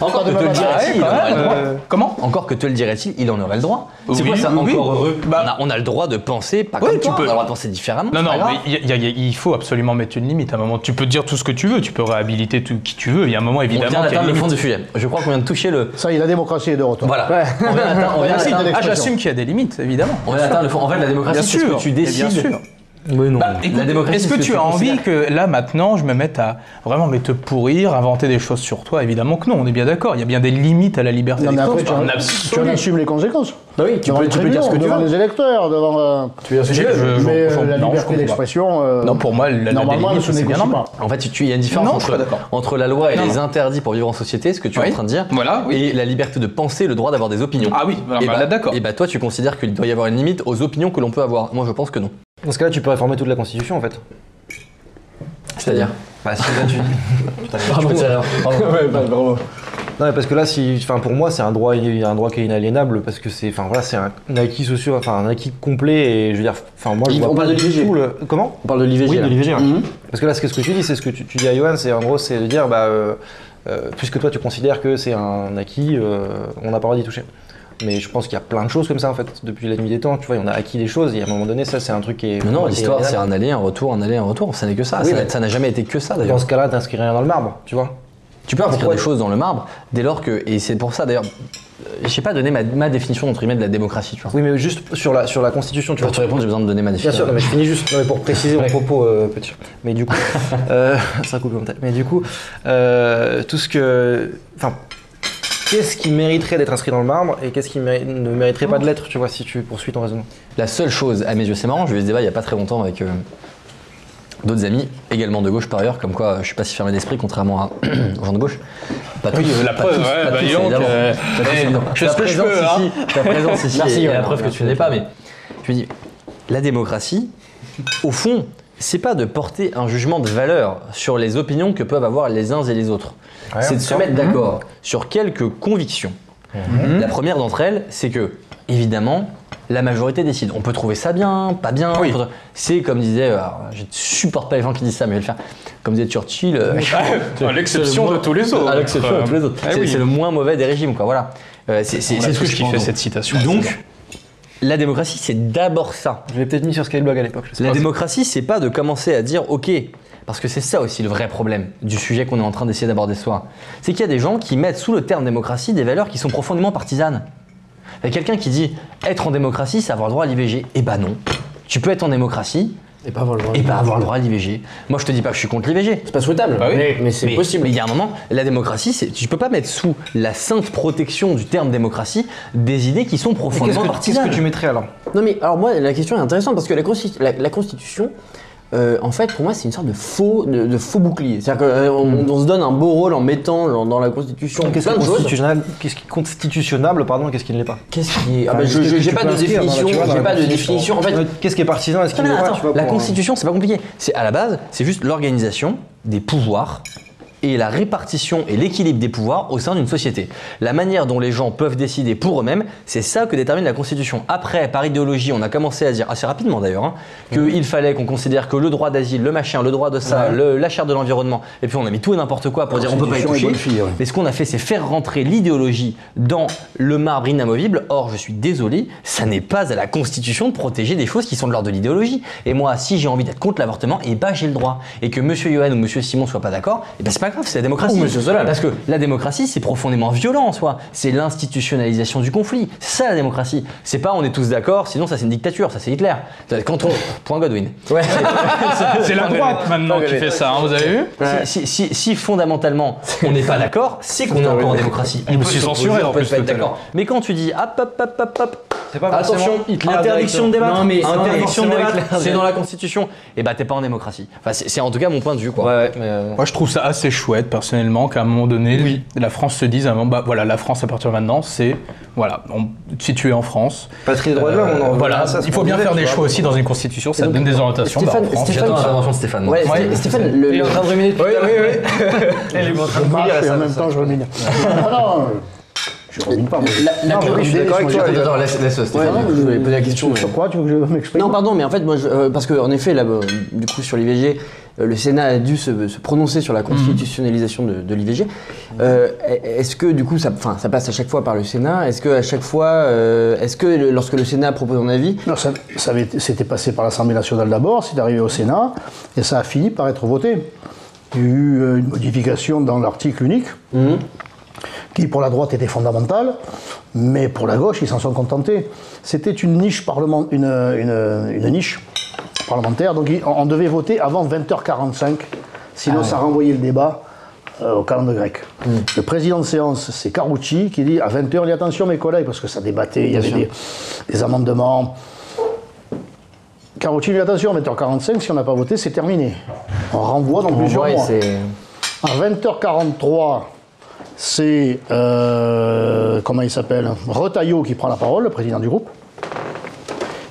Encore que te le dirait-il, il en aurait le droit. Euh, Comment Encore que te le dirait-il, il en aurait le droit. C'est quoi ça, encore heureux Bah- on, a, on a le droit de penser pas comme tu peux. on a le droit de penser différemment. Non, c'est non, pas grave. mais il y a- il y a- il faut absolument mettre une limite à un moment. Tu peux dire tout ce que tu veux, tu peux réhabiliter tout qui tu veux. Il y a un moment on vient évidemment. qu'il y a d'atteindre le une fond limite. du sujet. Je crois qu'on vient de toucher le. Ça y est, la démocratie est de retour. Voilà. On vient <laughs> d'atteindre- on vient Merci de d'atteindre- Ah, j'assume qu'il y a des limites, évidemment. on vient d'atteindre le fond. En fait, la démocratie, Bien c'est ce sûr, que tu décides. sûr. Oui, non. Bah, écoute, la démocratie, Est-ce que tu as envie que là maintenant je me mette à vraiment mais te pourrir, inventer des choses sur toi? Évidemment que non, on est bien d'accord. Il y a bien des limites à la liberté Non, mais après, d'expression. tu, En tu en assumes les conséquences. Bah oui, tu devant peux, les tu peux dire ce que tu devant veux. les électeurs, devant. euh, Tu veux dire ce que tu Je- veux. mais euh, la non, liberté d'expression. euh, Non, pour moi, la, normalement, pas. En fait, tu- il y a une différence Non, entre, la loi et Non, les interdits pour vivre en société, ce que tu es en train de dire, Voilà, oui. et la liberté de penser, le droit d'avoir des opinions. Ah oui, voilà, bah, bah, d'accord. Et bah toi, tu considères qu'il doit y avoir une limite aux opinions que l'on peut avoir. Moi, je pense que non. Dans ce cas-là, tu peux réformer toute la Constitution en fait. C'est-à-dire Bah, si là, tu. <laughs> Ouais, bah, bravo. Non, mais parce que là, si, enfin, pour moi, c'est un droit, un droit qui est inaliénable parce que c'est, enfin, voilà, c'est un, acquis social, enfin, un acquis complet et je veux dire, enfin, moi, je Il- vois on pas parle de du l'IVG. tout le. Comment? On parle de l'IVG. Oui, de là. l'IVG. ouais. Mhm. Parce que là, ce que ce que tu dis, c'est ce que tu, tu dis à Johan, c'est en gros, c'est de dire, bah, euh, euh, puisque toi, tu considères que c'est un acquis, euh, on n'a pas le droit d'y toucher. Mais je pense qu'il y a plein de choses comme ça en fait depuis la nuit des temps. Tu vois, on a acquis des choses et à un moment donné, ça c'est un truc qui est. Mais non, l'histoire, c'est un aller, un retour, un aller, un retour. Ça n'est que ça. Oui, ça n'a- jamais été que ça Dans d'ailleurs. ce cas-là, t'inscris rien dans le marbre, tu vois. Tu peux inscrire des choses dans le marbre dès lors que. Et c'est pour ça d'ailleurs. euh, Je sais pas donner ma, ma définition entre guillemets de la démocratie, tu vois. Oui, mais juste sur la, sur la Constitution, tu Pour vois. te répondre, j'ai besoin de donner ma Bien définition. sûr, non, mais je finis juste non, mais pour préciser mon propos, euh, petit. Mais du coup, <laughs> euh, <laughs> ça coupe mon tête. Mais du coup, euh, tout ce que, enfin, qu'est-ce qui mériterait d'être inscrit dans le marbre et qu'est-ce qui méri- ne mériterait pas de l'être, tu vois, si tu poursuis ton raisonnement. La seule chose, à mes yeux, c'est marrant, j'ai eu ce débat il y a pas très longtemps avec euh, d'autres amis, également de gauche par ailleurs, comme quoi je suis pas si fermé d'esprit, contrairement à <clears throat> aux gens de gauche. Pas Oui, tous, la pas preuve, tous, ouais, pas bah, tous, donc, évidemment. euh, Pas tous, eh, je fais Ta ce que je présence peux, hein. ici- Ta présence <laughs> ici Merci, la preuve que tu n'es pas, mais je me dis, la démocratie, au fond, c'est pas de porter un jugement de valeur sur les opinions que peuvent avoir les uns et les autres. Ouais, c'est de se mettre d'accord sur quelques convictions. La première d'entre elles, c'est que, évidemment, la majorité décide. On peut trouver ça bien, pas bien. Oui. on peut- C'est comme disait, alors, je ne supporte pas les gens qui disent ça, mais je vais le faire. Comme disait Churchill. euh, <laughs> À l'exception le de tous les autres. À l'exception de tous les autres. C'est oui. le moins mauvais des régimes, quoi. Voilà. Euh, c'est ce que tous je qui pense. fait cette citation. Donc, la démocratie, c'est d'abord ça. Je l'ai peut-être mis sur Skyblog à l'époque. La démocratie, c'est pas de commencer à dire OK, parce que c'est ça aussi le vrai problème du sujet qu'on est en train d'essayer d'aborder ce soir. C'est qu'il y a des gens qui mettent sous le terme démocratie des valeurs qui sont profondément partisanes. Il y a quelqu'un qui dit être en démocratie, c'est avoir le droit à l'IVG. Eh ben non. Tu peux être en démocratie Et pas avoir le droit. et pas avoir le droit à l'IVG. Moi, je te dis pas que je suis contre l'IVG. C'est pas souhaitable. Bah oui. mais, mais c'est possible. Mais il y a un moment, la démocratie, c'est, tu peux pas mettre sous la sainte protection du terme démocratie des idées qui sont Qu'est-ce profondément que, qu'est-ce partisanes. que tu mettrais alors? Non mais alors moi la question est intéressante parce que la, consti- la- la constitution, euh, en fait pour moi c'est une sorte de faux, de, de faux bouclier. C'est-à-dire qu'on Hmm. on se donne un beau rôle en mettant genre, dans la constitution Qu'est-ce qui est constitutionnel Qu'est-ce qui est constitutionnable Pardon, qu'est-ce qui ne l'est pas Qu'est-ce qui est ah bah, je- J'ai peux pas de définition. J'ai pas de définition. En fait, Qu'est-ce qui est partisan Est-ce qu'il vois, la Constitution, c'est pas compliqué. C'est à la base, c'est juste l'organisation des pouvoirs et la répartition et l'équilibre des pouvoirs au sein d'une société. La manière dont les gens peuvent décider pour eux-mêmes, c'est ça que détermine la Constitution. Après, par idéologie, on a commencé à dire, assez rapidement d'ailleurs, hein, qu'il fallait qu'on considère que le droit d'asile, le machin, le droit de ça, le- la charte de l'environnement, et puis on a mis tout et n'importe quoi pour dire on peut pas y toucher. fille, ouais. Mais ce qu'on a fait, c'est faire rentrer l'idéologie dans le marbre inamovible. Or, je suis désolé, ça n'est pas à la Constitution de protéger des choses qui sont de l'ordre de l'idéologie. Et moi, si j'ai envie d'être contre l'avortement, et bah j'ai le droit. Et que Monsieur Johan ou Monsieur Simon soient pas d'accord, et ben c'est pas grave, c'est la démocratie. Ou Monsieur Solal. Parce que la démocratie, c'est profondément violent en soi. C'est l'institutionnalisation du conflit. C'est ça la démocratie. C'est pas on est tous d'accord, sinon ça c'est une dictature, ça c'est Hitler. Quand on. Point Godwin. Ouais. C'est <laughs> la droite maintenant qui fait ça, hein, vous avez vu Si, si- si- si fondamentalement on n'est pas d'accord, c'est qu'on est encore en démocratie. On me peut suis censuré, en plus, d'accord. Mais quand tu dis hop hop hop hop hop, C'est pas attention, Hitler interdiction de débattre, Non, mais- interdiction de c'est dans la Constitution. Et bah t'es pas en démocratie. Enfin c'est c'est en tout cas mon point de vue quoi. Ouais, ouais, mais. euh, Moi, je trouve ça assez chouette, personnellement, qu'à un moment donné, la France se dise, à un moment, bah voilà, la France à partir de maintenant, c'est, voilà, on, si tu es en France, Patrie des droits de l'homme, on en euh, voilà, ça, il faut c'est bien faire des choix aussi dans une constitution, ça donc, donne des orientations. bah, Stéphane- en France, Stéphane- l'intervention de Stéphane. Ouais, le, Il est en train de ruminer tout à l'heure. Elle est en train de et en même temps je remine. Je pas. la- Non, je suis d'accord avec toi. Attends, laisse, laisse Ouais, Stéphane. non, je voulais poser la question. Sur quoi tu veux que je m'exprime? Non, pardon, mais en fait, moi, je- euh, parce qu'en effet, là, du coup, sur l'IVG, euh, le Sénat a dû se, se prononcer sur la constitutionnalisation de, de l'IVG. Euh, est-ce que, du coup, ça, enfin, ça passe à chaque fois par le Sénat? Est-ce que à chaque fois, euh, est-ce que le- lorsque le Sénat propose un avis, Non, ça, ça c'était passé par l'Assemblée nationale d'abord, c'est arrivé au Sénat, et ça a fini par être voté. Il y a eu une modification dans l'article unique, qui pour la droite était fondamentale, mais pour la gauche, ils s'en sont contentés. C'était une niche, parlement, une, une- une niche parlementaire, donc on devait voter avant 20h45, sinon ça renvoyait le débat euh, au calendrier grec. Le président de séance, c'est Carucci, qui dit à 20h, il attention mes collègues, parce que ça débattait, il y avait des, des amendements. Carucci dit attention, 20h45, si on n'a pas voté, c'est terminé. On renvoie dans plusieurs Ouais, mois. À 20h43, c'est. euh, comment il s'appelle Retailleau qui prend la parole, le président du groupe.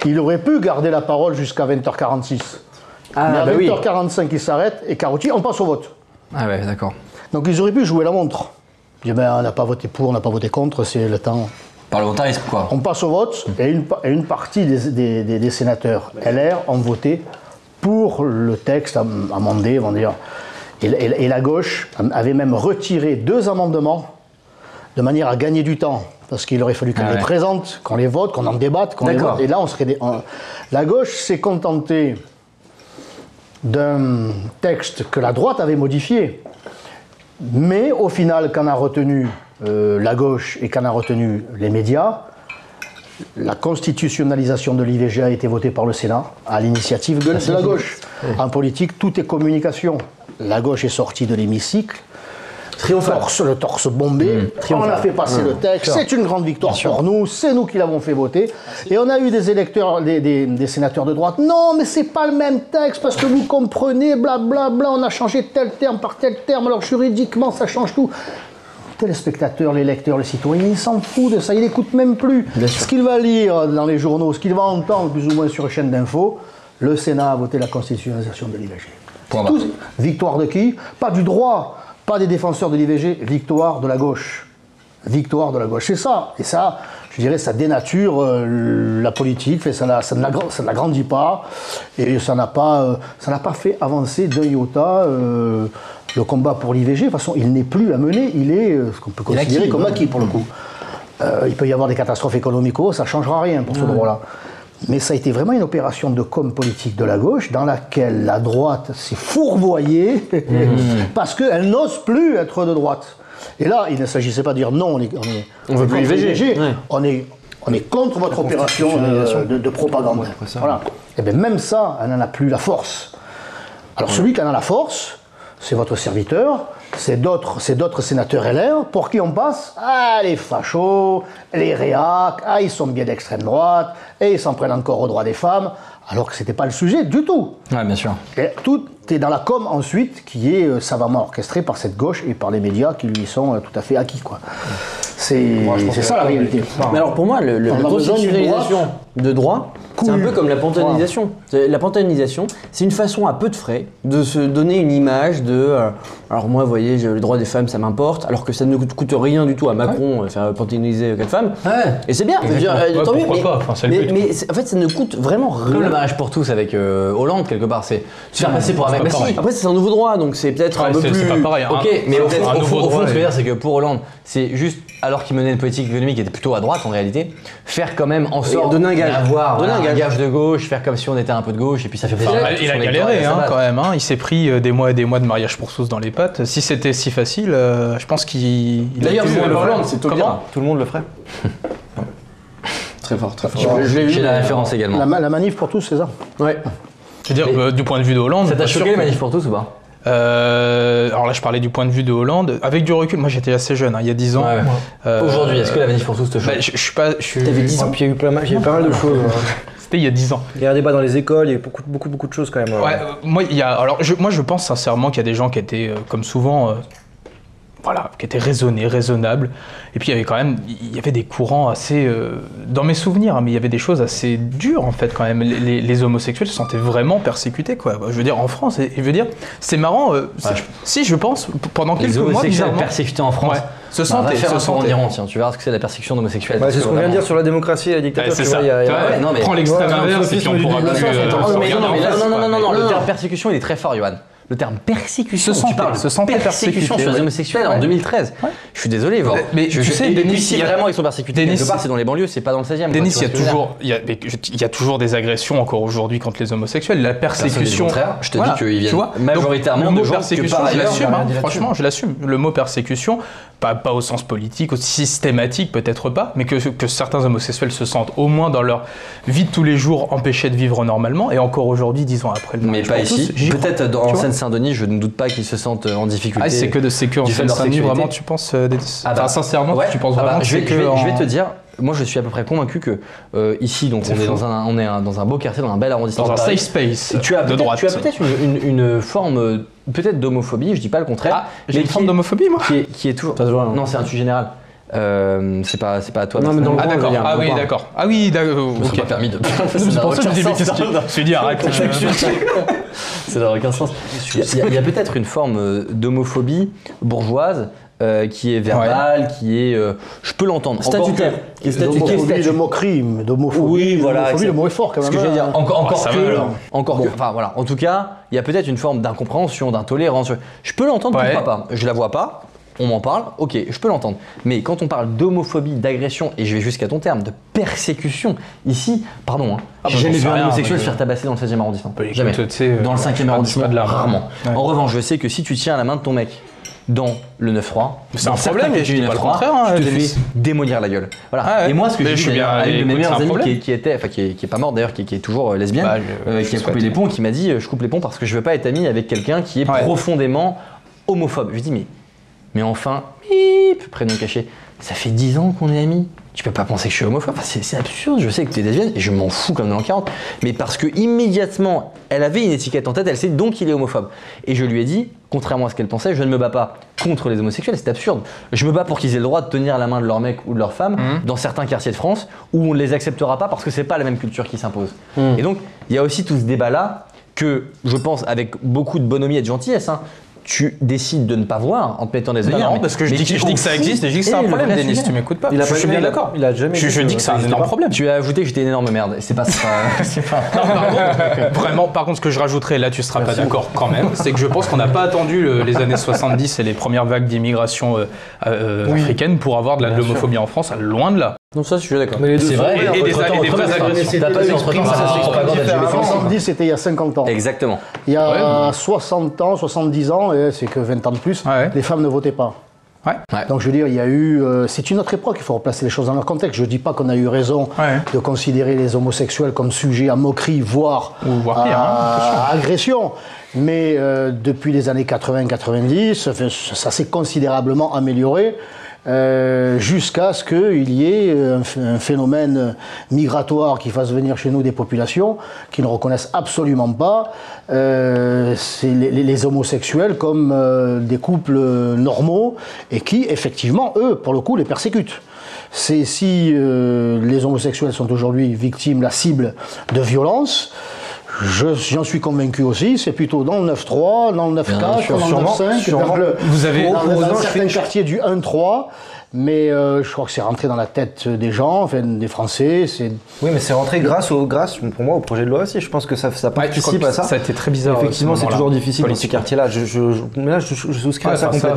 Il aurait pu garder la parole jusqu'à 20h46. Ah, Mais à bah oui. 20h45, il s'arrête et Carucci, on passe au vote. Ah ouais, d'accord. Donc ils auraient pu jouer la montre. Dire, ben, on n'a pas voté pour, on n'a pas voté contre, c'est le temps. Parlementarisme quoi. On passe au vote et une, pa- et une partie des, des- des- des sénateurs LR ont voté pour le texte am- amendé, on va dire. Et, et- et la gauche avait même retiré deux amendements de manière à gagner du temps. Parce qu'il aurait fallu qu'on Ah les présente, qu'on les vote, qu'on en débatte, qu'on les D'accord. vote. Et là, on serait. des- la gauche s'est contentée d'un texte que la droite avait modifié. Mais au final, qu'en a retenu euh, la gauche et qu'en a retenu les médias, la constitutionnalisation de l'IVG a été votée par le Sénat à l'initiative de la gauche. En politique, tout est communication. La gauche est sortie de l'hémicycle. Torse, le torse bombé. On a fait passer le texte. C'est une grande victoire pour nous. C'est nous qui l'avons fait voter. Et on a eu des électeurs, des, des- des sénateurs de droite. Non, mais c'est pas le même texte parce que vous comprenez, blablabla. Bla, bla, on a changé tel terme par tel terme. Alors juridiquement, ça change tout téléspectateurs, les lecteurs, les citoyens, il s'en fout de ça, il n'écoute même plus. Ce qu'il va lire dans les journaux, ce qu'il va entendre plus ou moins sur les chaînes d'infos, le Sénat a voté la constitutionnalisation de l'IVG. Point Tout- barre. Victoire de qui? Pas du droit, pas des défenseurs de l'IVG, victoire de la gauche. Victoire de la gauche. C'est ça. Et ça, je dirais, ça dénature euh, la politique, fait, ça, ne ça l'agrandit pas, et ça n'a pas, euh, ça n'a pas fait avancer d'un iota euh, le combat pour l'IVG. De toute façon, il n'est plus à mener, il est ce qu'on peut considérer acquis, comme acquis pour le coup. Il peut y avoir des catastrophes économiques, ça ne changera rien pour ce droit-là. Mais ça a été vraiment une opération de com politique de la gauche dans laquelle la droite s'est fourvoyée <laughs> parce qu'elle n'ose plus être de droite. Et là, il ne s'agissait pas de dire non, on est, on est, On veut plus l'IVG. Ouais. on est, On est contre votre opération de, de propagande. Voilà. Et bien même ça, elle n'en a plus la force. Alors celui qui en a la force, c'est votre serviteur, c'est d'autres, c'est d'autres sénateurs LR, pour qui on passe Ah, les fachos, les réacs, ah, ils sont bien d'extrême droite, et ils s'en prennent encore aux droits des femmes, alors que c'était pas le sujet du tout. Ouais, bien sûr. Et tout est dans la com ensuite, qui est euh, savamment orchestrée par cette gauche et par les médias qui lui sont euh, tout à fait acquis, quoi. C'est, c'est ça la réalité. Mais alors pour moi, le, le, besoin d'une de droit, c'est un peu comme la pantanisation. C'est- La pantanisation, c'est une façon à peu de frais de se donner une image de. euh, alors moi, vous voyez, le droit des femmes, ça m'importe, alors que ça ne coûte, coûte rien du tout à Macron euh, faire pantaniser quatre femmes. Ouais. Et c'est bien, dire, euh, Ouais, tant mieux. Mais, pas, enfin, c'est le mais- but, mais c'est- en fait, ça ne coûte vraiment Comme le rien. mariage pour tous avec euh, Hollande, quelque part, c'est se faire passer pour un mec. Après, c'est un nouveau droit, donc c'est peut-être un Ouais, peu c'est plus. c'est pas pareil. hein. Ok, mais au fond, un ce que je veux dire, c'est que pour Hollande, c'est juste, alors qu'il menait une politique économique qui était plutôt à droite en réalité, faire quand même en sorte donner un gage. Donner voilà, un un gage. de gauche, faire comme si on était un peu de gauche, et puis ça fait Enfin, plaisir. il a galéré hein, quand même. hein. Il s'est pris euh, des mois et des mois de mariage pour tous dans les pattes. Si c'était si facile, euh, je pense qu'il. D'ailleurs, euh, Hollande, Hollande, c'est Taubira. Tout le monde le ferait. <laughs> Très fort, très fort. Je l'ai eu, J'ai la référence également. La, ma- la manif pour tous, c'est ça Ouais. Je veux dire, Mais- euh, du point de vue de Hollande. Ça t'a choqué les manifs pour tous ou pas? Euh, alors là, je parlais du point de vue de Hollande. Avec du recul, moi j'étais assez jeune, hein, il y a 10 ans. Ouais, ouais. Euh, Aujourd'hui, est-ce que la manif pour tous te choque bah, je, je suis pas. je suis- T'avais 10 ans. Puis il y a eu pas mal, il y a eu pas mal de choses. hein. <laughs> C'était il y a 10 ans. Il y a un débat dans les écoles, il y a eu beaucoup, beaucoup, beaucoup de choses quand même. Ouais, euh, moi, il y a, alors, je, moi, je pense sincèrement qu'il y a des gens qui étaient, euh, comme souvent, euh, voilà, qui étaient raisonnés, raisonnables. Et puis, il y avait quand même, il y avait des courants assez, euh, dans mes souvenirs, hein, mais il y avait des choses assez dures, en fait, quand même. Les, les- les homosexuels se sentaient vraiment persécutés, quoi. Je veux dire, en France, et, je veux dire, c'est marrant, euh, Ouais. si, je pense, pendant quelques Les mois, bizarrement, persécutés en France. Ouais. Se Bah, va sentaient, faire se tour en sentaient. Iran, tiens, tu verras ce que c'est la persécution d'homosexuels. Bah, c'est ce qu'on vient de dire sur la démocratie et la Ouais, dictature. c'est tu ça. vois, il y a- il y a- Ouais, Ouais, non, mais- Prends l'extrême inverse et puis on pourra. Non, non, Non, non, le terme persécution, il est très fort, Johan. Le terme persécution, Se parles se persécution sur les ouais. homosexuels en Ouais. 2013. Je suis désolé. Mais je, tu je- sais, Denis, si il y a- vraiment ils sont persécutés Denis, quelque part, c'est dans les banlieues, c'est pas dans le 16e. Denis, il y a toujours, il y a, mais il y a toujours des agressions encore aujourd'hui contre les homosexuels. La persécution. contraire. Je te Voilà, dis qu'ils viennent majoritairement le de gens que persécution, je l'assume. a hein, franchement, je l'assume. Le mot persécution, pas, pas au sens politique, au systématique peut-être pas, mais que, que certains homosexuels se sentent au moins dans leur vie de tous les jours empêchés de vivre normalement. Et encore aujourd'hui, dix ans après le Mais pas ici. Peut-être en Seine-Saint-Denis, je ne doute pas qu'ils se sentent en difficulté. Ah, c'est que de que en Seine-Saint-Denis, vraiment, tu penses euh, Denis Ah bah, Enfin, sincèrement, ouais. tu penses Ah bah, vraiment que je, vais, c'est je vais- que je vais en- te dire, moi je suis à peu près convaincu que euh, ici, donc on est, dans un, on est un- dans un beau quartier, dans un bel arrondissement. dans un safe space Tu as de peut-être droite. tu as peut-être une, une- une forme euh, peut-être d'homophobie, je dis pas le contraire. Ah, j'ai une forme d'homophobie, moi qui est, qui est toujours. Ça se voit, hein. non, c'est un truc général. Euh, c'est pas, c'est pas à toi. Non, mais dans le Ah veux d'accord, ah dans le oui coin. d'accord. Ah oui d'accord, Je me suis ok. pas permis de. <laughs> C'est pour ça que je me dis, mais qu'est-ce que je suis dit, arrête. Ça n'a aucun sens. Il y a, peut-être une forme euh, d'homophobie bourgeoise euh, qui est verbale, qui est. euh, je peux l'entendre. Encore Statutaire. que- Qui est statutaire. D'homophobie, de moquerie, d'homophobie. Oui, voilà, le mot est fort quand Ce même. que je veux hein. dire, encore, encore ça que, va, encore que, enfin voilà, en tout cas, il y a peut-être une forme d'incompréhension, d'intolérance. Je peux l'entendre, Ouais. pourquoi pas Je la vois pas, on m'en parle, ok, je peux l'entendre. Mais quand on parle d'homophobie, d'agression, et je vais jusqu'à ton terme, de persécution, ici, pardon, hein, Ah, j'ai bah, jamais j'en vu un homosexuel se faire tabasser dans le 16e arrondissement. Bah, jamais. tu sais, Dans le euh, 5e c'est pas- arrondissement, rarement. Ouais. En revanche, je sais que si tu tiens la main de ton mec dans le 9-3, C'est un problème, je dis pas le 9-3, contraire, hein, tu te fais démolir la gueule. Voilà. Ah ouais. Et moi, ce que j'ai je suis dit bien- une de mes amies problème. qui, qui était, enfin qui est, qui est pas morte d'ailleurs, qui, qui est toujours euh, lesbienne, Bah, je- euh, je qui a coupé les ponts, qui m'a dit euh, je coupe les ponts parce que je veux pas être ami avec quelqu'un qui est Ouais. profondément homophobe. Je lui dis mais, mais enfin, bip, prénom caché, ça fait 10 ans qu'on est amis. Tu peux pas penser que je suis homophobe. Enfin, c'est absurde. Je sais que tu es lesbienne et je m'en fous comme dans l'an 40. Mais parce que immédiatement, elle avait une étiquette en tête, elle sait donc qu'il est homophobe. Et je lui ai dit, contrairement à ce qu'elle pensait, je ne me bats pas contre les homosexuels. C'est absurde. Je me bats pour qu'ils aient le droit de tenir la main de leur mec ou de leur femme Mhm. dans certains quartiers de France où on ne les acceptera pas parce que c'est pas la même culture qui s'impose. Et donc, il y a aussi tout ce débat-là que je pense avec beaucoup de bonhomie et de gentillesse. hein, tu décides de ne pas voir en te mettant des Non, œillères. non, parce que je dis, je que ça existe et je dis que c'est est un problème, Denis, tu m'écoutes pas. Il a je suis bien d'accord. il a jamais Je, dit je que dis que c'est un énorme problème. Tu as ajouté que j'étais une énorme merde. C'est pas ça. <laughs> c'est pas. Non, par contre, <laughs> vraiment, par contre, ce que je rajouterais, là tu seras pas d'accord quand même, c'est que je pense qu'on n'a pas attendu le- les années 70 et les premières vagues d'immigration euh, euh, africaine pour avoir de la- de l'homophobie en France, loin de là. Non, ça, je suis d'accord. Mais les deux C'est vrai. Et- des- entre-temps, et des vraies agressifs. T'as pas eu Ça entre-temps ça s'exprime LGBT. 70, c'était il y a 50 ans. Exactement. Il y a 60 ans, 70 ans, et c'est que 20 ans de plus, les femmes ne votaient pas. Ouais. Donc je veux dire, il y a eu. euh, c'est une autre époque, il faut replacer les choses dans leur contexte. Je ne dis pas qu'on a eu raison Ouais. de considérer les homosexuels comme sujet à moquerie, voire, Ou voire pire, à, hein, à agression. Mais euh, depuis les années 80-90, enfin, ça, ça s'est considérablement amélioré. Euh, jusqu'à ce qu'il y ait un, ph- un phénomène migratoire qui fasse venir chez nous des populations qui ne reconnaissent absolument pas euh, les, homosexuels comme euh, des couples normaux et qui, effectivement, eux, pour le coup, les persécutent. C'est si les homosexuels sont aujourd'hui victimes, la cible de violences, j'en suis convaincu aussi, c'est plutôt dans le 9-3, dans le 9-4, sûr, dans le sûrement, 9-5, sûrement. dans le- Vous avez- dans, dans je certains quartiers du 1-3, mais euh, je crois que c'est rentré dans la tête des gens, enfin, des Français, c'est Oui, mais c'est rentré grâce, au, grâce pour moi au projet de loi aussi. Je pense que ça, ça Ouais, participe que à ça. ça a été très bizarre, Effectivement, ce c'est toujours difficile dans ces quartiers-là. Je, je- je- mais là, je, je souscris Ouais, à ça enfin, ça,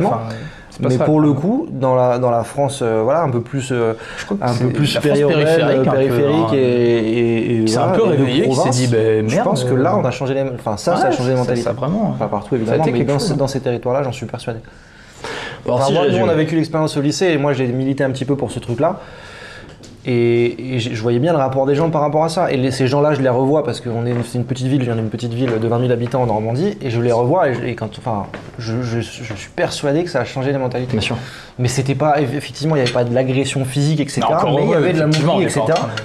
mais ça, pour le coup, dans la, dans la France, euh, voilà, un peu plus, euh, un peu plus périphérique, peu, hein. et, C'est un peu réveillé, qui s'est dit, ben, Je pense que là, on a changé les, enfin ça, ça a changé les mentalités. ça, vraiment. Pas partout Ça a évidemment, mais dans, hein. dans ces territoires-là, j'en suis persuadé. Alors, Enfin, si moi, nous, on a vécu l'expérience au lycée et moi j'ai milité un petit peu pour ce truc-là. Et, et je voyais bien le rapport des gens par rapport à ça. Et les- ces gens-là, je les revois parce que on est, c'est une petite ville, je viens d'une petite ville de 20 000 habitants en Normandie, et je les revois. Et, je- et quand, enfin, je, je- je suis persuadé que ça a changé les mentalités. Bien sûr. Mais c'était pas, effectivement, il n'y avait pas de l'agression physique, etc. Non, mais il y avait de la moquerie, etc.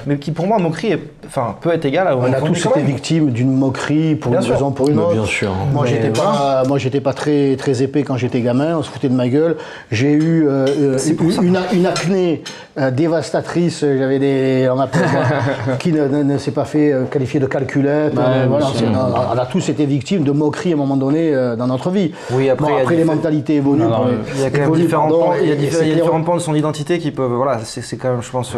Mais qui, pour moi, moquerie, est- enfin, peut être égale à On a tous été victimes d'une moquerie pour Bien une sûr. raison ou pour une autre. bien sûr. Moi, Mais j'étais pas, moi, j'étais pas très, très épais quand j'étais gamin. On se foutait de ma gueule. J'ai eu euh, euh, une, une, une acné euh, dévastatrice. J'avais des, on appelle ça, <laughs> qui ne, ne- ne s'est pas fait qualifier de calculette. Euh, voilà, on, a, on a tous été victimes de moqueries à un moment donné euh, dans notre vie. Oui, après, Bon, les mentalités évoluent. Il y a quand même différents pans, il y a, différents de son identité qui peuvent, voilà, c'est quand même, je pense.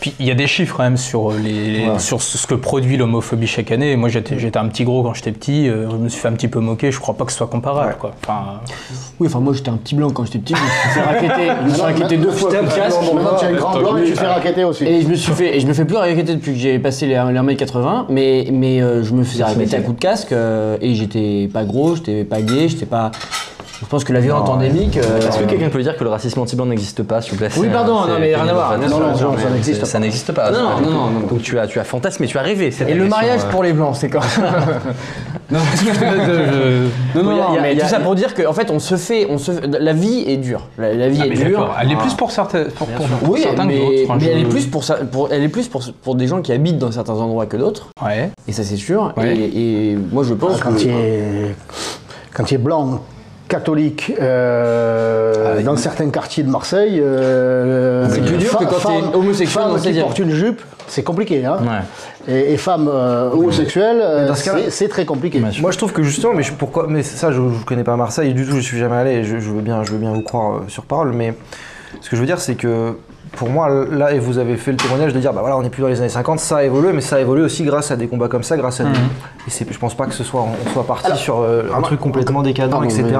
Puis il y a des chiffres quand même sur, les, sur ce que produit l'homophobie chaque année. Moi j'étais j'étais un petit gros quand j'étais petit, euh, je me suis fait un petit peu moquer, je crois pas que ce soit comparable. Quoi. Enfin, Oui, enfin moi j'étais un petit blanc quand j'étais petit, je me suis fait raqueter, <laughs> je me suis raqueté deux fois coup de casque. Maintenant, tu es un grand blanc et tu te fais raqueter aussi. Et je me suis fait, et je me fais plus raqueter depuis que j'ai passé les, les 1m80, mais, mais euh, je me faisais raqueter à coup de casque euh, et j'étais pas gros, j'étais pas gay, j'étais pas. Je pense que la violence endémique. euh, Est-ce que quelqu'un peut dire que le racisme anti-blanc n'existe pas, s'il vous plaît? Oui, pardon, non, mais rien à voir. Non, non, ça mais n'existe Ça pas. n'existe pas. Non, non, non, non. Donc tu as, tu as fantasmé, tu as rêvé. cette Et le mariage euh. pour les blancs, c'est quand <laughs> <laughs> Non, non, <laughs> mais tout ça pour dire qu'en fait, on se fait, on se, la vie est dure. La, vie ah, est dure. Elle est plus pour certains, pour, Oui, mais, d'autres. mais je- elle est plus pour, ça, pour- elle est plus pour, pour des gens qui habitent dans certains endroits que d'autres, Ouais. et ça c'est sûr. Et, moi je pense quand que quand il est blanc, catholique, euh, dans certains quartiers de Marseille, euh, C'est plus dur que quand femme- homosexuel femme qui 16e. porte une jupe, c'est compliqué. Hein Ouais. et, et femme euh, homosexuelle, euh, c'est- très compliqué. Moi, je trouve que justement, mais je- pourquoi, mais ça, je, je connais pas Marseille du tout, je suis jamais allé. Je, je veux bien, je veux bien vous croire euh, sur parole, mais ce que je veux dire, c'est que pour moi, là, et vous avez fait le témoignage de dire, bah voilà, on n'est plus dans les années 50, ça a évolué, mais ça a évolué aussi grâce à des combats comme ça, grâce à des. Et c'est, je pense pas que ce soit, on soit parti sur euh, un truc complètement décadent, Pardon, etc. mais-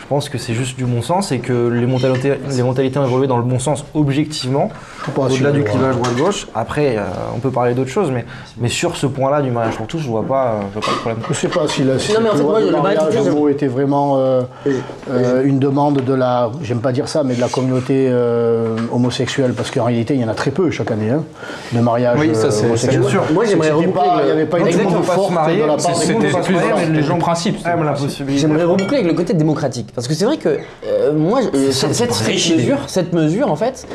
Je pense que c'est juste du bon sens et que les mentalités, les mentalités ont évolué dans le bon sens objectivement, au-delà du clivage droite-gauche. Après, euh, on peut parler d'autres choses, mais, mais sur ce point-là du mariage pour tous, je vois pas, euh, je vois pas de problème. Je sais pas si la si Non, mais en fait, moi, le mariage était vraiment euh, euh, une demande de la, j'aime pas dire ça, mais de la communauté euh, parce qu'en réalité, il y en a très peu chaque année, hein, de mariage Oui, ça, c'est- homosexuel. c'est bien sûr. Moi, j'aimerais reboucler Il n'y avait pas une demande forte marier, de la part des homosexuels. mais les gens- principe. J'aimerais reboucler avec le côté démocratique. Parce que c'est vrai que euh, moi, euh, cette, mesure, cette mesure, en fait,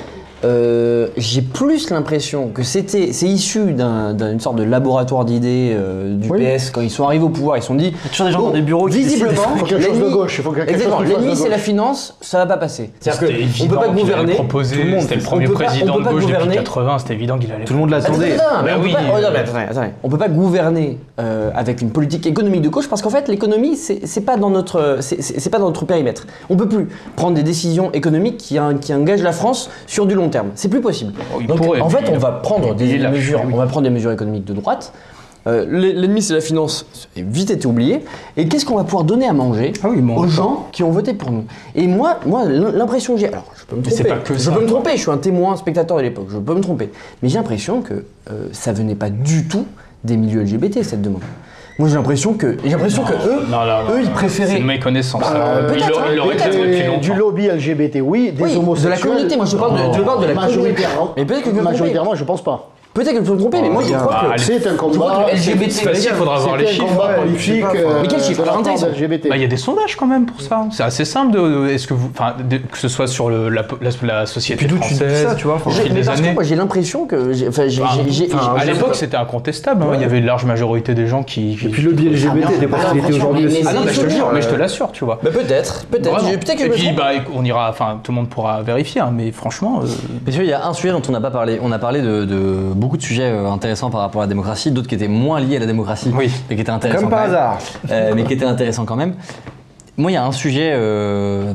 euh, j'ai plus l'impression que c'était, c'est issu d'un- d'une sorte de laboratoire d'idées euh, du Oui. PS. Quand ils sont arrivés au pouvoir, ils se sont dit. toujours des gens dans des bureaux qui Visiblement. Il faut quelque chose de l'ennemi- gauche, il faut quelque chose Exactement, l'ennemi c'est la finance, ça va pas passer. C'est-à-dire on peut pas gouverner. proposer, tout le monde- c'était le on premier peut pas- président de pas gauche depuis gouverner. 80, c'était évident qu'il allait. Tout le monde l'attendait. Attends, attends, mais Bah on peut pas- gouverner euh, avec une politique économique de gauche parce qu'en fait l'économie c'est pas dans notre c'est- pas dans notre périmètre. On peut plus prendre des décisions économiques qui, qui engagent la France sur du long terme. C'est plus possible. Oh, il Donc pourrait, en fait on va prendre des mesures, oui. on va prendre des mesures économiques de droite. Euh, l'e- L'ennemi c'est la finance, c'est vite été oublié. Et qu'est-ce qu'on va pouvoir donner à manger Ah oui, aux gens qui ont voté pour nous? Et moi, moi l'impression que j'ai, alors je peux me tromper, pas que je peux me tromper, je suis un témoin, spectateur de l'époque, je peux me tromper. Mais j'ai l'impression que euh, ça venait pas du tout des milieux LGBT cette demande. Moi j'ai l'impression que j'ai l'impression que eux, Non, non, non. eux ils C'est préféraient une méconnaissance. Euh, Ils peut-être, l'auraient- depuis du lobby LGBT, oui, des Oui, de la homosexuels. communauté. Moi je parle de, je parle de la communauté. Majoritairement, Mais peut-être que majoritairement, je pense pas. Peut-être que je peux me tromper, mais moi je Bah, crois que. allez. C'est un combat. LGBT. C'est facile, il faudra voir les C'est un chiffres. combat politique. euh, Mais part intéressants LGBT. Bah, Il y a des sondages quand même pour ça. C'est assez simple. De, est-ce que vous, que ce soit sur le- la, la, la société Puis d'où tu dis française, ça, tu vois, des j'ai l'impression que. j'ai- Enfin, j'ai. Enfin, j'ai- j'ai- enfin, À l'époque, c'était incontestable. hein. Il y avait une large majorité des gens qui. Et puis le lobby LGBT était aujourd'hui mais- aussi. mais- Ah non, mais je te jure, mais je te Euh, l'assure, tu vois. Bah, peut-être, peut-être. Et puis, bah, on ira, enfin, tout le monde pourra vérifier, hein, mais franchement, euh, Messieurs, il y a un sujet dont on n'a pas parlé. On a parlé de beaucoup de sujets euh, intéressants par rapport à la démocratie, d'autres qui étaient moins liés à la démocratie, Oui. mais qui étaient intéressants. Comme quand par même. hasard. Euh, mais qui était intéressant quand même. Moi, il y a un sujet euh,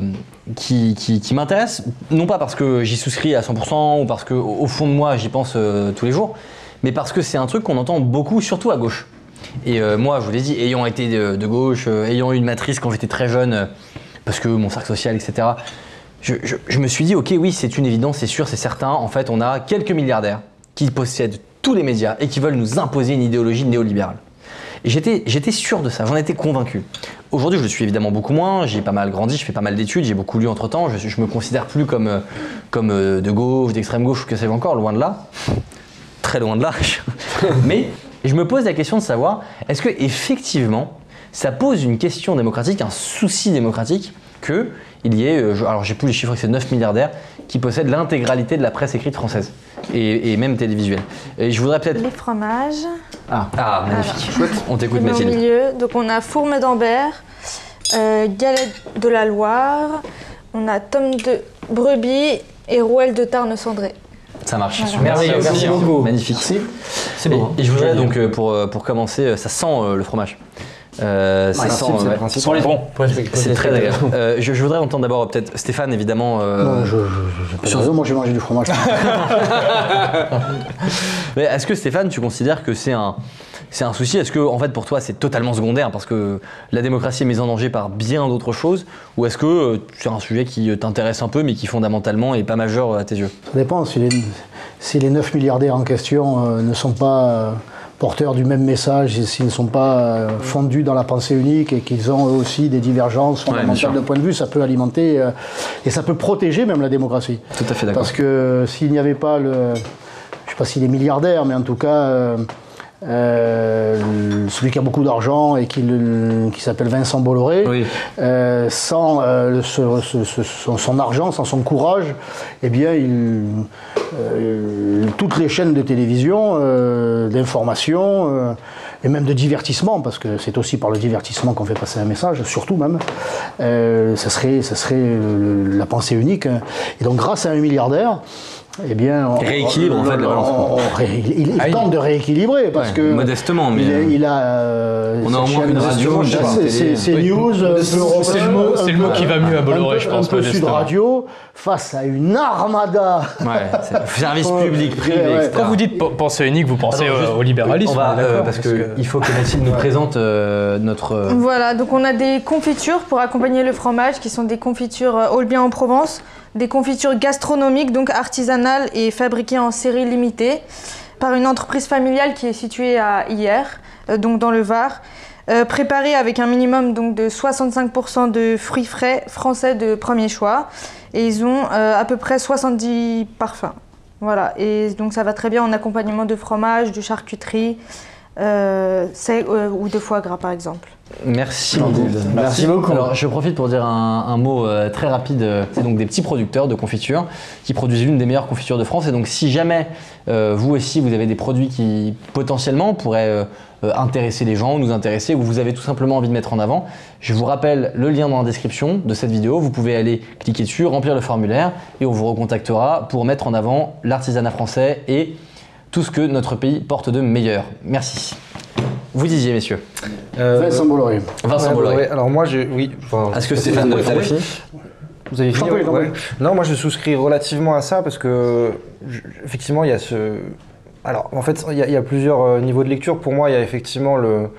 qui, qui- qui m'intéresse, non pas parce que j'y souscris à 100% ou parce que au fond de moi j'y pense euh, tous les jours, mais parce que c'est un truc qu'on entend beaucoup, surtout à gauche. Et euh, moi, je vous l'ai dit, ayant été de, de gauche, euh, ayant eu une matrice quand j'étais très jeune, parce que mon cercle social, etc., je, je- je me suis dit, ok, oui, c'est une évidence, c'est sûr, c'est certain. En fait, on a quelques milliardaires qui possèdent tous les médias et qui veulent nous imposer une idéologie néolibérale. J'étais, sûr de ça, j'en étais convaincu. Aujourd'hui, je le suis évidemment beaucoup moins, j'ai pas mal grandi, je fais pas mal d'études, j'ai beaucoup lu entre temps, je, je me considère plus comme, euh, euh, de gauche, d'extrême gauche que sais-je encore, loin de là. <laughs> Très loin de là. <laughs> Mais je me pose la question de savoir, est-ce que effectivement, ça pose une question démocratique, un souci démocratique, que il y ait, euh, je- alors j'ai plus les chiffres, c'est 9 milliardaires qui possèdent l'intégralité de la presse écrite française et, et même télévisuelle. Et je voudrais peut-être. Les fromages. Ah, magnifique. On t'écoute, mets au Mathilde. milieu. Donc on a Fourme d'Ambert, euh, Galette de la Loire, on a Tome de Brebis et Rouelle de Tarn-Cendré. Ça marche. Voilà. Merveilleux, Merci, merci merci beaucoup. Magnifique. C'est Et, beau. et je voudrais donc, euh, pour, pour commencer, ça sent euh, le fromage. Euh, c'est le ouais. principe. sans les bons. C'est très agréable. Euh, je, je voudrais entendre d'abord euh, peut-être Stéphane, évidemment. euh, Non, je, je, raison, moi j'ai mangé du fromage. <laughs> mais Est-ce que Stéphane, tu considères que c'est un, c'est un souci? Est-ce que, en fait, pour toi, c'est totalement secondaire parce que la démocratie est mise en danger par bien d'autres choses? Ou est-ce que euh, c'est un sujet qui t'intéresse un peu, mais qui fondamentalement est pas majeur à tes yeux? Ça dépend. Si les, si les 9 milliardaires en question euh, ne sont pas euh, porteurs du même message, s'ils ne sont pas euh, fondus dans la pensée unique et qu'ils ont eux aussi des divergences fondamentales de point de vue, ça peut alimenter euh, et ça peut protéger même la démocratie. Tout à fait d'accord. Parce que s'il n'y avait pas le. Je ne sais pas s'il est milliardaire, mais en tout cas. Euh, celui qui a beaucoup d'argent et qui, qui s'appelle Vincent Bolloré, Oui. euh, sans euh, ce- ce- ce- son, son argent, sans son courage, eh bien, il, euh, toutes les chaînes de télévision, d'information et même de divertissement, parce que c'est aussi par le divertissement qu'on fait passer un message, surtout même, ça serait, ça serait la pensée unique. Et donc, grâce à un milliardaire, eh bien, on, Rééquilibre, en fait, la balance. on- on ré- il, il Ah, il- tente de rééquilibrer parce Ouais, que modestement, mais, il, a- euh, il a. euh, on a au moins une radio, c'est- Oui. news, C'est le mot- c'est le mot- peu- c'est le mot qui va mieux à Bolloré, je pense, Un peu Sud. Radio face à une armada. Ouais, c'est service public, privé, ouais, ouais. etc. Quand vous dites pe- pensée unique, vous pensez Alors, euh, juste- au libéralisme. On va, euh, d'accord, parce que il faut que Mathilde nous présente euh, notre. Voilà, donc on a des confitures pour accompagner le fromage qui sont des confitures haut bien en Provence, des confitures gastronomiques donc artisanales et fabriquées en série limitée par une entreprise familiale qui est située à Hier, euh, donc dans le Var, euh, préparées avec un minimum donc de 65% de fruits frais français de premier choix et ils ont euh, à peu près 70 parfums. Voilà, et donc ça va très bien en accompagnement de fromage, de charcuterie, ou de foie gras par exemple. Merci Mathilde. Merci beaucoup. Alors je profite pour dire un, un mot euh, très rapide. Euh, C'est donc des petits producteurs de confitures qui produisent l'une des meilleures confitures de France. Et donc si jamais euh, vous aussi vous avez des produits qui potentiellement pourraient euh, euh, intéresser les gens, nous intéresser, ou vous avez tout simplement envie de mettre en avant, je vous rappelle le lien dans la description de cette vidéo. Vous pouvez aller cliquer dessus, remplir le formulaire et on vous recontactera pour mettre en avant l'artisanat français et tout ce que notre pays porte de meilleur. Merci. Vous disiez messieurs. Euh, Vincent Bolloré. Vincent ouais, Bolloré. ouais, alors moi, j'ai, oui. enfin, Est-ce que Stéphane vous t'as avez fini Vous avez Je fini, je ouais. Non, moi je souscris relativement à ça parce que je- effectivement il y a ce. Alors en fait il y a, il y a plusieurs euh, niveaux de lecture. Pour moi il y a effectivement le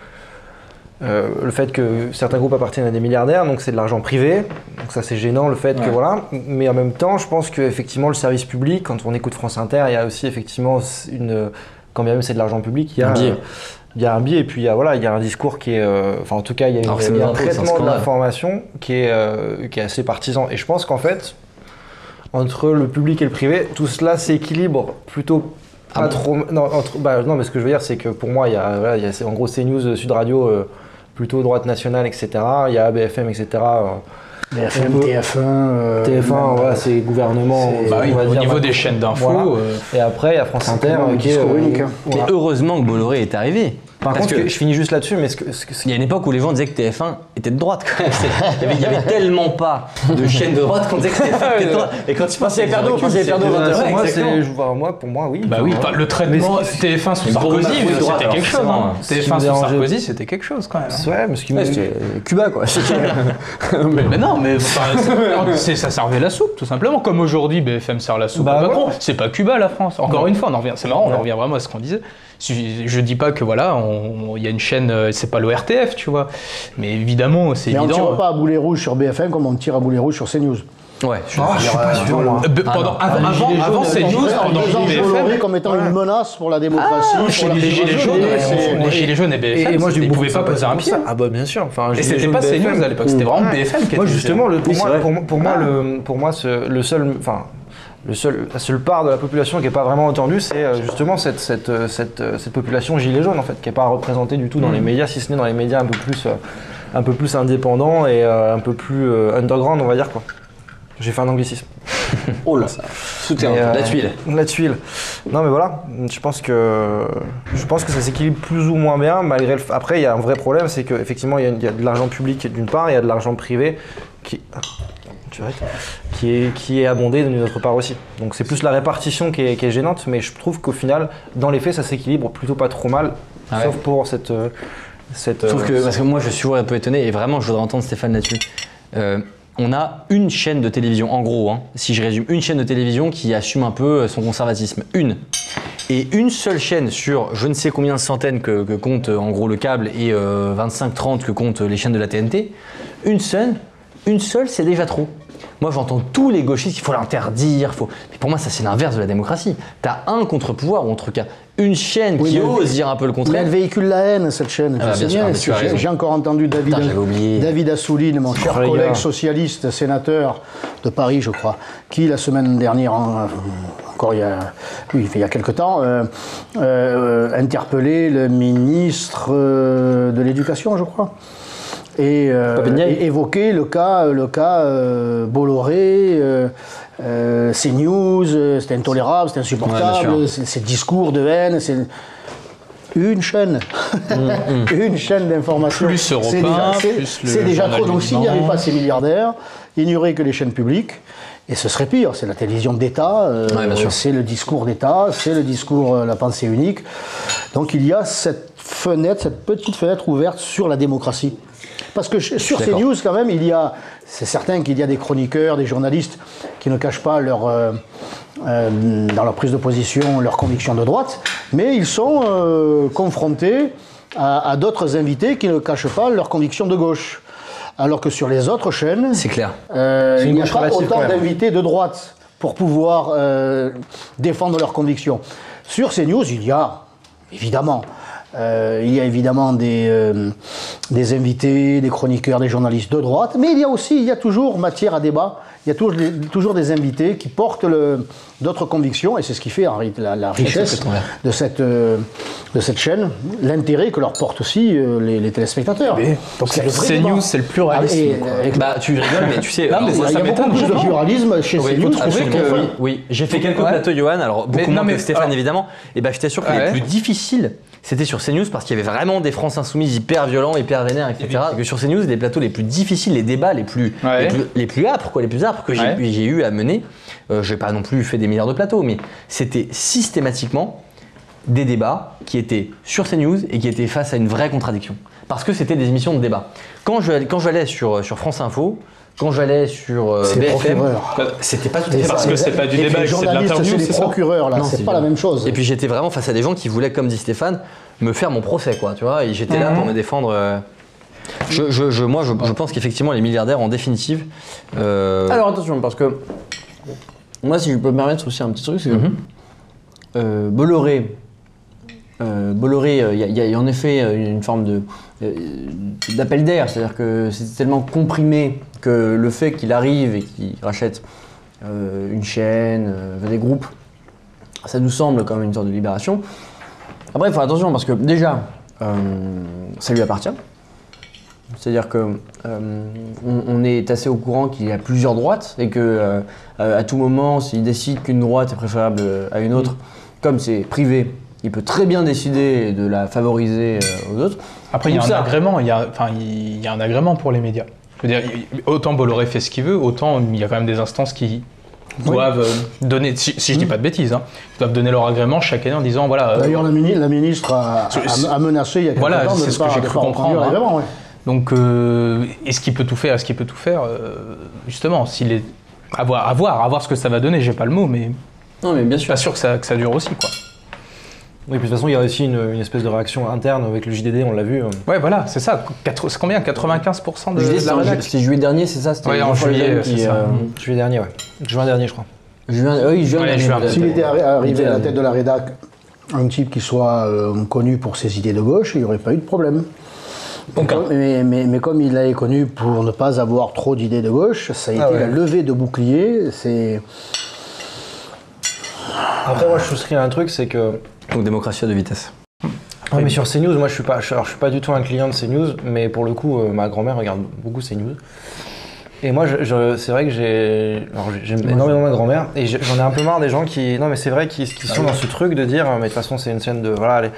euh, le fait que certains groupes appartiennent à des milliardaires, donc c'est de l'argent privé. Donc ça c'est gênant le fait que voilà. Mais en même temps je pense que effectivement le service public, quand on écoute France Inter, il y a aussi effectivement une quand bien même c'est de l'argent public, il y a Un biais. il y a un biais et puis il y a, voilà, il y a un discours qui est. euh, Enfin, en tout cas, il y a, une- il y a un traitement de l'information qui, est, euh, qui est assez partisan. Et je pense qu'en fait, entre le public et le privé, tout cela s'équilibre plutôt. Ah Pas bon trop. Non, entre- bah, non, mais ce que je veux dire, c'est que pour moi, il y a, voilà, il y a en gros CNews, Sud Radio, euh, plutôt droite nationale, etc. Il y a ABFM, etc. euh, BFM, on peut- TF1. euh, TF1, même, voilà, euh, c'est gouvernement. Bah oui, on va au dire, niveau bah, des chaînes d'infos. voilà. euh, Et après, il y a France Inter qui est. discours unique, hein. voilà. Mais heureusement que Bolloré est arrivé. Par Parce contre, que- je finis juste là-dessus, mais ce que, ce que- ce Il y a une époque où les gens disaient que TF1 était de droite. quand même. Il y avait, il y avait tellement pas de chaînes de droite qu'on disait que TF1 était de droite. Et quand tu Pensez Perdo, Perdo, que- 20 heures. moi, pour moi, oui. Bah oui, enfin, le traitement TF1 sous Sarkozy, c'était quelque chose. forcément, hein. hein. Ce qui TF1 me sous Sarkozy, c'était quelque chose quand même. hein. Ouais, mais ce qui me. Ouais, c'était Cuba quoi. <laughs> Mais, mais non, mais <laughs> ça servait la soupe, tout simplement. Comme aujourd'hui, BFM sert la soupe Bah à Macron. ouais. C'est pas Cuba, la France. Encore une fois, on en revient. C'est marrant, on en Ouais. revient vraiment à ce qu'on disait. Je dis pas que voilà, il y a une chaîne, euh, c'est pas l'ORTF, tu vois. Mais évidemment, c'est Mais on ne évident. tire pas à boulet rouge sur BFM comme on tire à boulet rouge sur CNews. Ouais, je suis Ah, je suis pas sûr. Euh, Ah pendant, non. avant, Les avant, Gilets avant jaunes, pendant BFM. comme étant une menace pour la démocratie. Ah, Chez les Gilets jaunes, c'est- les Gilets jaunes et BFM, Et, moi, ils pouvaient pas poser un pied. Ah bah bien sûr. Enfin, Et c'était pas. CNews à l'époque, c'était vraiment. BFM qui Moi était- justement, moi, vrai. pour, moi- pour moi, le, pour moi, ce- le seul, enfin, le seul, la seule part de la population qui n'est pas vraiment entendue, c'est euh, justement cette, cette, euh, cette, euh, cette population gilet jaune en fait, qui n'est pas représentée du tout dans les médias, si ce n'est dans les médias un peu plus, un peu plus indépendants et un peu plus underground, on va dire quoi. J'ai fait un anglicisme. <laughs> Oh là, souterrain. Euh, La tuile. La tuile. Non mais voilà, je pense que je pense que ça s'équilibre plus ou moins bien malgré le. Après, il y a un vrai problème, c'est qu'effectivement il y, y a de l'argent public d'une part, et il y a de l'argent privé qui. Tu arrêtes qui est, qui est abondé d'une autre part aussi. Donc c'est plus la répartition qui est, qui est gênante, mais je trouve qu'au final, dans les faits, ça s'équilibre plutôt pas trop mal, Ah ouais. sauf pour cette. euh, cette Sauf euh, que, parce que moi je suis toujours un peu étonné et vraiment je voudrais entendre Stéphane là-dessus. Euh, on a une chaîne de télévision, en gros, hein, si je résume, une chaîne de télévision qui assume un peu son conservatisme. Une. Et une seule chaîne sur je ne sais combien de centaines que, que compte euh, en gros le câble et 25-30 que comptent les chaînes de la TNT. Une seule, une seule c'est déjà trop. Moi j'entends tous les gauchistes qu'il faut l'interdire. Faut... Mais pour moi ça c'est l'inverse de la démocratie. T'as un contre-pouvoir ou en tout cas une chaîne Oui, qui mais- ose dire un peu le Mais contraire. elle véhicule la haine, cette chaîne. Ah, mais tu as j'ai- encore entendu David, Putain. David Assouline, mon cher collègue socialiste, sénateur de Paris, je crois, qui la semaine dernière, en- encore il y a, oui, il y a quelque temps, euh, euh, interpellé le ministre euh, de l'Éducation, je crois. Et, euh, et évoqué le cas, le cas euh, Bolloré, euh, CNews, euh, c'était intolérable, c'était Ouais, insupportable, sûr. ces ces discours de haine, c'est une chaîne, <laughs> une chaîne d'information. Plus C'est Europe déjà, 1, c'est- plus le c'est déjà journal trop. Donc s'il n'y avait pas ces milliardaires, il n'y aurait que les chaînes publiques. Et ce serait pire, c'est la télévision d'État, euh, Ouais, c'est le discours d'État, c'est le discours, euh, la pensée unique. Donc il y a cette fenêtre, cette petite fenêtre ouverte sur la démocratie. Parce que sur d'accord. CNews, quand même, il y a, c'est certain qu'il y a des chroniqueurs, des journalistes qui ne cachent pas leur, euh, euh, dans leur prise de position leurs convictions de droite, mais ils sont euh, confrontés à, à d'autres invités qui ne cachent pas leurs convictions de gauche. Alors que sur les autres chaînes, C'est clair. euh, il n'y a pas autant d'invités de droite pour pouvoir euh, défendre leurs convictions. Sur CNews, il y a, évidemment, euh, il y a évidemment des, euh, des invités, des chroniqueurs, des journalistes de droite, mais il y a aussi, il y a toujours matière à débat, il y a toujours, des- toujours des invités qui portent d'autres convictions, et c'est ce qui fait la, la richesse de cette, euh, de cette chaîne, l'intérêt que leur portent aussi euh, les, les téléspectateurs. Donc c'est le vrai CNews, c'est le pluralisme, Ah, et, Bah tu rigoles mais tu sais. Non, alors, mais il y ça, a ça beaucoup plus de pluralisme chez Oui, CNews faut que trouver chez que TF1. oui, oui. J'ai fait quelques Ouais. plateaux Johan, alors beaucoup Mais moins non, que mais- Stéphane alors- évidemment. Et bah je t'assure que les plus difficiles, c'était sur CNews parce qu'il y avait vraiment des France insoumises hyper violents, hyper vénères, etc. Et que sur CNews, les plateaux les plus difficiles, les débats les plus, Ouais. les plus, les plus âpres, quoi, les plus âpres que j'ai Ouais. eu à mener. Euh, j'ai pas non plus fait des milliards de plateaux, mais c'était systématiquement des débats qui étaient sur CNews et qui étaient face à une vraie contradiction. Parce que c'était des émissions de débat. Quand je quand j'allais sur, sur France Info, quand j'allais sur euh, BFM, c'était pas tout à fait Parce que c'est pas du débat, c'est de l'interview, c'est procureurs là, c'est pas la même chose. Et puis j'étais vraiment face à des gens qui voulaient, comme dit Stéphane, me faire mon procès, quoi, tu vois. Et j'étais là pour me défendre. euh. Je, je- je- moi, je, je pense qu'effectivement, les milliardaires, en définitive. euh, Alors attention, parce que moi, si je peux me permettre aussi un petit truc, c'est que Mhm. euh, Bolloré, euh, Bolloré, euh, il y, a- il y a en effet euh, une forme euh, d'appel d'air, c'est-à-dire que c'est tellement comprimé que le fait qu'il arrive et qu'il rachète euh, une chaîne, euh, des groupes, ça nous semble même une sorte de libération. Après, il faut faire attention parce que déjà, euh, ça lui appartient. C'est-à-dire que euh, on, est assez au courant qu'il y a plusieurs droites et que euh, euh, à tout moment, s'il décide qu'une droite est préférable à une autre, comme c'est privé, il peut très bien décider de la favoriser euh, aux autres. Après, il y a un ça- agrément, il y a, enfin, il y a un agrément pour les médias. Je veux dire, autant Bolloré fait ce qu'il veut, autant il y a quand même des instances qui doivent euh, donner, si, si je dis pas de bêtises, hein, doivent donner leur agrément chaque année en disant voilà. euh, D'ailleurs, la, mini- la ministre a, C'est- a- a menacé il y a quelques Voilà, temps c'est ne ce que j'ai cru pas comprendre, hein. ouais. Donc, euh, est-ce qu'il peut tout faire Est-ce qu'il peut tout faire Euh, Justement, s'il est. À voir, à voir, à voir ce que ça va donner, j'ai pas le mot, mais Non, mais bien sûr. pas sûr que ça, que ça dure aussi, quoi. Oui, puis de toute façon, il y a aussi une, une espèce de réaction interne avec le JDD, on l'a vu. euh. Ouais, voilà, c'est ça. C'est combien? 95% de, dis, de la en ju- rédac C'était juillet dernier, c'est ça? C'était Ouais, en juillet, qui, ça. euh, Juillet dernier, ouais. Juin dernier, je crois. juin, oui, juin Ouais, dernier, juin. S'il était arrivé à la tête de la rédac, un type qui soit euh, connu pour ses idées de gauche, il n'y aurait pas eu de problème. Mais comme, mais, mais- mais comme il est connu pour ne pas avoir trop d'idées de gauche, ça a été Ah ouais. la levée de bouclier. C'est Après, moi, je souscris à un truc, c'est que. Donc démocratie à deux vitesses. Ouais, mais sur CNews, moi, je suis pas, je, alors, je suis pas du tout un client de CNews, mais pour le coup, euh, ma grand-mère regarde beaucoup CNews. Et moi, je, je- c'est vrai que j'ai, j'aime énormément ma grand-mère, et j'en ai un peu marre des gens qui, non, mais c'est vrai, qui, qui sont dans ce truc de dire, mais de toute façon, c'est une scène de, voilà, les,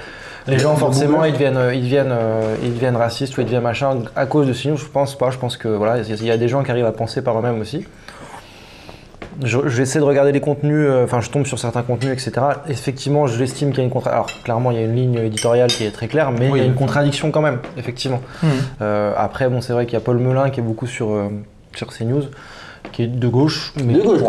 les gens forcément, ils deviennent, euh, ils deviennent, euh, ils deviennent racistes ou ils deviennent machin à cause de CNews. Je pense pas. Je pense que voilà, il y a des gens qui arrivent à penser par eux-mêmes aussi. Je- J'essaie de regarder les contenus, euh, enfin je tombe sur certains contenus, etc. Effectivement, je l'estime qu'il y a une contradiction. Alors clairement, il y a une ligne éditoriale qui est très claire, mais il y a une contradiction quand même, effectivement. Mhm. Euh, après, bon, c'est vrai qu'il y a Paul Melun qui est beaucoup sur, euh, sur CNews, qui est de gauche. Mais De gauche,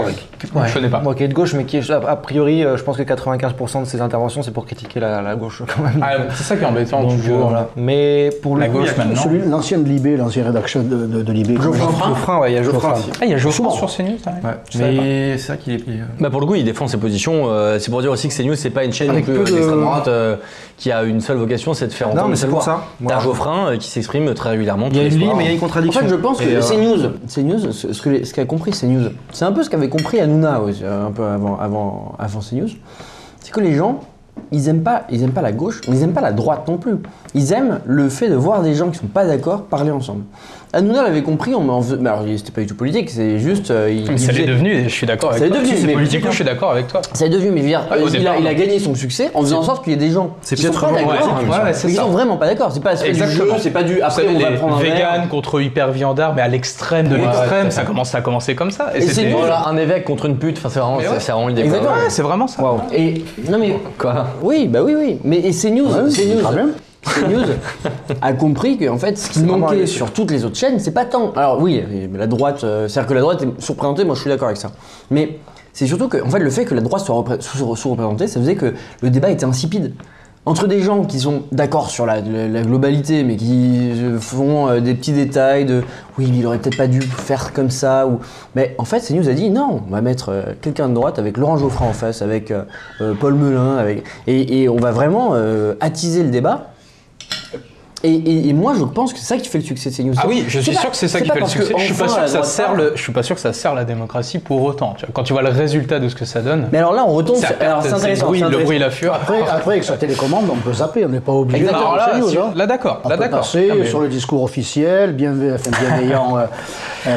Ouais, je connais pas. Moi, qui est de gauche, mais qui est, a, priori, euh, je pense que 95% de ses interventions, c'est pour critiquer la, la gauche quand même. Ah, c'est ça qui est embêtant, Donc, toujours. euh, voilà. Mais pour le La coup, gauche, maintenant. celui, l'ancien de Libé, l'ancien rédaction de, de, de Libé. Geoffrin, ouais, il y a Geoffrin Geoffrin. aussi. Ah, il y a Souvent. sur CNews, quand même. Ouais. Mais c'est ça qu'il est. est- Bah pour le coup, il défend ses positions. euh, c'est pour dire aussi que CNews, c'est pas une chaîne non Avec plus euh, de- droite euh, qui a une seule vocation, c'est de faire Non, entendre mais une c'est pour ça. T'as. Geoffrin euh, qui s'exprime très régulièrement. Il y a une ligne, mais il y a une En contradiction. fait, je pense que euh, CNews, CNews, ce qu'a compris CNews, c'est un peu ce qu'avait compris Un peu avant, avant, avant CNews, c'est que les gens, ils aiment pas, ils aiment pas la gauche, ils aiment pas la droite non plus. Ils aiment le fait de voir des gens qui sont pas d'accord parler ensemble. Hanouna l'avait compris, on en faisait, mais alors c'était pas du tout politique, c'est juste, euh, il, Mais il ça l'est faisait- devenu, je suis d'accord avec Ça l'est toi. devenu, Si c'est mais- politiquement, je suis d'accord avec toi. ça est devenu, mais je veux dire, Ouais, au il, a, départ, il a gagné son succès en faisant en sorte qu'il y ait des gens C'est qui sont pas vraiment- d'accord, ouais, ouais, ça. sont vraiment pas d'accord. C'est pas du Exactement. jeu, c'est pas du après on va prendre un verre. véganes contre hyper viandard, mais à l'extrême de l'extrême, ça commence, ça a commencé comme ça. Et c'est un évêque contre une pute, enfin, c'est vraiment, c'est- ouais. c'est vraiment l'idée. Exactement. C'est vraiment ça. Et non mais Quoi? oui, bah oui, oui. Mais et CNews, quand même. CNews a compris que en fait, ce qui manquait sur toutes les autres chaînes, c'est pas tant. Alors oui, mais la droite, euh, c'est-à-dire que la droite est surreprésentée. Moi, je suis d'accord avec ça. Mais c'est surtout que, en fait, le fait que la droite soit repré- sous- sous-représentée, ça faisait que le débat était insipide. Entre des gens qui sont d'accord sur la, la- la globalité, mais qui euh, font euh, des petits détails de oui, il aurait peut-être pas dû faire comme ça, ou mais en fait, CNews a dit non, on va mettre euh, quelqu'un de droite avec Laurent Geoffrin en face, avec euh, Paul Melun, avec et, et on va vraiment attiser le débat. Et, et- et moi, je pense que c'est ça qui fait le succès de CNews. Ah oui, je suis pas- sûr que c'est ça qui fait le succès. Je suis pas sûr que ça sert le, je suis pas sûr que ça sert la démocratie pour autant. Tu vois, Quand tu vois le résultat de ce que ça donne, Mais alors là, on retombe. c'est intéressant. bruit, le bruit, la fureur. Après, après, avec sa télécommande, on peut zapper, on n'est pas obligé de Exactement. faire Alors là, CNews, hein. là d'accord, On là peut d'accord. passer Ah, mais- sur le discours officiel, enfin, bienveillant, <laughs> euh,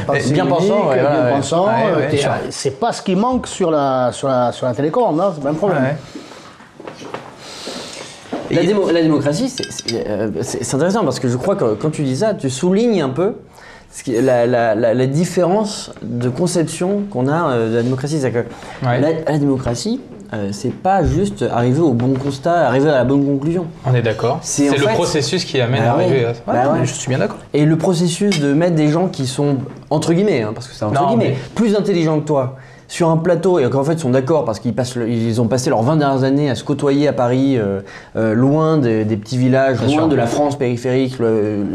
bien unique, pensant, ouais, bien ouais, pensant. Ouais, c'est pas ce qui manque sur la, sur la, sur la télécommande, hein, c'est pas un problème. La, démo- la démocratie, c'est- euh, c'est- intéressant parce que je crois que quand tu dis ça, tu soulignes un peu la, la- la- la différence de conception qu'on a euh, de la démocratie. C'est-à-dire que Ouais. la, démocratie, euh, c'est pas juste arriver au bon constat, arriver à la bonne conclusion. On est d'accord. C'est le fait- processus qui amène Bah à arriver ouais. à Bah Ouais, ouais. mais Je suis bien d'accord. Et le processus de mettre des gens qui sont, entre guillemets, hein, parce que c'est entre Non, guillemets, mais- plus intelligents que toi, sur un plateau et qu'en fait ils sont d'accord parce qu'ils passent le- ils ont passé leurs 20 dernières années à se côtoyer à Paris, euh, euh, loin des, des petits villages, loin sûr. de la France périphérique. le- le-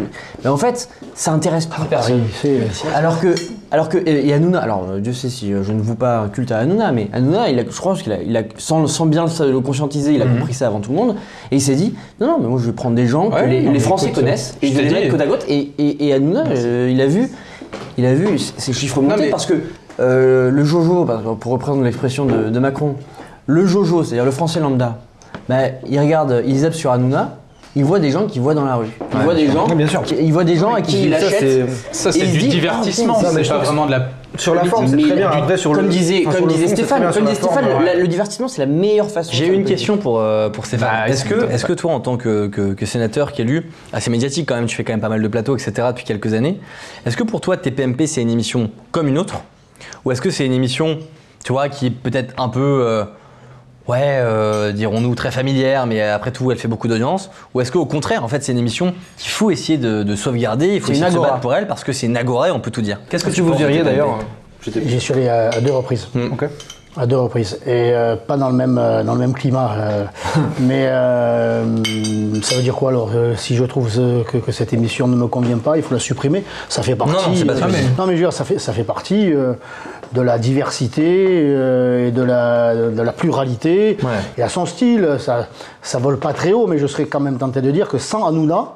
Mais en fait, ça intéresse plus personne. C'est- Alors que, alors que, et et Hanouna, alors euh, Dieu sait si je ne voue pas un culte à Hanouna, mais Hanouna, il a, je crois qu'il a, il a sans, sans bien le, conscientiser, il a compris ça avant tout le monde, et il s'est dit, non, non, mais moi je vais prendre des gens que les, non, les mais Français écoute, connaissent, et je vais t'ai les mettre côte à côte, et, et, et Hanouna, euh, il a vu, il a vu ces chiffres monter mais- parce que euh, le Jojo, pour reprendre l'expression de, de Macron, le Jojo, c'est-à-dire le Français lambda, bah, il regarde, il zappe sur Hanouna, il voit des gens qu'il voit dans la rue. Il voit des gens, bien sûr. qui- il voit des gens à qui il Ça, achète. c'est- Ça, c'est il du dit, divertissement, ah, c'est pas vraiment de la. Sur la forme, c'est Mais très bien. Après, sur comme le, disait, enfin, comme sur le disait Stéphane, comme disait forme, Stéphane, ouais. le divertissement c'est la meilleure façon. J'ai de une faire question pour, euh, pour Stéphane. Bah, est-ce que, est-ce que toi, en tant que, que- que sénateur qui est élu, assez médiatique quand même, tu fais quand même pas mal de plateaux, etc. depuis quelques années, est-ce que pour toi, TPMP, c'est une émission comme une autre Ou est-ce que c'est une émission, tu vois, qui est peut-être un peu, euh, ouais, euh, dirons-nous, très familière, mais après tout, elle fait beaucoup d'audience Ou est-ce qu'au contraire, en fait, c'est une émission qu'il faut essayer de, de sauvegarder, il faut essayer une de se battre pour elle, parce que c'est une agora et on peut tout dire Qu'est-ce que tu vous diriez d'ailleurs. J'y suis allé à, à deux reprises. Ok. À deux reprises. Et euh, pas dans le même, euh, dans le même climat. euh, <laughs> mais euh, ça veut dire quoi alors euh, Si je trouve que, que cette émission ne me convient pas, il faut la supprimer. Ça fait partie. Non, non, c'est pas ça, euh, mais- non, mais je veux dire, ça fait, ça fait partie euh, de la diversité euh, et de la, de la pluralité. Ouais. Et à son style, ça, ça vole pas très haut, mais je serais quand même tenté de dire que sans Hanouna,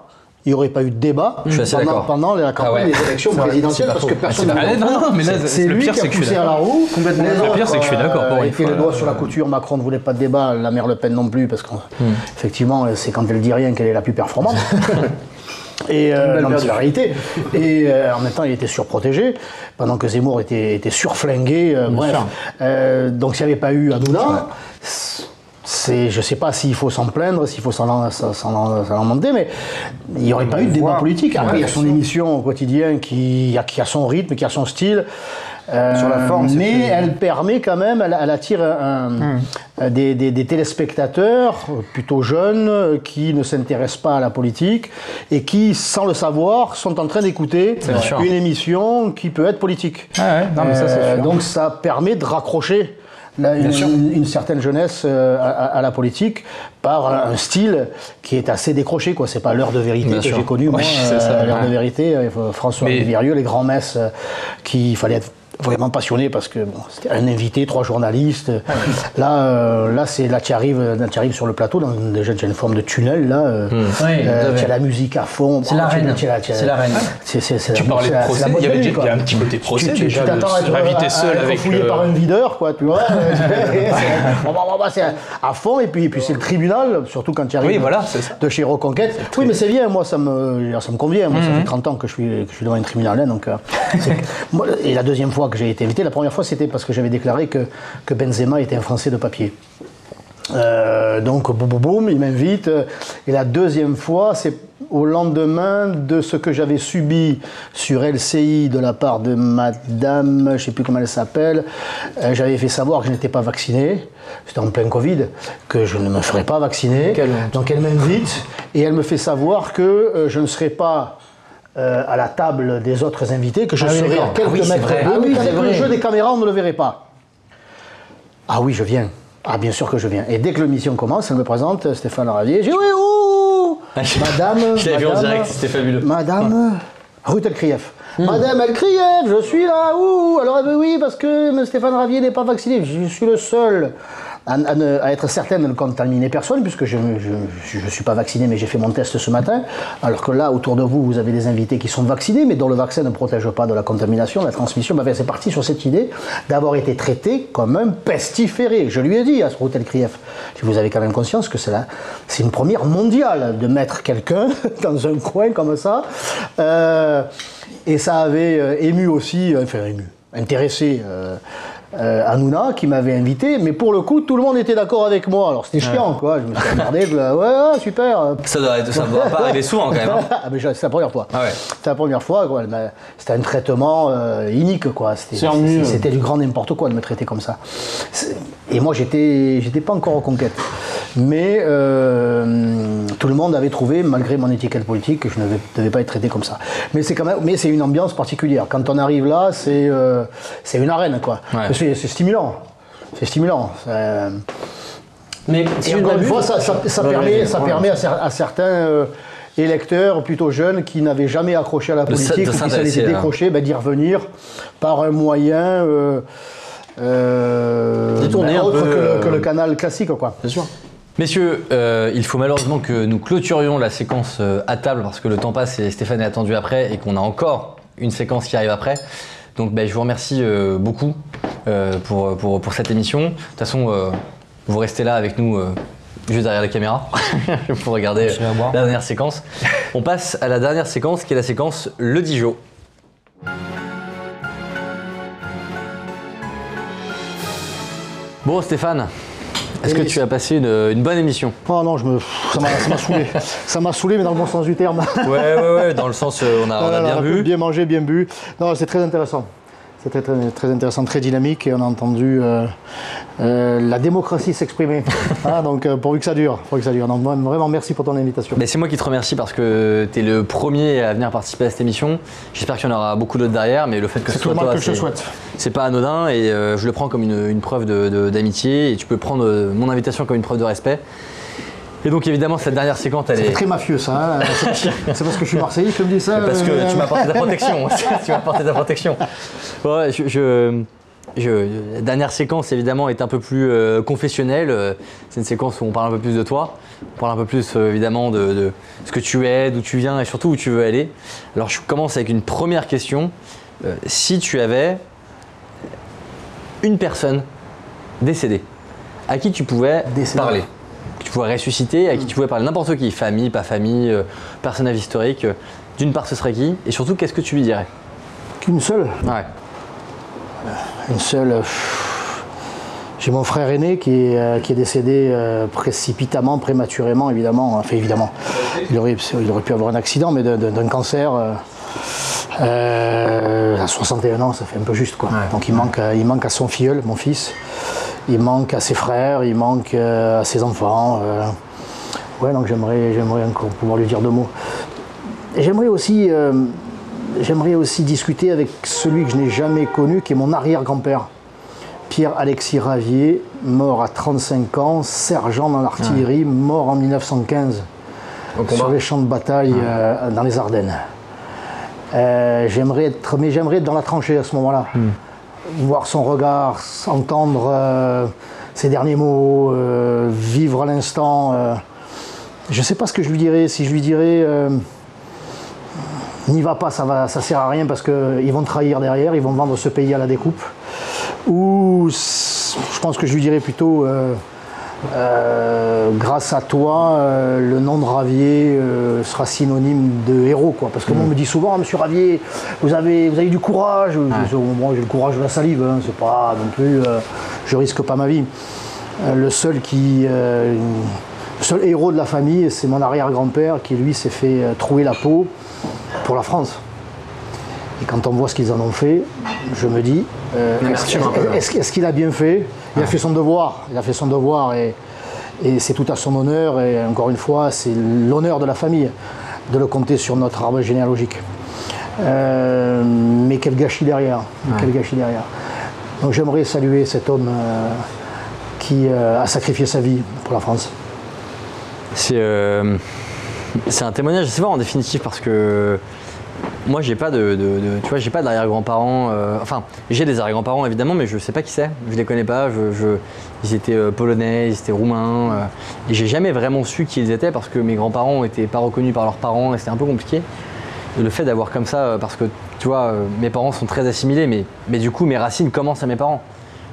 il n'y aurait pas eu de débat Je suis pendant, pendant la campagne ouais. des élections présidentielles parce que personne Ah, ne non, non, mais là, c'est lui pire, qui a poussé à la roue. Complètement. Le pire, c'est que je suis d'accord, pour euh, et fois, le doigt sur la couture. Macron ne voulait pas de débat. La mère Le Pen non plus, parce qu'effectivement, c'est quand elle dit rien qu'elle est la plus performante. <laughs> Et euh, non, mais c'est la réalité. Et euh, en même temps, il était surprotégé, pendant que Zemmour était, était surflingué. euh, bref. Euh, donc, s'il n'y avait pas eu Hanouna, c'est, je ne sais pas s'il faut s'en plaindre, s'il faut s'en, s'en- s'en- s'en lamenter, mais il n'y aurait pas eu de débat voir. politique. Après, il y a son émission au quotidien qui a, qui a son rythme, qui a son style. Euh, Sur la forme, mais plus- elle permet quand même, elle, elle attire un- Hmm. un- des, des- des téléspectateurs euh, plutôt jeunes euh, qui ne s'intéressent pas à la politique et qui, sans le savoir, sont en train d'écouter une émission qui peut être politique. Ah ouais, non, mais ça, c'est Euh, sûr. donc ça permet de raccrocher une, une- une certaine jeunesse euh, à, la politique par un, style qui est assez décroché. quoi. C'est pas l'heure de vérité Bien que j'ai connu, moi. Oui, <laughs> c'est ça, euh, l'heure ouais. de vérité, euh, François Riviérieux, les grands messes, qu'il fallait être vraiment passionné parce que bon, c'était un invité, trois journalistes. Là, euh, là, c'est là tu arrives, là, tu arrives sur le plateau, dans, déjà tu as une forme de tunnel là. euh, Oui, euh, tu as la musique à fond. C'est la Tu- reine. tu as- tu C'est la reine. Parlais de procès, la il y avait déjà- un petit côté procès tu, t'attends à seul avec, fouillé par un videur, quoi, tu vois. <laughs> Bon, bon, bon, bon, c'est à fond, et puis, c'est le tribunal, surtout quand tu arrives de chez Reconquête. Oui, mais c'est bien, moi, ça me, ça me convient. Moi, ça fait 30 ans que je suis, que je suis devant un tribunal, hein, donc. <laughs> et la deuxième fois que j'ai été invité, la première fois, c'était parce que j'avais déclaré que, que Benzema était un Français de papier. Euh, donc, boum, boum, boum, il m'invite. Et la deuxième fois, c'est au lendemain de ce que j'avais subi sur LCI de la part de madame, je ne sais plus comment elle s'appelle. Euh, j'avais fait savoir que je n'étais pas vacciné. C'était en plein Covid, que je ne me ferais pas vacciner. Donc, elle m'invite et elle me fait savoir que euh, je ne serai pas. Euh, à la table des autres invités, que je Ah oui, serai à quelques Ah oui, c'est mètres vrai. Ah oui, c'est qu'avec le jeu des caméras, on ne le verrait pas. Ah oui, je viens. Ah bien sûr que je viens. Et dès que l'émission commence, elle me présente euh, Stéphane Ravier. J'ai oui, ouh <laughs> Madame. Je l'avais vu en madame, direct, c'était fabuleux. Madame Ruth Elkrief. Hmm. Madame Elkrief, je suis là, ouh Alors elle dit oui, parce que Stéphane Ravier n'est pas vacciné. Je suis le seul à, être certain de ne contaminer personne, puisque je ne suis pas vacciné, mais j'ai fait mon test ce matin. Alors que là, autour de vous, vous avez des invités qui sont vaccinés, mais dont le vaccin ne protège pas de la contamination, de la transmission. Bah, c'est parti sur cette idée d'avoir été traité comme un pestiféré. Je lui ai dit à ce Ruth Elkrief, si vous avez quand même conscience que c'est c'est une première mondiale de mettre quelqu'un <laughs> dans un coin comme ça. Euh, et ça avait euh, ému aussi, euh, enfin ému, intéressé euh, Hanouna qui m'avait invité, mais pour le coup, tout le monde était d'accord avec moi. Alors c'était chiant, quoi. Je me suis regardé, je, ouais, ouais, super. Ça doit, être- ça doit pas arriver souvent quand même. hein. <laughs> ah, mais c'est la première fois. Ah ouais. C'était la première fois, quoi. C'était un traitement euh, inique, quoi. C'était- du grand n'importe quoi de me traiter comme ça. Et moi, j'étais, j'étais pas encore en conquête. Mais euh, tout le monde avait trouvé, malgré mon étiquette politique, que je ne devais, pas être traité comme ça. Mais c'est quand même, mais c'est une ambiance particulière. Quand on arrive là, c'est, euh, c'est une arène, quoi. Ouais. C'est c'est stimulant. C'est stimulant. Ça- Mais si encore une fois, ça, ça- ça Ouais, permet, ça à, cer- à certains euh, électeurs plutôt jeunes qui n'avaient jamais accroché à la politique de ou qui s'intéresser les décrochés, ben, d'y revenir par un moyen euh, euh, Détourné ben, un autre peu, que, le, euh, que le canal classique. Quoi. Bien sûr. Messieurs, euh, il faut malheureusement que nous clôturions la séquence à table parce que le temps passe et Stéphane est attendu après et qu'on a encore une séquence qui arrive après. Donc ben, je vous remercie euh, beaucoup euh, pour, pour, pour cette émission. De toute façon, euh, vous restez là avec nous juste derrière la caméra <laughs> pour regarder la dernière séquence. On passe à la dernière séquence qui est la séquence Le Dijon. Bon Stéphane, est-ce que tu as passé une, une bonne émission? Oh non, je me, ça m'a saoulé. ça m'a saoulé, mais dans le bon sens du terme. Ouais, ouais, ouais, dans le sens, euh, on a, <laughs> on a bien on vu. Bien mangé, bien bu. Non, c'est très intéressant. C'est très, très, intéressant, très dynamique et on a entendu euh, euh, la démocratie s'exprimer. <laughs> Ah, donc euh, pourvu que ça dure, pourvu que ça dure. Donc, vraiment merci pour ton invitation. Ben, c'est moi qui te remercie parce que tu es le premier à venir participer à cette émission. J'espère qu'il y en aura beaucoup d'autres derrière, mais le fait que ce soit toi, que je souhaite. c'est pas anodin et euh, je le prends comme une, une preuve de- de- d'amitié et tu peux prendre mon invitation comme une preuve de respect. Et donc évidemment cette dernière séquence elle C'est est très mafieux ça. hein. C'est parce- que je suis Marseillais que je me dis ça. parce que euh, tu m'as apporté ta <laughs> protection. <laughs> tu m'as apporté ta protection. Ouais, je, je- je- la dernière séquence évidemment est un peu plus euh, confessionnelle. Euh, C'est une séquence où on parle un peu plus de toi, on parle un peu plus euh, évidemment de, de ce que tu es, d'où tu viens et surtout où tu veux aller. Alors je commence avec une première question. Si tu avais une personne décédée à qui tu pouvais parler, tu pouvais ressusciter, à qui tu pouvais parler n'importe qui, famille, pas famille, euh, personnage historique, euh, d'une part ce serait qui et surtout qu'est-ce que tu lui dirais? Qu'une seule? Ouais. Une seule. euh, J'ai mon frère aîné qui est, euh, qui est décédé euh, précipitamment, prématurément, évidemment. Enfin, évidemment. Il aurait, il aurait pu avoir un accident, mais d'un- d'un d'un cancer. euh, euh, à 61 ans, ça fait un peu juste. Quoi. Donc il manque, à- il manque à son filleul, mon fils. Il manque à ses frères, il manque euh, à ses enfants. euh. Ouais, donc j'aimerais, j'aimerais encore pouvoir lui dire deux mots. J'aimerais aussi, euh, j'aimerais aussi discuter avec celui que je n'ai jamais connu, qui est mon arrière-grand-père. Pierre-Alexis Ravier, mort à 35 ans, sergent dans l'artillerie, mort en 1915 sur les champs de bataille euh, dans les Ardennes. Euh, j'aimerais être, mais j'aimerais être dans la tranchée à ce moment-là, voir son regard, entendre euh, ses derniers mots, euh, vivre l'instant. euh. je ne sais pas ce que je lui dirais. Si je lui dirais, n'y va pas, ça va, ça sert à rien parce qu'ils vont trahir derrière, ils vont vendre ce pays à la découpe. Ou je pense que je lui dirais plutôt, euh, grâce à toi, euh, le nom de Ravier euh, sera synonyme de héros. Quoi. Parce que moi, on me dit souvent, Ah, monsieur Ravier, vous avez, vous avez du courage. Je dis, Moi, j'ai le courage de la salive, hein, c'est pas non plus, je risque pas ma vie. Le seul qui. le seul héros de la famille, c'est mon arrière-grand-père qui, lui, s'est fait trouer la peau pour la France. Et quand on voit ce qu'ils en ont fait, je me dis, euh, est-ce est-ce- qu'il a bien fait Il a fait son devoir, il a fait son devoir et, et c'est tout à son honneur. Et encore une fois, c'est l'honneur de la famille de le compter sur notre arbre généalogique. Euh, mais quel gâchis derrière, quel gâchis derrière. Donc j'aimerais saluer cet homme euh, qui euh, a sacrifié sa vie pour la France. C'est euh, c'est un témoignage assez fort en définitive parce que moi j'ai pas de, j'ai pas d'arrière-grands-parents euh, enfin j'ai des arrière-grands-parents évidemment mais je sais pas qui c'est. Je les connais pas ils étaient euh, polonais ils étaient roumains euh, et j'ai jamais vraiment su qui ils étaient parce que mes grands-parents étaient pas reconnus par leurs parents et c'était un peu compliqué. Le fait d'avoir comme ça parce que tu vois mes parents sont très assimilés mais du coup mes racines commencent à mes parents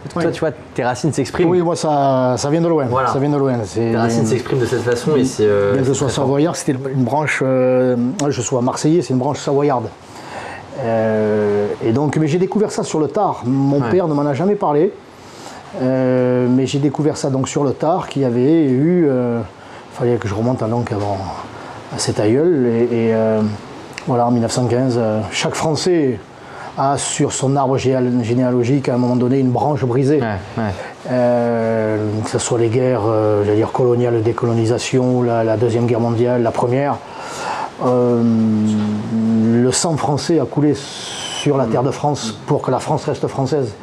toi Oui. tu vois tes racines s'expriment Oui, moi ça, ça vient de loin. Voilà. Ça vient de loin. Tes racines s'expriment de cette façon et c'est euh, Bien que je sois savoyard, c'était une branche, euh, je sois marseillais, c'est une branche savoyarde. Euh, et donc, mais j'ai découvert ça sur le tard. Mon Ouais. père ne m'en a jamais parlé, Euh, mais j'ai découvert ça donc sur le tard, qu'il y avait eu, euh, il fallait que je remonte à donc avant à cet aïeul, et, et, euh, voilà en 1915, euh, chaque Français a sur son arbre généal- généalogique à un moment donné une branche brisée. Ouais, ouais. Euh, que ce soit les guerres, euh, j'allais dire coloniales, décolonisation, la, la deuxième guerre mondiale, la première, euh, le sang français a coulé sur la terre de France pour que la France reste française.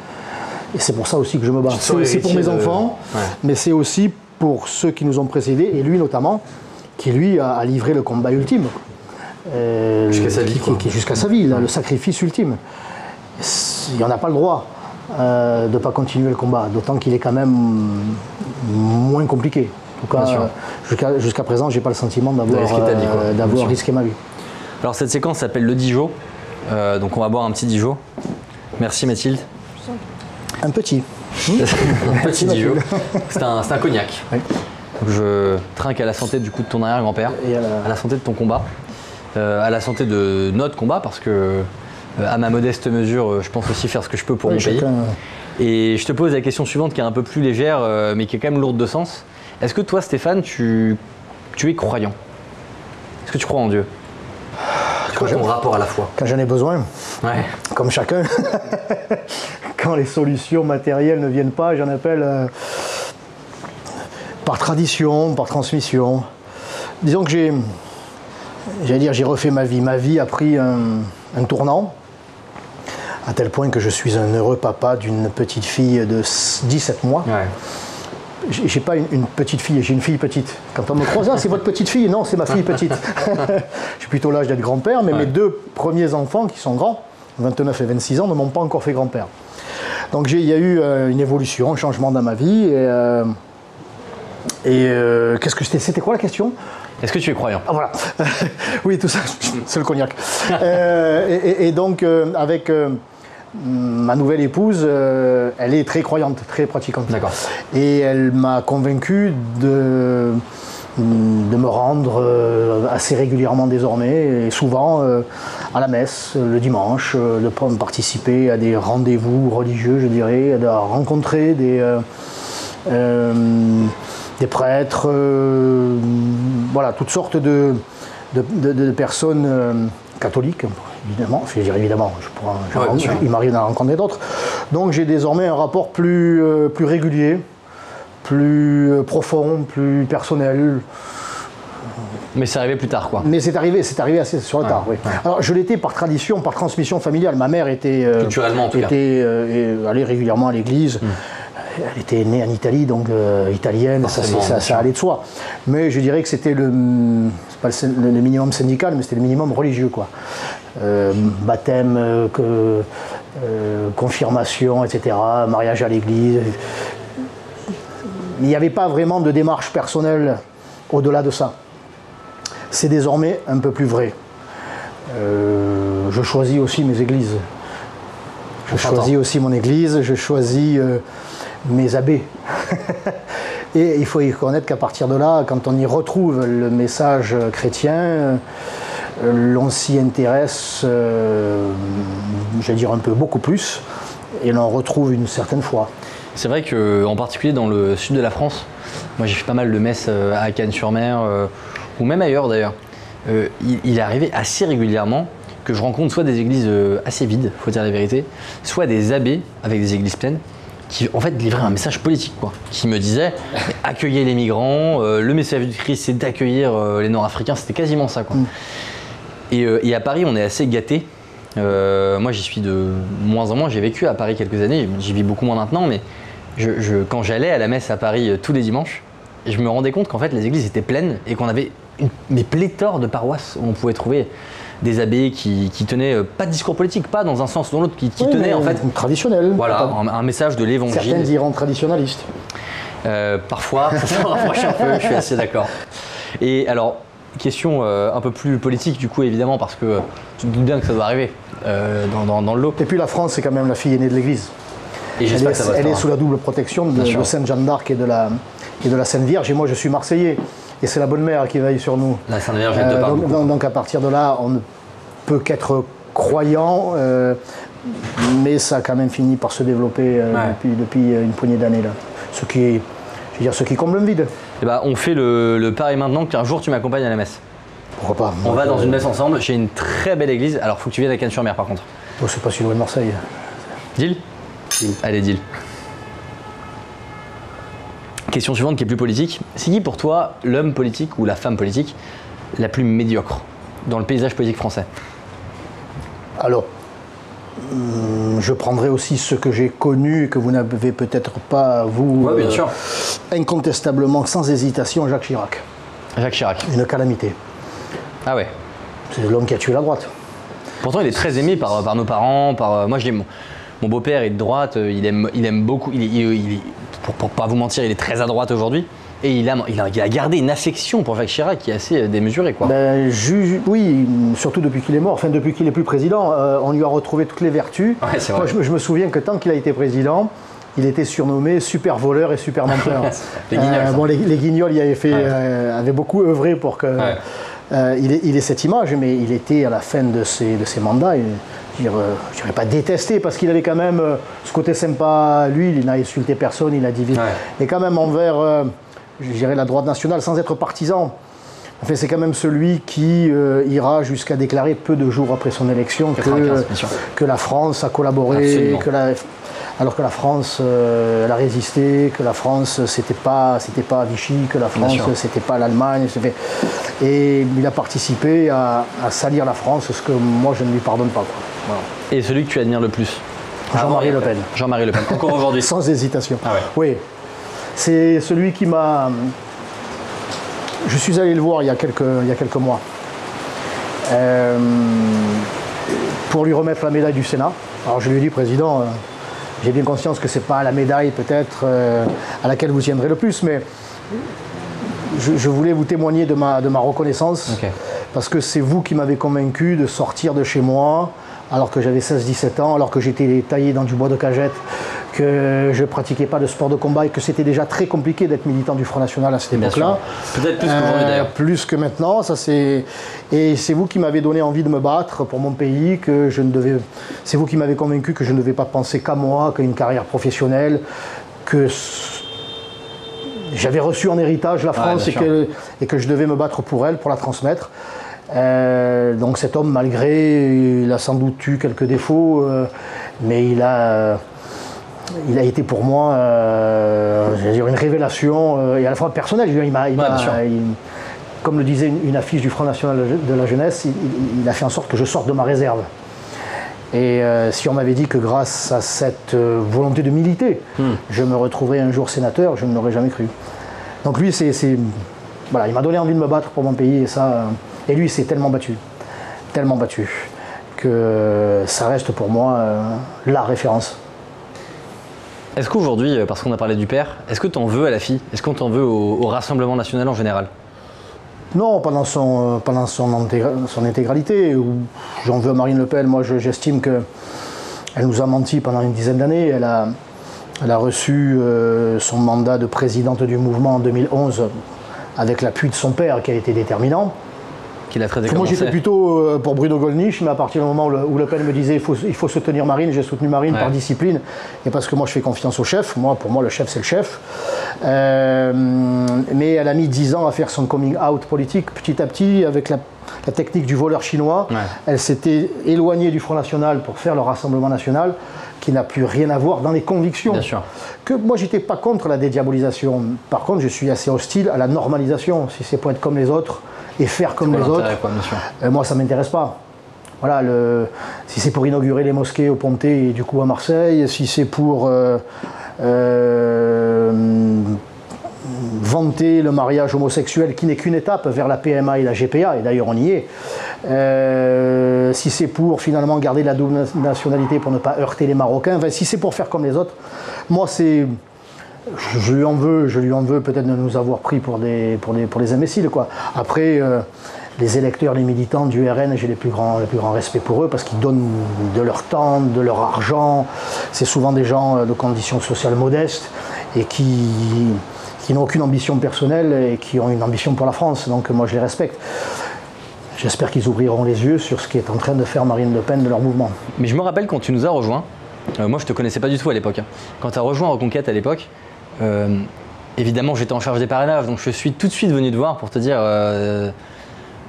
Et c'est pour ça aussi que je me bats. C'est pour mes de- enfants, Ouais. mais c'est aussi pour ceux qui nous ont précédés, et lui notamment, qui lui a, a livré le combat ultime. Euh, Jusqu'à sa vie, qui- quoi. qui- Jusqu'à sa vie, là, le sacrifice ultime. Il n'y en a pas le droit euh, de ne pas continuer le combat, d'autant qu'il est quand même moins compliqué. En tout cas, euh, jusqu'à présent, j'ai pas le sentiment d'avoir euh, risqué ma vie. Alors cette séquence s'appelle le Dijon. Euh, donc on va boire un petit Dijon. Merci Mathilde. Un petit. <laughs> un petit. Dijon. C'est un, cognac. Oui. Donc je trinque à la santé du coup de ton arrière-grand-père, à la- à la santé de ton combat, à la santé de notre combat parce que à ma modeste mesure, euh, je pense aussi faire ce que je peux pour Oui, mon pays. chacun- Et je te pose la question suivante qui est un peu plus légère, euh, mais qui est quand même lourde de sens. Est-ce que toi, Stéphane, tu, tu es croyant? Est-ce que tu crois en Dieu? C'est quoi ton rapport à la foi Quand j'en ai besoin, Ouais. comme chacun, <laughs> quand les solutions matérielles ne viennent pas, j'en appelle euh, par tradition, par transmission. Disons que j'ai, j'allais dire, j'ai refait ma vie. Ma vie a pris un, un tournant, à tel point que je suis un heureux papa d'une petite fille de 17 mois. Ouais. J'ai pas une, une petite fille, j'ai une fille petite. Quand on me croise, ah, c'est votre petite fille Non, c'est ma fille petite. <laughs> J'ai plutôt l'âge d'être grand-père, mais Ouais. mes deux premiers enfants, qui sont grands, 29 et 26 ans, ne m'ont pas encore fait grand-père. Donc il y a eu euh, une évolution, un changement dans ma vie. Et, euh, et, euh, qu'est-ce que c'était? C'était quoi la question? Est-ce que tu es croyant? Ah voilà. <laughs> oui, tout ça, <laughs> c'est le cognac. Et, et- et donc, avec ma nouvelle épouse, euh, elle est très croyante, très pratiquante. D'accord. Et elle m'a convaincu de, de me rendre euh, assez régulièrement désormais, et souvent euh, à la messe le dimanche, de participer à des rendez-vous religieux, je dirais, de rencontrer des, des prêtres, voilà, toutes sortes de, de, de- de personnes catholiques, évidemment, enfin, je veux dire évidemment, je pourrais, Ouais, il m'arrive d'en rencontrer d'autres. Donc j'ai désormais un rapport plus, euh, plus régulier, plus euh, profond, plus personnel. Mais c'est arrivé plus tard, quoi. Mais c'est arrivé, c'est arrivé assez sur le tard, oui. Alors je l'étais par tradition, par transmission familiale. Ma mère était, euh, Culturellement, en tout cas. Hmm. était euh, allait régulièrement à l'église. Elle était née en Italie, donc euh, italienne, ça, ça, allait de soi. Mais je dirais que c'était le, pas le minimum syndical, mais c'était le minimum religieux, quoi. Euh, baptême, euh, que- euh, confirmation, etc., mariage à l'église. Il n'y avait pas vraiment de démarche personnelle au-delà de ça. C'est désormais un peu plus vrai. Je choisis aussi mes églises. Je choisis aussi mon église, je choisis mes abbés. <laughs> Et il faut y reconnaître qu'à partir de là, quand on y retrouve le message chrétien, l'on s'y intéresse, euh, j'allais dire un peu beaucoup plus, et l'on retrouve une certaine foi. C'est vrai que, en particulier dans le sud de la France, moi j'ai fait pas mal de messes euh, à Cannes-sur-Mer, euh, ou même ailleurs d'ailleurs. Euh, il, il est arrivé assez régulièrement que je rencontre soit des églises euh, assez vides, faut dire la vérité, soit des abbés avec des églises pleines, qui en fait livraient un message politique, quoi, qui me disaient accueillez les migrants, euh, le message du Christ c'est d'accueillir les Nord-Africains, c'était quasiment ça, quoi. Et, euh, et à Paris, on est assez gâté. moi, j'y suis de moins en moins. J'ai vécu à Paris quelques années. J'y vis beaucoup moins maintenant, mais je, je- quand j'allais à la messe à Paris euh, tous les dimanches, je me rendais compte qu'en fait, les églises étaient pleines et qu'on avait une, mais pléthore de paroisses où on pouvait trouver des abbés qui, qui tenaient euh, pas de discours politique, pas dans un sens ou dans l'autre, qui, qui Oui, tenaient en fait, traditionnel. voilà, un, un message de l'évangile. diront traditionnaliste. Euh, parfois, <laughs> ça se rapproche un peu, je suis assez d'accord. Et alors, question euh, un peu plus politique du coup, évidemment, parce que tu te doutes bien que ça doit arriver euh, dans, dans- dans le lot. Et puis la France, c'est quand même la fille aînée de l'Église. Et Elle, est, que ça va se elle est sous la double protection de, de Sainte Jeanne d'Arc et de la, et de la Sainte Vierge. Et moi, je suis Marseillais. Et c'est la bonne mère qui veille sur nous. La Sainte Vierge, te Euh, donc, donc- donc, à partir de là, on ne peut qu'être croyant, mais ça a quand même fini par se développer Ouais. depuis, depuis une poignée d'années là. Ce qui est, je veux dire, ce qui comble un vide. Eh ben, on fait le, le pari maintenant qu'un jour tu m'accompagnes à la messe. Pourquoi pas On va dans une messe ensemble. J'ai une très belle église. Alors, faut que tu viennes à Cannes-sur-Mer par contre. Oh, c'est pas si loin de Marseille. Deal Allez, deal. Question suivante qui est plus politique. C'est qui pour toi l'homme politique ou la femme politique la plus médiocre dans le paysage politique français? Alors, je prendrai aussi ce que j'ai connu et que vous n'avez peut-être pas, vous, Ouais, bien euh, sûr. incontestablement, sans hésitation, Jacques Chirac. Jacques Chirac. Une calamité. Ah ouais. C'est l'homme qui a tué la droite. Pourtant, il est très aimé par, par nos parents. Par, euh, moi, je dis, mon, mon beau-père est de droite. euh, Il aime, il aime beaucoup. Il est, il- il est- pour, pour pas vous mentir, il est très à droite aujourd'hui. Et il a, il, a, il a gardé une affection pour Jacques Chirac qui est assez euh, démesurée, quoi. Ben, ju- oui, surtout depuis qu'il est mort, enfin depuis qu'il est plus président, euh, on lui a retrouvé toutes les vertus. Ouais, Moi, je, me- je me souviens que tant qu'il a été président, il était surnommé super voleur et super menteur. <laughs> Les guignols, bon, les, les guignols, il avait, fait, Ouais. euh, avait beaucoup œuvré pour que Ouais. euh, il, cette image, mais il était à la fin de ses, de ses mandats, et, je euh, je dirais pas détesté, parce qu'il avait quand même euh, ce côté sympa, lui, il n'a insulté personne, il a dit vite. Ouais. Mais quand même envers, euh, je dirais, la droite nationale, sans être partisan. Enfin, c'est quand même celui qui euh, ira jusqu'à déclarer peu de jours après son élection que, 95, bien sûr. que la France a collaboré, que la, alors que la France euh, elle a résisté, que la France c'était pas c'était pas Vichy, que la France c'était pas l'Allemagne, et il a participé à, à salir la France, ce que moi je ne lui pardonne pas. quoi. Voilà. Et celui que tu admires le plus? Jean-Marie Le Pen. Jean-Marie Le Pen. Encore aujourd'hui. <laughs> Sans hésitation. Ah ouais. Oui. C'est celui qui m'a. Je suis allé le voir il y a quelques, il y a quelques mois. Euh, pour lui remettre la médaille du Sénat. Alors je lui ai dit, Président, euh, j'ai bien conscience que ce n'est pas la médaille peut-être euh, à laquelle vous tiendrez le plus, mais je, je voulais vous témoigner de ma, de ma reconnaissance. Parce que c'est vous qui m'avez convaincu de sortir de chez moi alors que j'avais 16-17 ans, alors que j'étais taillé dans du bois de cagette, que je pratiquais pas de sport de combat et que c'était déjà très compliqué d'être militant du Front National à cette époque-là. Peut-être plus qu'aujourd'hui, d'ailleurs. Plus que maintenant, ça c'est et c'est vous qui m'avez donné envie de me battre pour mon pays, que je ne devais, c'est vous qui m'avez convaincu que je ne devais pas penser qu'à moi, qu'à une carrière professionnelle, que j'avais reçu en héritage la France et, que, et que je devais me battre pour elle, pour la transmettre. Euh, donc cet homme, malgré, il a sans doute eu quelques défauts, euh, mais il a, il a été pour moi, euh, une révélation euh, et à la fois personnelle. Je veux dire, il m'a, il Ouais, m'a- bien sûr. il- comme le disait une, une affiche du Front National de la Jeunesse, il, a fait en sorte que je sorte de ma réserve. Et euh, si on m'avait dit que grâce à cette volonté de militer, Hmm. je me retrouverais un jour sénateur, je ne l'aurais jamais cru. Donc lui, c'est, c'est- voilà, il m'a donné envie de me battre pour mon pays et ça, et lui, il s'est tellement battu, tellement battu que ça reste pour moi la référence. Est-ce qu'aujourd'hui, euh, parce qu'on a parlé du père, est-ce que tu en veux à la fille? Est-ce qu'on t'en veut au, Rassemblement national en général? Non, pendant son, euh, son, son intégralité. J'en veux à Marine Le Pen. Moi, je- j'estime que elle nous a menti pendant une dizaine d'années. Elle a, elle a reçu euh, son mandat de présidente du mouvement en 2011 avec l'appui de son père qui a été déterminant. Qu'il a très Moi, j'étais plutôt euh, pour Bruno Gollnisch, mais à partir du moment où le, où Le Pen me disait il faut, il faut soutenir Marine, j'ai soutenu Marine Ouais. par discipline et parce que moi je fais confiance au chef. Moi, pour moi, le chef, c'est le chef. Euh, mais elle a mis 10 ans à faire son coming out politique. Petit à petit, avec la, la technique du voleur chinois, Ouais. elle s'était éloignée du Front National pour faire le Rassemblement National, qui n'a plus rien à voir dans les convictions. Bien sûr. Que moi, j'étais pas contre la dédiabolisation. Par contre, je suis assez hostile à la normalisation. Si c'est pour être comme les autres et faire comme les autres, quoi, euh, moi, ça m'intéresse pas. Voilà, le, si c'est pour inaugurer les mosquées au Pontet et du coup à Marseille, si c'est pour euh, euh, vanter le mariage homosexuel qui n'est qu'une étape vers la PMA et la GPA, et d'ailleurs on y est, euh, si c'est pour finalement garder la double nationalité pour ne pas heurter les Marocains, enfin, si c'est pour faire comme les autres, moi c'est je, lui en veux, je lui en veux peut-être de nous avoir pris pour des, pour pour imbéciles. Quoi. Après, euh, les électeurs, les militants du RN, j'ai les plus grands, le plus grand respect pour eux parce qu'ils donnent de leur temps, de leur argent. C'est souvent des gens euh, de conditions sociales modestes et qui, qui n'ont aucune ambition personnelle et qui ont une ambition pour la France. Donc moi, je les respecte. J'espère qu'ils ouvriront les yeux sur ce qui est en train de faire Marine Le Pen de leur mouvement. Mais je me rappelle quand tu nous as rejoints, euh, moi je te connaissais pas du tout à l'époque. hein. Quand tu as rejoint Reconquête à l'époque, évidemment j'étais en charge des parrainages, donc je suis tout de suite venu te voir pour te dire euh,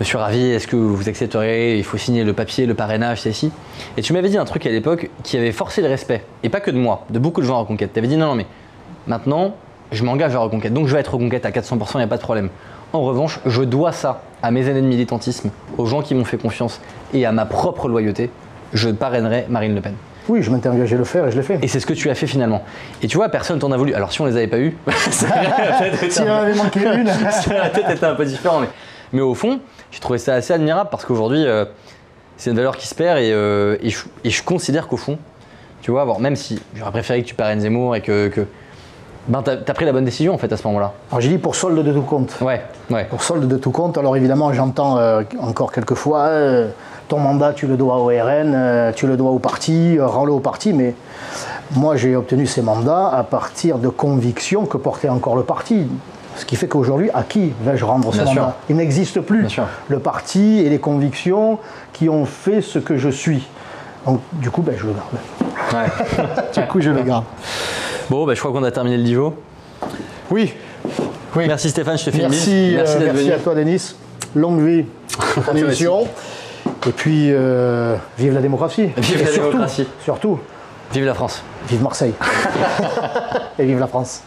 Monsieur Ravi, est-ce que vous accepterez Il faut signer le papier, le parrainage, c'est ici. Et tu m'avais dit un truc à l'époque qui avait forcé le respect, et pas que de moi, de beaucoup de gens à Reconquête. Tu avais dit non, non, mais maintenant je m'engage à Reconquête, donc je vais être Reconquête à 400%, il n'y a pas de problème. En revanche, je dois ça à mes années de militantisme, aux gens qui m'ont fait confiance et à ma propre loyauté. je parrainerai Marine Le Pen. Oui, je m'étais engagé à le faire et je l'ai fait. Et c'est ce que tu as fait finalement. Et tu vois, personne t'en a voulu. Alors si on les avait pas eu, <laughs> <laughs> <laughs> ça aurait peut-être été S'il un en avait manqué une. un peu différent. Mais, mais au fond, j'ai trouvé ça assez admirable parce qu'aujourd'hui, euh, c'est une valeur qui se perd et, euh, et je, et je considère qu'au fond, tu vois, même si j'aurais préféré que tu parraines Zemmour et que. que ben, t'as as pris la bonne décision en fait à ce moment-là. Alors j'ai dit pour solde de tout compte. Ouais, ouais. Pour solde de tout compte, alors évidemment j'entends euh, encore quelques fois euh, ton mandat tu le dois au RN, euh, tu le dois au parti, euh, rends-le au parti, mais moi j'ai obtenu ces mandats à partir de convictions que portait encore le parti. Ce qui fait qu'aujourd'hui, à qui vais-je rendre ce Bien mandat? Sûr. Il n'existe plus. Le parti et les convictions qui ont fait ce que je suis. Donc du coup, ben, je le garde. ouais. <laughs> Du coup, je le garde. Bon, bah, je crois qu'on a terminé le Divo. Oui. oui. Merci Stéphane, je te fais une Merci, euh, merci venu. à toi Denis. Longue vie <laughs> à ton émission. Et puis, euh, vive la démocratie. Vive Et la surtout, démocratie. Surtout, Vive la France. vive Marseille. <laughs> Et vive la France.